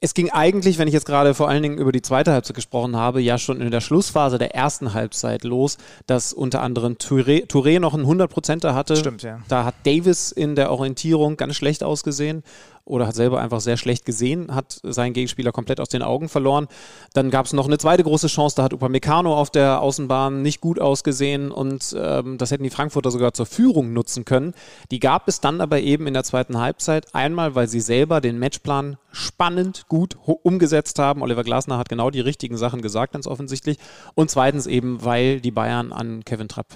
es ging eigentlich, wenn ich jetzt gerade vor allen Dingen über die zweite Halbzeit gesprochen habe, ja schon in der Schlussphase der ersten Halbzeit los, dass unter anderem Touré, Touré noch einen 100%er hatte. Stimmt, ja. Da hat Davis in der Orientierung ganz schlecht ausgesehen oder hat selber einfach sehr schlecht gesehen, hat seinen Gegenspieler komplett aus den Augen verloren. Dann gab es noch eine zweite große Chance, da hat Upamecano auf der Außenbahn nicht gut ausgesehen und ähm, das hätten die Frankfurter sogar zur Führung nutzen können. Die gab es dann aber eben in der zweiten Halbzeit. Einmal, weil sie selber den Matchplan spannend gut umgesetzt haben. Oliver Glasner hat genau die richtigen Sachen gesagt, ganz offensichtlich. Und zweitens eben, weil die Bayern an Kevin Trapp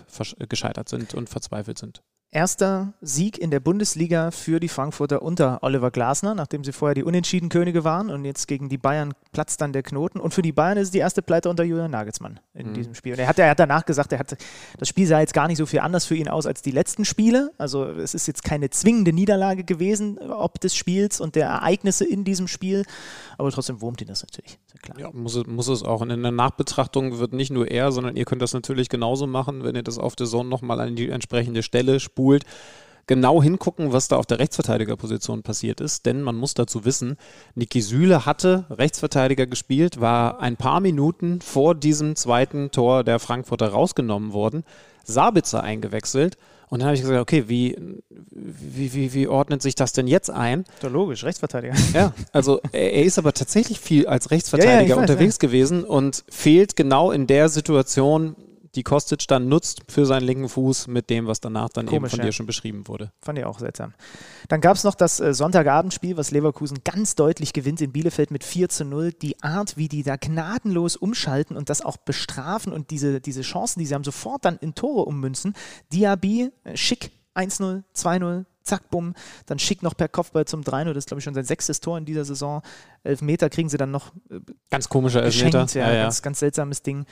gescheitert sind und verzweifelt sind. Erster Sieg in der Bundesliga für die Frankfurter unter Oliver Glasner, nachdem sie vorher die unentschieden Könige waren und jetzt gegen die Bayern platzt dann der Knoten. Und für die Bayern ist es die erste Pleite unter Julian Nagelsmann in Mhm. diesem Spiel. Und er hat, er hat danach gesagt, er hat, das Spiel sah jetzt gar nicht so viel anders für ihn aus als die letzten Spiele. Also es ist jetzt keine zwingende Niederlage gewesen, ob des Spiels und der Ereignisse in diesem Spiel. Aber trotzdem wurmt ihn das natürlich. Ja klar. Ja, muss es, muss es auch. Und in der Nachbetrachtung wird nicht nur er, sondern ihr könnt das natürlich genauso machen, wenn ihr das auf der Zone nochmal an die entsprechende Stelle spult. Genau hingucken, was da auf der Rechtsverteidigerposition passiert ist, denn man muss dazu wissen, Niki Süle hatte Rechtsverteidiger gespielt, war ein paar Minuten vor diesem zweiten Tor der Frankfurter rausgenommen worden, Sabitzer eingewechselt und dann habe ich gesagt, okay, wie, wie, wie, wie ordnet sich das denn jetzt ein? Doch logisch, Rechtsverteidiger. Ja, also er, er ist aber tatsächlich viel als Ja, ja, Rechtsverteidiger ich weiß, unterwegs gewesen und fehlt genau in der Situation die Kostic dann nutzt für seinen linken Fuß mit dem, was danach dann Komisch, eben von ja. dir schon beschrieben wurde. Fand ich auch seltsam. Dann gab es noch das äh, Sonntagabendspiel, was Leverkusen ganz deutlich gewinnt in Bielefeld mit 4 zu 0. Die Art, wie die da gnadenlos umschalten und das auch bestrafen und diese, diese Chancen, die sie haben, sofort dann in Tore ummünzen. Diaby, äh, schick, 1-0, 2-0, zack, bumm. Dann schick noch per Kopfball zum 3-0. Das ist, glaube ich, schon sein sechstes Tor in dieser Saison. Elf Meter kriegen sie dann noch äh, Ganz komischer Elfmeter. geschenkt. Ja, Ganz, ganz seltsames Ding.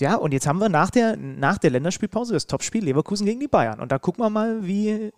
Ja, und jetzt haben wir nach der, nach der Länderspielpause das Topspiel Leverkusen gegen die Bayern. Und da gucken wir mal, wie,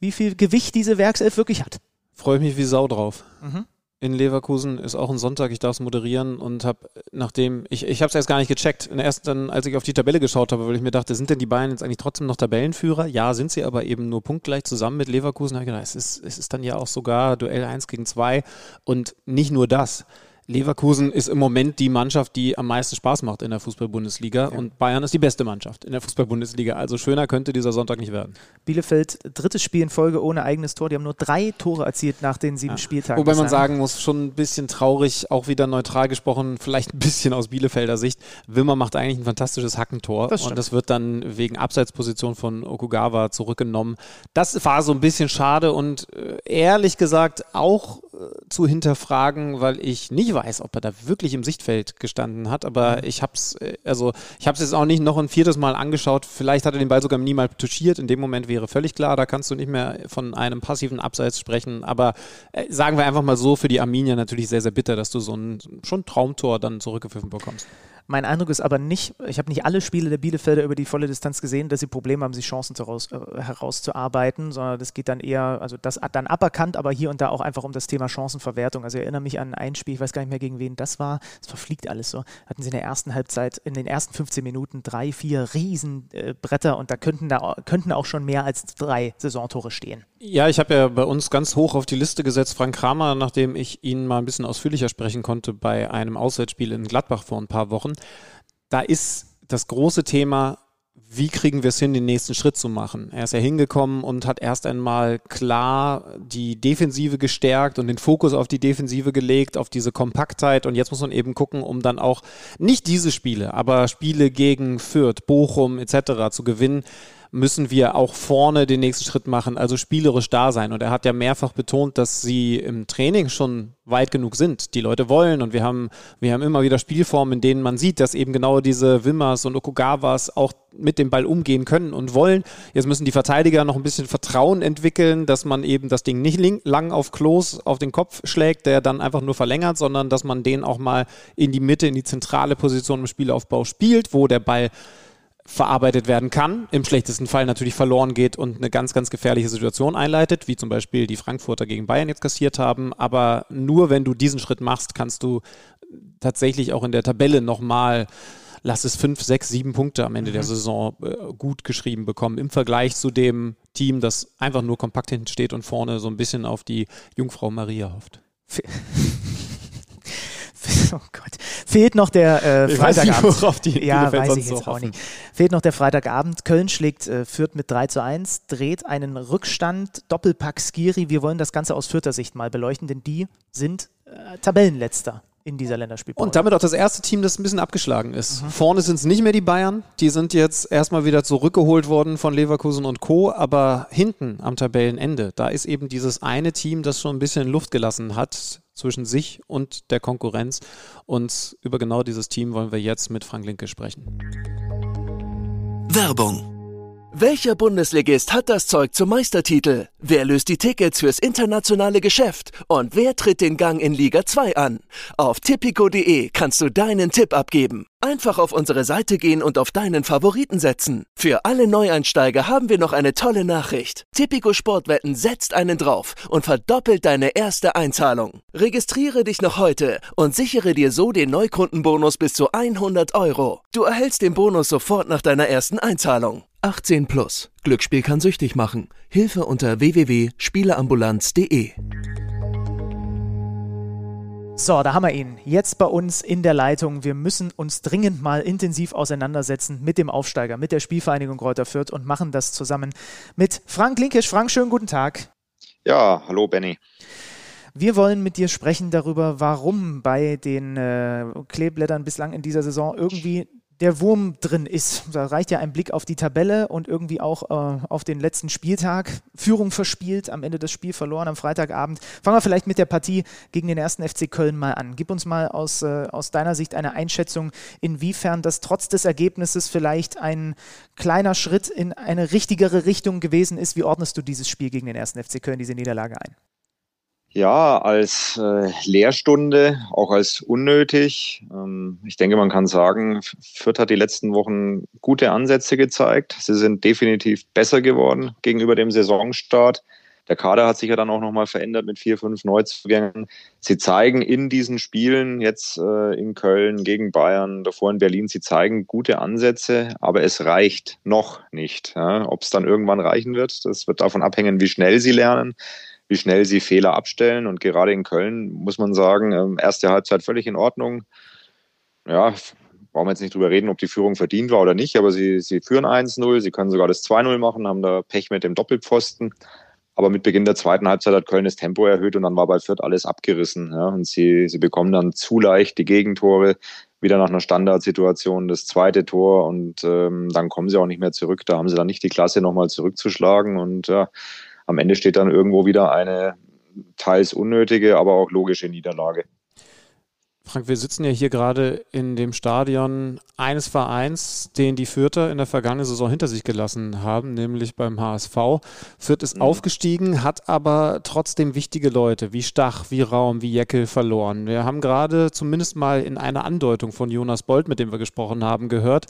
wie viel Gewicht diese Werkself wirklich hat. Freue ich mich wie Sau drauf. Mhm. In Leverkusen ist auch ein Sonntag, ich darf es moderieren und habe, nachdem, ich, ich habe es erst gar nicht gecheckt, in der ersten, dann, als ich auf die Tabelle geschaut habe, weil ich mir dachte, sind denn die Bayern jetzt eigentlich trotzdem noch Tabellenführer? Ja, sind sie, aber eben nur punktgleich zusammen mit Leverkusen. Da habe ich gedacht, es ist, es ist dann ja auch sogar Duell 1 gegen 2 und nicht nur das. Leverkusen ist im Moment die Mannschaft, die am meisten Spaß macht in der Fußball-Bundesliga und Bayern ist die beste Mannschaft in der Fußball-Bundesliga. Also schöner könnte dieser Sonntag nicht werden. Bielefeld, drittes Spiel in Folge ohne eigenes Tor. Die haben nur drei Tore erzielt nach den sieben Spieltagen. Wobei man sagen muss, schon ein bisschen traurig, auch wieder neutral gesprochen, vielleicht ein bisschen aus Bielefelder Sicht. Wimmer macht eigentlich ein fantastisches Hackentor Das und das wird dann wegen Abseitsposition von Okugawa zurückgenommen. Das war so ein bisschen schade und äh, ehrlich gesagt auch zu hinterfragen, weil ich nicht weiß, ob er da wirklich im Sichtfeld gestanden hat, aber Mhm. ich habe es äh, also ich habe es jetzt auch nicht noch ein viertes Mal angeschaut. Vielleicht hat er den Ball sogar nie mal touchiert. In dem Moment wäre völlig klar, da kannst du nicht mehr von einem passiven Abseits sprechen. Aber äh, sagen wir einfach mal so, für die Arminia natürlich sehr, sehr bitter, dass du so ein schon Traumtor dann zurückgepfiffen bekommst. Mein Eindruck ist aber nicht, ich habe nicht alle Spiele der Bielefelder über die volle Distanz gesehen, dass sie Probleme haben, sich Chancen raus, äh, herauszuarbeiten, sondern das geht dann eher, also das hat dann aberkannt, aber hier und da auch einfach um das Thema Chancenverwertung. Also ich erinnere mich an ein Spiel, ich weiß gar nicht mehr gegen wen das war, es verfliegt alles so. Hatten sie in der ersten Halbzeit, in den ersten 15 Minuten drei, vier Riesenbretter äh, und da könnten, da könnten auch schon mehr als drei Saisontore stehen. Ja, ich habe ja bei uns ganz hoch auf die Liste gesetzt, Frank Kramer, nachdem ich ihn mal ein bisschen ausführlicher sprechen konnte bei einem Auswärtsspiel in Gladbach vor ein paar Wochen. Da ist das große Thema, wie kriegen wir es hin, den nächsten Schritt zu machen? Er ist ja hingekommen und hat erst einmal klar die Defensive gestärkt und den Fokus auf die Defensive gelegt, auf diese Kompaktheit. Und jetzt muss man eben gucken, um dann auch nicht diese Spiele, aber Spiele gegen Fürth, Bochum etc. zu gewinnen, müssen wir auch vorne den nächsten Schritt machen, also spielerisch da sein. Und er hat ja mehrfach betont, dass sie im Training schon weit genug sind. Die Leute wollen und wir haben, wir haben immer wieder Spielformen, in denen man sieht, dass eben genau diese Wimmers und Okugawas auch mit dem Ball umgehen können und wollen. Jetzt müssen die Verteidiger noch ein bisschen Vertrauen entwickeln, dass man eben das Ding nicht lang auf Klos auf den Kopf schlägt, der dann einfach nur verlängert, sondern dass man den auch mal in die Mitte, in die zentrale Position im Spielaufbau spielt, wo der Ball verarbeitet werden kann, im schlechtesten Fall natürlich verloren geht und eine ganz, ganz gefährliche Situation einleitet, wie zum Beispiel die Frankfurter gegen Bayern jetzt kassiert haben. Aber nur wenn du diesen Schritt machst, kannst du tatsächlich auch in der Tabelle nochmal, lass es fünf, sechs, sieben Punkte am Ende der Saison äh, gut geschrieben bekommen, im Vergleich zu dem Team, das einfach nur kompakt hinten steht und vorne so ein bisschen auf die Jungfrau Maria hofft. Oh Gott. Fehlt noch der äh, Ich weiß nicht, Freitagabend. worauf die ja, weiß ich jetzt auch hoffen. nicht. Fehlt noch der Freitagabend. Köln schlägt äh, Fürth mit 3 zu 1, dreht einen Rückstand, Doppelpack Skiri. Wir wollen das Ganze aus Fürther Sicht mal beleuchten, denn die sind äh, Tabellenletzter in dieser Länderspielpause. Und damit auch das erste Team, das ein bisschen abgeschlagen ist. Vorne sind es nicht mehr die Bayern. Die sind jetzt erstmal wieder zurückgeholt worden von Leverkusen und Co. Aber hinten am Tabellenende, da ist eben dieses eine Team, das schon ein bisschen Luft gelassen hat zwischen sich und der Konkurrenz. Und über genau dieses Team wollen wir jetzt mit Frank Linke sprechen. Werbung. Welcher Bundesligist hat das Zeug zum Meistertitel? Wer löst die Tickets fürs internationale Geschäft? Und wer tritt den Gang in Liga 2 an? Auf tipico.de kannst du deinen Tipp abgeben. Einfach auf unsere Seite gehen und auf deinen Favoriten setzen. Für alle Neueinsteiger haben wir noch eine tolle Nachricht. Tipico Sportwetten setzt einen drauf und verdoppelt deine erste Einzahlung. Registriere dich noch heute und sichere dir so den Neukundenbonus bis zu 100 Euro. Du erhältst den Bonus sofort nach deiner ersten Einzahlung. 18 plus. Glücksspiel kann süchtig machen. Hilfe unter www.spieleambulanz.de. So, da haben wir ihn. Jetzt bei uns in der Leitung. Wir müssen uns dringend mal intensiv auseinandersetzen mit dem Aufsteiger, mit der Spielvereinigung Kräuter Fürth und machen das zusammen mit Frank Linkisch. Frank, schönen guten Tag. Ja, hallo Benny. Wir wollen mit dir sprechen darüber, warum bei den äh, Kleeblättern bislang in dieser Saison irgendwie der Wurm drin ist. Da reicht ja ein Blick auf die Tabelle und irgendwie auch äh, auf den letzten Spieltag. Führung verspielt, am Ende das Spiel verloren am Freitagabend. Fangen wir vielleicht mit der Partie gegen den ersten FC Köln mal an. Gib uns mal aus, äh, aus deiner Sicht eine Einschätzung, inwiefern das trotz des Ergebnisses vielleicht ein kleiner Schritt in eine richtigere Richtung gewesen ist. Wie ordnest du dieses Spiel gegen den ersten FC Köln, diese Niederlage ein? Ja, als äh, Lehrstunde, auch als unnötig. Ähm, ich denke, man kann sagen, Fürth hat die letzten Wochen gute Ansätze gezeigt. Sie sind definitiv besser geworden gegenüber dem Saisonstart. Der Kader hat sich ja dann auch nochmal verändert mit vier, fünf Neuzugängen. Sie zeigen in diesen Spielen jetzt äh, in Köln gegen Bayern, davor in Berlin, sie zeigen gute Ansätze, aber es reicht noch nicht. Ja. Ob es dann irgendwann reichen wird, das wird davon abhängen, wie schnell sie lernen wie schnell sie Fehler abstellen. Und gerade in Köln muss man sagen, ähm, erste Halbzeit völlig in Ordnung. Ja, brauchen wir jetzt nicht drüber reden, ob die Führung verdient war oder nicht, aber sie, sie führen 1-0, sie können sogar das 2-0 machen, haben da Pech mit dem Doppelpfosten. Aber mit Beginn der zweiten Halbzeit hat Köln das Tempo erhöht und dann war bei Fürth alles abgerissen. Ja. Und sie, sie bekommen dann zu leicht die Gegentore, wieder nach einer Standardsituation das zweite Tor und ähm, dann kommen sie auch nicht mehr zurück. Da haben sie dann nicht die Klasse, nochmal zurückzuschlagen. Und ja, am Ende steht dann irgendwo wieder eine teils unnötige, aber auch logische Niederlage. Frank, wir sitzen ja hier gerade in dem Stadion eines Vereins, den die Fürther in der vergangenen Saison hinter sich gelassen haben, nämlich beim HSV. Fürth ist mhm. aufgestiegen, hat aber trotzdem wichtige Leute wie Stach, wie Raum, wie Jeckel verloren. Wir haben gerade zumindest mal in einer Andeutung von Jonas Bolt, mit dem wir gesprochen haben, gehört,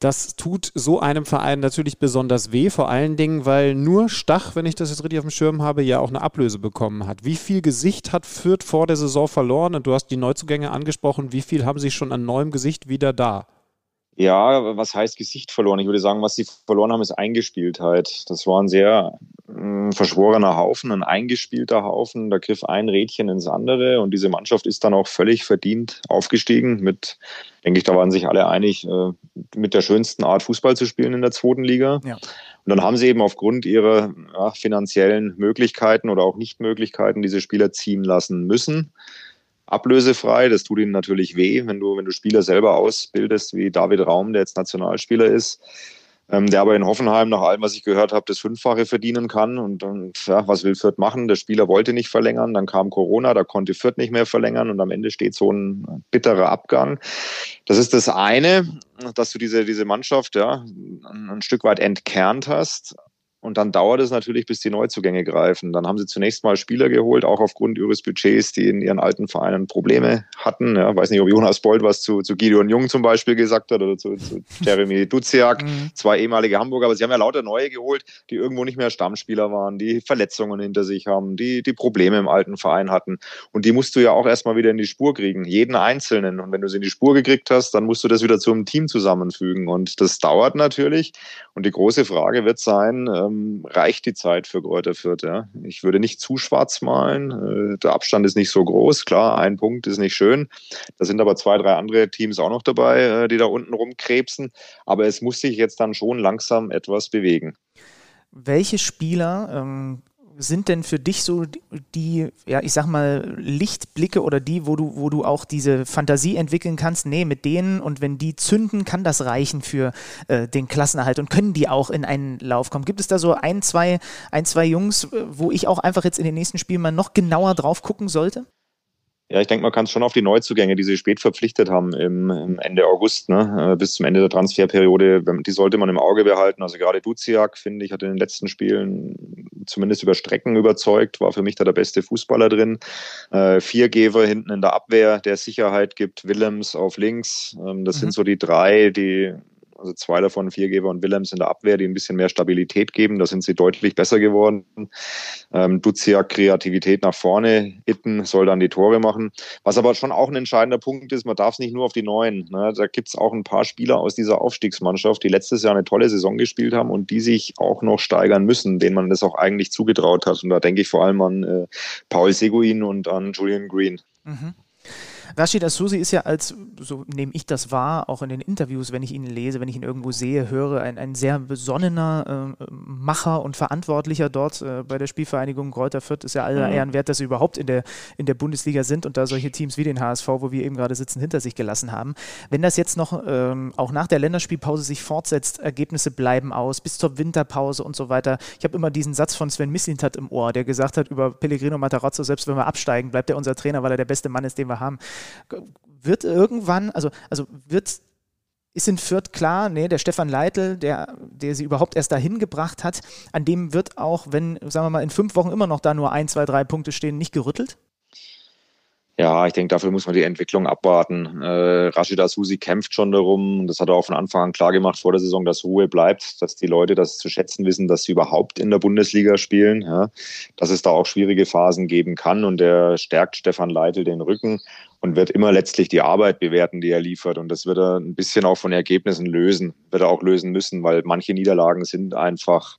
das tut so einem Verein natürlich besonders weh, vor allen Dingen, weil nur Stach, wenn ich das jetzt richtig auf dem Schirm habe, ja auch eine Ablöse bekommen hat. Wie viel Gesicht hat Fürth vor der Saison verloren? Und du hast die Neuzugänge angesprochen. Wie viel haben sie schon an neuem Gesicht wieder da? Ja, was heißt Gesicht verloren? Ich würde sagen, was sie verloren haben, ist Eingespieltheit. Das war ein sehr äh, verschworener Haufen, ein eingespielter Haufen. Da griff ein Rädchen ins andere und diese Mannschaft ist dann auch völlig verdient aufgestiegen. Mit, denke ich, da waren sich alle einig, äh, mit der schönsten Art Fußball zu spielen in der zweiten Liga. Ja. Und dann haben sie eben aufgrund ihrer ja, finanziellen Möglichkeiten oder auch Nichtmöglichkeiten diese Spieler ziehen lassen müssen ablösefrei. Das tut ihnen natürlich weh, wenn du, wenn du Spieler selber ausbildest, wie David Raum, der jetzt Nationalspieler ist, ähm, der aber in Hoffenheim, nach allem, was ich gehört habe, das Fünffache verdienen kann. Und, und ja, was will Fürth machen? Der Spieler wollte nicht verlängern, dann kam Corona, da konnte Fürth nicht mehr verlängern und am Ende steht so ein bitterer Abgang. Das ist das eine, dass du diese, diese Mannschaft ja, ein, ein Stück weit entkernt hast. Und dann dauert es natürlich, bis die Neuzugänge greifen. Dann haben sie zunächst mal Spieler geholt, auch aufgrund ihres Budgets, die in ihren alten Vereinen Probleme hatten. Ja, weiß nicht, ob Jonas Bold was zu, zu Gideon Jung zum Beispiel gesagt hat oder zu, zu Jeremy Duziak, mhm. zwei ehemalige Hamburger. Aber sie haben ja lauter neue geholt, die irgendwo nicht mehr Stammspieler waren, die Verletzungen hinter sich haben, die, die Probleme im alten Verein hatten. Und die musst du ja auch erstmal wieder in die Spur kriegen, jeden Einzelnen. Und wenn du sie in die Spur gekriegt hast, dann musst du das wieder zum Team zusammenfügen. Und das dauert natürlich. Und die große Frage wird sein, ähm, reicht die Zeit für Kräuter Fürth? Ja? Ich würde nicht zu schwarz malen. Äh, der Abstand ist nicht so groß. Klar, ein Punkt ist nicht schön. Da sind aber zwei, drei andere Teams auch noch dabei, äh, die da unten rumkrebsen. Aber es muss sich jetzt dann schon langsam etwas bewegen. Welche Spieler ähm, sind denn für dich so die, ja, ich sag mal, Lichtblicke oder die, wo du, wo du auch diese Fantasie entwickeln kannst, nee, mit denen und wenn die zünden, kann das reichen für äh, den Klassenerhalt und können die auch in einen Lauf kommen? Gibt es da so ein, zwei, ein, zwei Jungs, äh, wo ich auch einfach jetzt in den nächsten Spielen mal noch genauer drauf gucken sollte? Ja, ich denke, man kann es schon auf die Neuzugänge, die sie spät verpflichtet haben im, im Ende August, ne, äh, bis zum Ende der Transferperiode, die sollte man im Auge behalten. Also gerade Duziak, finde ich, hat in den letzten Spielen zumindest über Strecken überzeugt, war für mich da der beste Fußballer drin. Äh, Viergeber hinten in der Abwehr, der Sicherheit gibt, Willems auf links. Ähm, das mhm. sind so die drei, die also zwei davon, Viergeber und Willems in der Abwehr, die ein bisschen mehr Stabilität geben. Da sind sie deutlich besser geworden. Ähm, Duziak Kreativität nach vorne, Itten soll dann die Tore machen. Was aber schon auch ein entscheidender Punkt ist, man darf es nicht nur auf die Neuen. Ne? Da gibt es auch ein paar Spieler aus dieser Aufstiegsmannschaft, die letztes Jahr eine tolle Saison gespielt haben und die sich auch noch steigern müssen, denen man das auch eigentlich zugetraut hat. Und da denke ich vor allem an äh, Paul Seguin und an Julian Green. Mhm. Rashid Asusi ist ja als, so nehme ich das wahr, auch in den Interviews, wenn ich ihn lese, wenn ich ihn irgendwo sehe, höre, ein, ein sehr besonnener äh, Macher und Verantwortlicher dort äh, bei der Spielvereinigung Kräuter Fürth. Ist ja aller mhm. Ehren wert, dass sie überhaupt in der, in der Bundesliga sind und da solche Teams wie den HSV, wo wir eben gerade sitzen, hinter sich gelassen haben. Wenn das jetzt noch ähm, auch nach der Länderspielpause sich fortsetzt, Ergebnisse bleiben aus, bis zur Winterpause und so weiter. Ich habe immer diesen Satz von Sven Mislintat im Ohr, der gesagt hat über Pellegrino Matarazzo, selbst wenn wir absteigen, bleibt er unser Trainer, weil er der beste Mann ist, den wir haben. Wird irgendwann, also, also wird ist in Fürth klar, nee, der Stefan Leitl, der, der sie überhaupt erst dahin gebracht hat, an dem wird auch, wenn, sagen wir mal, in fünf Wochen immer noch da nur ein, zwei, drei Punkte stehen, nicht gerüttelt? Ja, ich denke, dafür muss man die Entwicklung abwarten. Äh, Rashida Susi kämpft schon darum. Das hat er auch von Anfang an klar gemacht vor der Saison, dass Ruhe bleibt, dass die Leute das zu schätzen wissen, dass sie überhaupt in der Bundesliga spielen. Ja, dass es da auch schwierige Phasen geben kann. Und er stärkt Stefan Leitl den Rücken und wird immer letztlich die Arbeit bewerten, die er liefert. Und das wird er ein bisschen auch von Ergebnissen lösen, wird er auch lösen müssen, weil manche Niederlagen sind einfach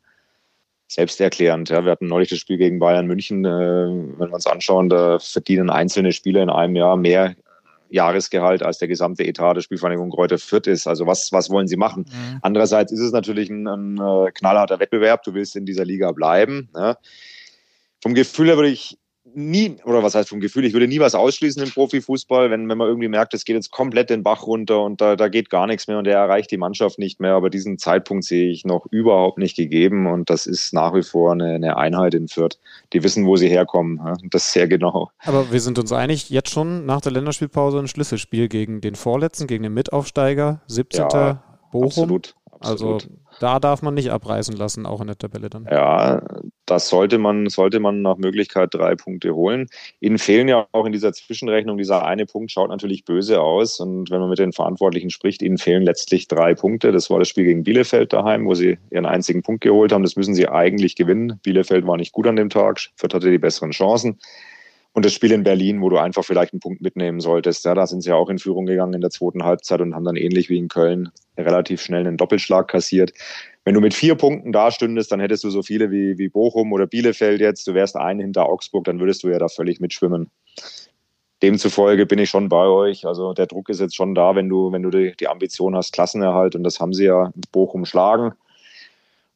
selbsterklärend. Ja, wir hatten neulich das Spiel gegen Bayern München. Äh, wenn wir uns anschauen, da verdienen einzelne Spieler in einem Jahr mehr Jahresgehalt als der gesamte Etat der Spielvereinigung Kräuter Fürth ist. Also was, was wollen sie machen? Mhm. Andererseits ist es natürlich ein, ein, äh, knallharter Wettbewerb. Du willst in dieser Liga bleiben. Ja. Vom Gefühl her würde ich nie, oder was heißt vom Gefühl, ich würde nie was ausschließen im Profifußball, wenn, wenn man irgendwie merkt, es geht jetzt komplett den Bach runter und da, da geht gar nichts mehr und er erreicht die Mannschaft nicht mehr. Aber diesen Zeitpunkt sehe ich noch überhaupt nicht gegeben und das ist nach wie vor eine, eine Einheit in Fürth. Die wissen, wo sie herkommen. Das sehr genau. Aber wir sind uns einig, jetzt schon nach der Länderspielpause ein Schlüsselspiel gegen den Vorletzten, gegen den Mitaufsteiger, 17. Ja, Bochum. Absolut. Absolut. Also da darf man nicht abreißen lassen, auch in der Tabelle dann. Ja, das sollte man, sollte man nach Möglichkeit drei Punkte holen. Ihnen fehlen ja auch in dieser Zwischenrechnung, dieser eine Punkt schaut natürlich böse aus. Und wenn man mit den Verantwortlichen spricht, ihnen fehlen letztlich drei Punkte. Das war das Spiel gegen Bielefeld daheim, wo sie ihren einzigen Punkt geholt haben. Das müssen sie eigentlich gewinnen. Bielefeld war nicht gut an dem Tag. Fürth hatte die besseren Chancen. Und das Spiel in Berlin, wo du einfach vielleicht einen Punkt mitnehmen solltest. Ja, da sind sie ja auch in Führung gegangen in der zweiten Halbzeit und haben dann ähnlich wie in Köln relativ schnell einen Doppelschlag kassiert. Wenn du mit vier Punkten da stündest, dann hättest du so viele wie, wie Bochum oder Bielefeld jetzt. Du wärst einen hinter Augsburg, dann würdest du ja da völlig mitschwimmen. Demzufolge bin ich schon bei euch. Also der Druck ist jetzt schon da, wenn du, wenn du die, die Ambition hast, Klassenerhalt. Und das haben sie ja Bochum schlagen.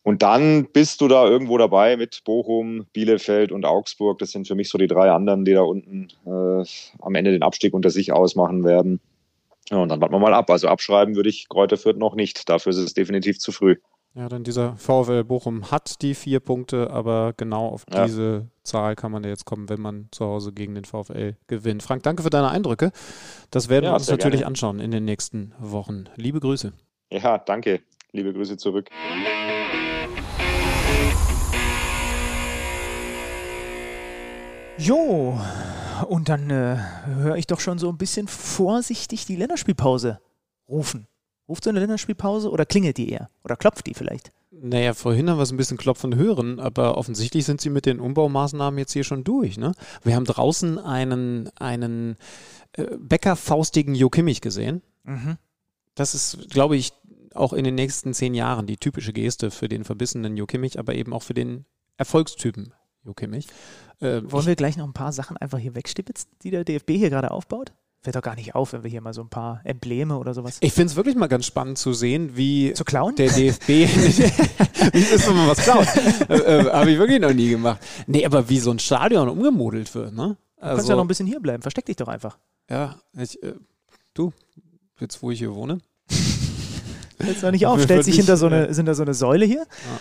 Und dann bist du da irgendwo dabei mit Bochum, Bielefeld und Augsburg. Das sind für mich so die drei anderen, die da unten äh, am Ende den Abstieg unter sich ausmachen werden. Ja, und dann warten wir mal ab. Also abschreiben würde ich Kräuter Fürth noch nicht. Dafür ist es definitiv zu früh. Ja, denn dieser VfL Bochum hat die vier Punkte, aber genau auf ja. diese Zahl kann man ja jetzt kommen, wenn man zu Hause gegen den VfL gewinnt. Frank, danke für deine Eindrücke. Das werden ja, wir uns natürlich gerne. anschauen in den nächsten Wochen. Liebe Grüße. Ja, danke. Liebe Grüße zurück. Jo, und dann äh, höre ich doch schon so ein bisschen vorsichtig die Länderspielpause rufen. Ruft so eine Länderspielpause oder klingelt die eher? Oder klopft die vielleicht? Naja, vorhin haben wir es ein bisschen klopfen hören, aber offensichtlich sind sie mit den Umbaumaßnahmen jetzt hier schon durch. Ne? Wir haben draußen einen, einen äh, Bäckerfaustigen Jo Kimmich gesehen. Mhm. Das ist, glaube ich, auch in den nächsten zehn Jahren die typische Geste für den verbissenen Jo Kimmich, aber eben auch für den Erfolgstypen Jo Kimmich. Äh, Wollen wir gleich noch ein paar Sachen einfach hier wegstibitzen, die der DFB hier gerade aufbaut? Fällt doch gar nicht auf, wenn wir hier mal so ein paar Embleme oder sowas. Ich finde es wirklich mal ganz spannend zu sehen, wie zu klauen? der DFB. wie ist, wenn man was klaut? äh, äh, Habe ich wirklich noch nie gemacht. Nee, aber wie so ein Stadion umgemodelt wird, ne? Also, du kannst ja noch ein bisschen hier bleiben. Versteck dich doch einfach. Ja, ich, äh, du, jetzt wo ich hier wohne. Jetzt noch nicht auf. Stellt sich hinter so eine, hinter so eine Säule hier. Ja.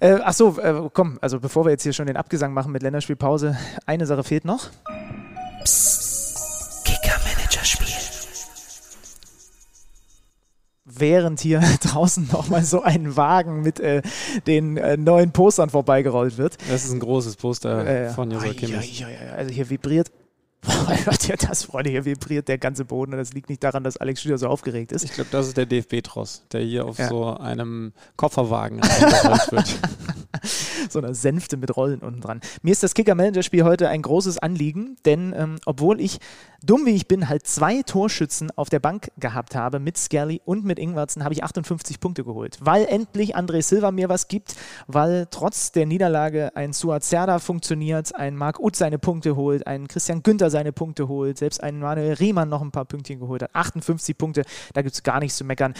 Äh, ach so, äh, komm, also bevor wir jetzt hier schon den Abgesang machen mit Länderspielpause, eine Sache fehlt noch. Psst, Kicker-Manager-Spiel. Während hier draußen nochmal so ein Wagen mit äh, den äh, neuen Postern vorbeigerollt wird. Das ist ein großes Poster äh, von Josef Kimmich. Also hier vibriert das, Freunde, hier vibriert der ganze Boden und das liegt nicht daran, dass Alex Schüler so aufgeregt ist. Ich glaube, das ist der DFB-Tross, der hier auf ja. so einem Kofferwagen wird. so einer Sänfte mit Rollen unten dran. Mir ist das Kicker-Manager-Spiel heute ein großes Anliegen, denn ähm, obwohl ich, dumm wie ich bin, halt zwei Torschützen auf der Bank gehabt habe, mit Skelly und mit Ingwertsen, habe ich 58 Punkte geholt. Weil endlich André Silva mir was gibt, weil trotz der Niederlage ein Suat Serda funktioniert, ein Marc Uth seine Punkte holt, ein Christian Günther seine Punkte holt, selbst ein Manuel Riemann noch ein paar Pünktchen geholt hat. 58 Punkte, da gibt es gar nichts zu meckern.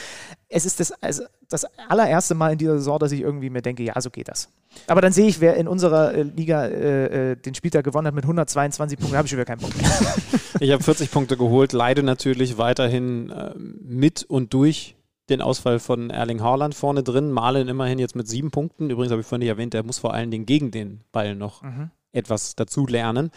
Es ist das, also das allererste Mal in dieser Saison, dass ich irgendwie mir denke, ja, so geht das. Aber dann sehe ich, wer in unserer äh, Liga äh, äh den Spieltag gewonnen hat mit 122 Punkten, habe ich schon wieder keinen Punkt mehr. ich habe 40 Punkte geholt, leide natürlich weiterhin äh, mit und durch den Ausfall von Erling Haaland vorne drin. Malen immerhin jetzt mit sieben Punkten. Übrigens habe ich vorhin nicht erwähnt, der muss vor allen Dingen gegen den Ball noch mhm. Etwas dazu lernen.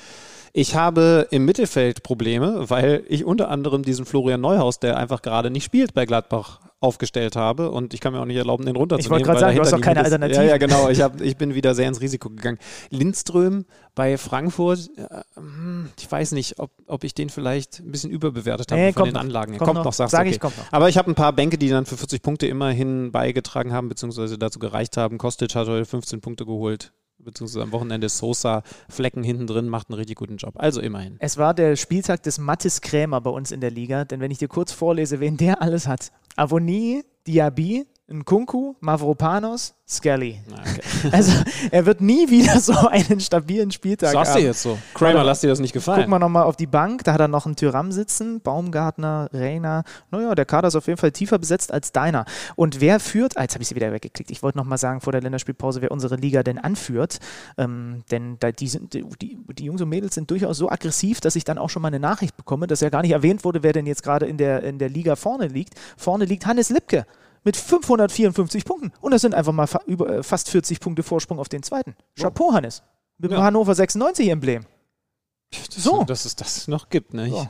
Ich habe im Mittelfeld Probleme, weil ich unter anderem diesen Florian Neuhaus, der einfach gerade nicht spielt bei Gladbach, aufgestellt habe und ich kann mir auch nicht erlauben, den runterzunehmen. Ich wollte gerade sagen, du hast auch keine Alternative. Ja, ja, genau. Ich, hab, ich bin wieder sehr ins Risiko gegangen. Lindström bei Frankfurt, äh, ich weiß nicht, ob, ob ich den vielleicht ein bisschen überbewertet habe nee, von den Anlagen. Kommt, kommt noch, noch sagst Sag okay. ich, kommt noch. Aber ich habe ein paar Bänke, die dann für 40 Punkte immerhin beigetragen haben, beziehungsweise dazu gereicht haben. Kostic hat heute 15 Punkte geholt beziehungsweise am Wochenende Sosa Flecken hinten drin, macht einen richtig guten Job. Also immerhin. Es war der Spieltag des Mattes Krämer bei uns in der Liga, denn wenn ich dir kurz vorlese, wen der alles hat. Avoni, Diaby, Nkunku, Mavropanos, Skelly. Okay. Also er wird nie wieder so einen stabilen Spieltag Sagst haben. du jetzt so? Kramer, lass dir das nicht gefallen. Guck mal nochmal auf die Bank, da hat er noch einen Tyram sitzen, Baumgartner, Reiner. Naja, der Kader ist auf jeden Fall tiefer besetzt als deiner. Und wer führt, ah, jetzt habe ich sie wieder weggeklickt, ich wollte nochmal sagen vor der Länderspielpause, wer unsere Liga denn anführt. Ähm, denn da, die, sind, die, die Jungs und Mädels sind durchaus so aggressiv, dass ich dann auch schon mal eine Nachricht bekomme, dass ja gar nicht erwähnt wurde, wer denn jetzt gerade in der, in der Liga vorne liegt. Vorne liegt Hannes Lipke mit 554 Punkten. Und das sind einfach mal fa über, äh, fast 40 Punkte Vorsprung auf den zweiten. Chapeau, Hannes. Mit dem Hannover 96-Emblem. So. Dass es das noch gibt, ne? So.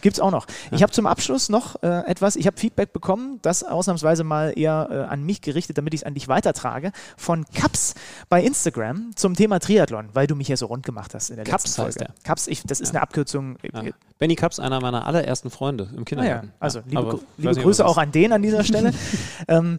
Gibt es auch noch. Ja. Ich habe zum Abschluss noch äh, etwas, ich habe Feedback bekommen, das ausnahmsweise mal eher äh, an mich gerichtet, damit ich es an dich weitertrage, von Kaps bei Instagram zum Thema Triathlon, weil du mich ja so rund gemacht hast in der Kaps letzten Folge. Heißt der. Kaps, ich, das ist ja. eine Abkürzung. Ja. Benny Kaps, einer meiner allerersten Freunde im Kindergarten. Ah also liebe, liebe Grüße auch an den an dieser Stelle. ähm,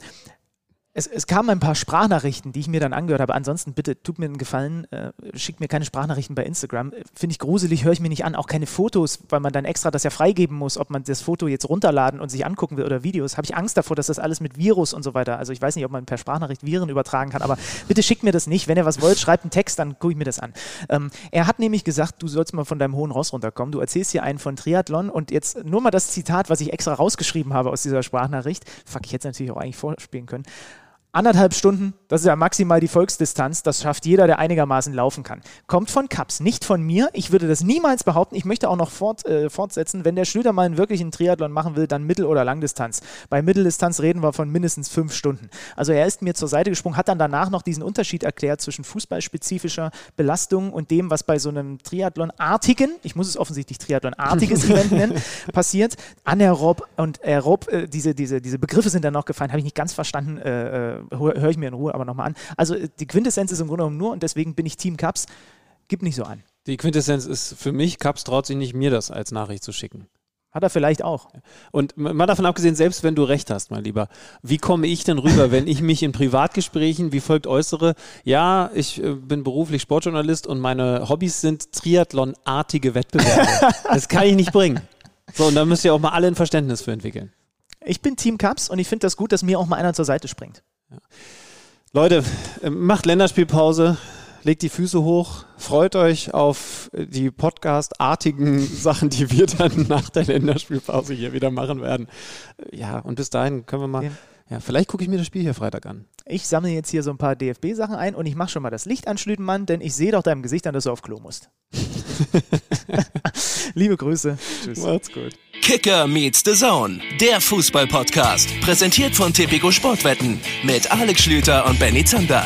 es, es, kamen ein paar Sprachnachrichten, die ich mir dann angehört habe. Ansonsten bitte tut mir einen Gefallen, äh, schickt mir keine Sprachnachrichten bei Instagram. Finde ich gruselig, höre ich mir nicht an. Auch keine Fotos, weil man dann extra das ja freigeben muss, ob man das Foto jetzt runterladen und sich angucken will oder Videos. Habe ich Angst davor, dass das alles mit Virus und so weiter. Also ich weiß nicht, ob man per Sprachnachricht Viren übertragen kann, aber bitte schickt mir das nicht. Wenn ihr was wollt, schreibt einen Text, dann gucke ich mir das an. Ähm, er hat nämlich gesagt, du sollst mal von deinem hohen Ross runterkommen. Du erzählst hier einen von Triathlon und jetzt nur mal das Zitat, was ich extra rausgeschrieben habe aus dieser Sprachnachricht. Fuck, ich hätte es natürlich auch eigentlich vorspielen können. Anderthalb Stunden, das ist ja maximal die Volksdistanz, das schafft jeder, der einigermaßen laufen kann. Kommt von Kaps, nicht von mir. Ich würde das niemals behaupten. Ich möchte auch noch fort, äh, fortsetzen, wenn der Schlüter mal einen wirklichen Triathlon machen will, dann Mittel- oder Langdistanz. Bei Mitteldistanz reden wir von mindestens fünf Stunden. Also er ist mir zur Seite gesprungen, hat dann danach noch diesen Unterschied erklärt zwischen fußballspezifischer Belastung und dem, was bei so einem Triathlon-artigen, ich muss es offensichtlich Triathlon-artiges Event nennen, passiert. Anaerob und aerob, äh, diese, diese, diese Begriffe sind dann noch gefallen, habe ich nicht ganz verstanden. Äh, äh höre ich mir in Ruhe aber nochmal an. Also äh, die Quintessenz ist im Grunde genommen nur, und deswegen bin ich Team Cups, gib nicht so an. Die Quintessenz ist für mich, Cups traut sich nicht, mir das als Nachricht zu schicken. Hat er vielleicht auch. Und mal davon abgesehen, selbst wenn du recht hast, mein Lieber, wie komme ich denn rüber, wenn ich mich in Privatgesprächen wie folgt äußere? Ja, ich äh, bin beruflich Sportjournalist und meine Hobbys sind Triathlon-artige Wettbewerbe. das kann ich nicht bringen. So, und da müsst ihr auch mal alle ein Verständnis für entwickeln. Ich bin Team Cups und ich finde das gut, dass mir auch mal einer zur Seite springt. Ja. Leute, äh, macht Länderspielpause, legt die Füße hoch, freut euch auf die Podcast-artigen Sachen, die wir dann nach der Länderspielpause hier wieder machen werden. Ja, und bis dahin können wir mal. Ja, vielleicht gucke ich mir das Spiel hier Freitag an. Ich sammle jetzt hier so ein paar DFB-Sachen ein und ich mache schon mal das Licht an, Schlütenmann, denn ich sehe doch deinem Gesicht an, dass du auf Klo musst. Liebe Grüße. Tschüss. Macht's gut. Kicker meets the Zone, der Fußball-Podcast. Präsentiert von Tipico Sportwetten mit Alex Schlüter und Benny Zander.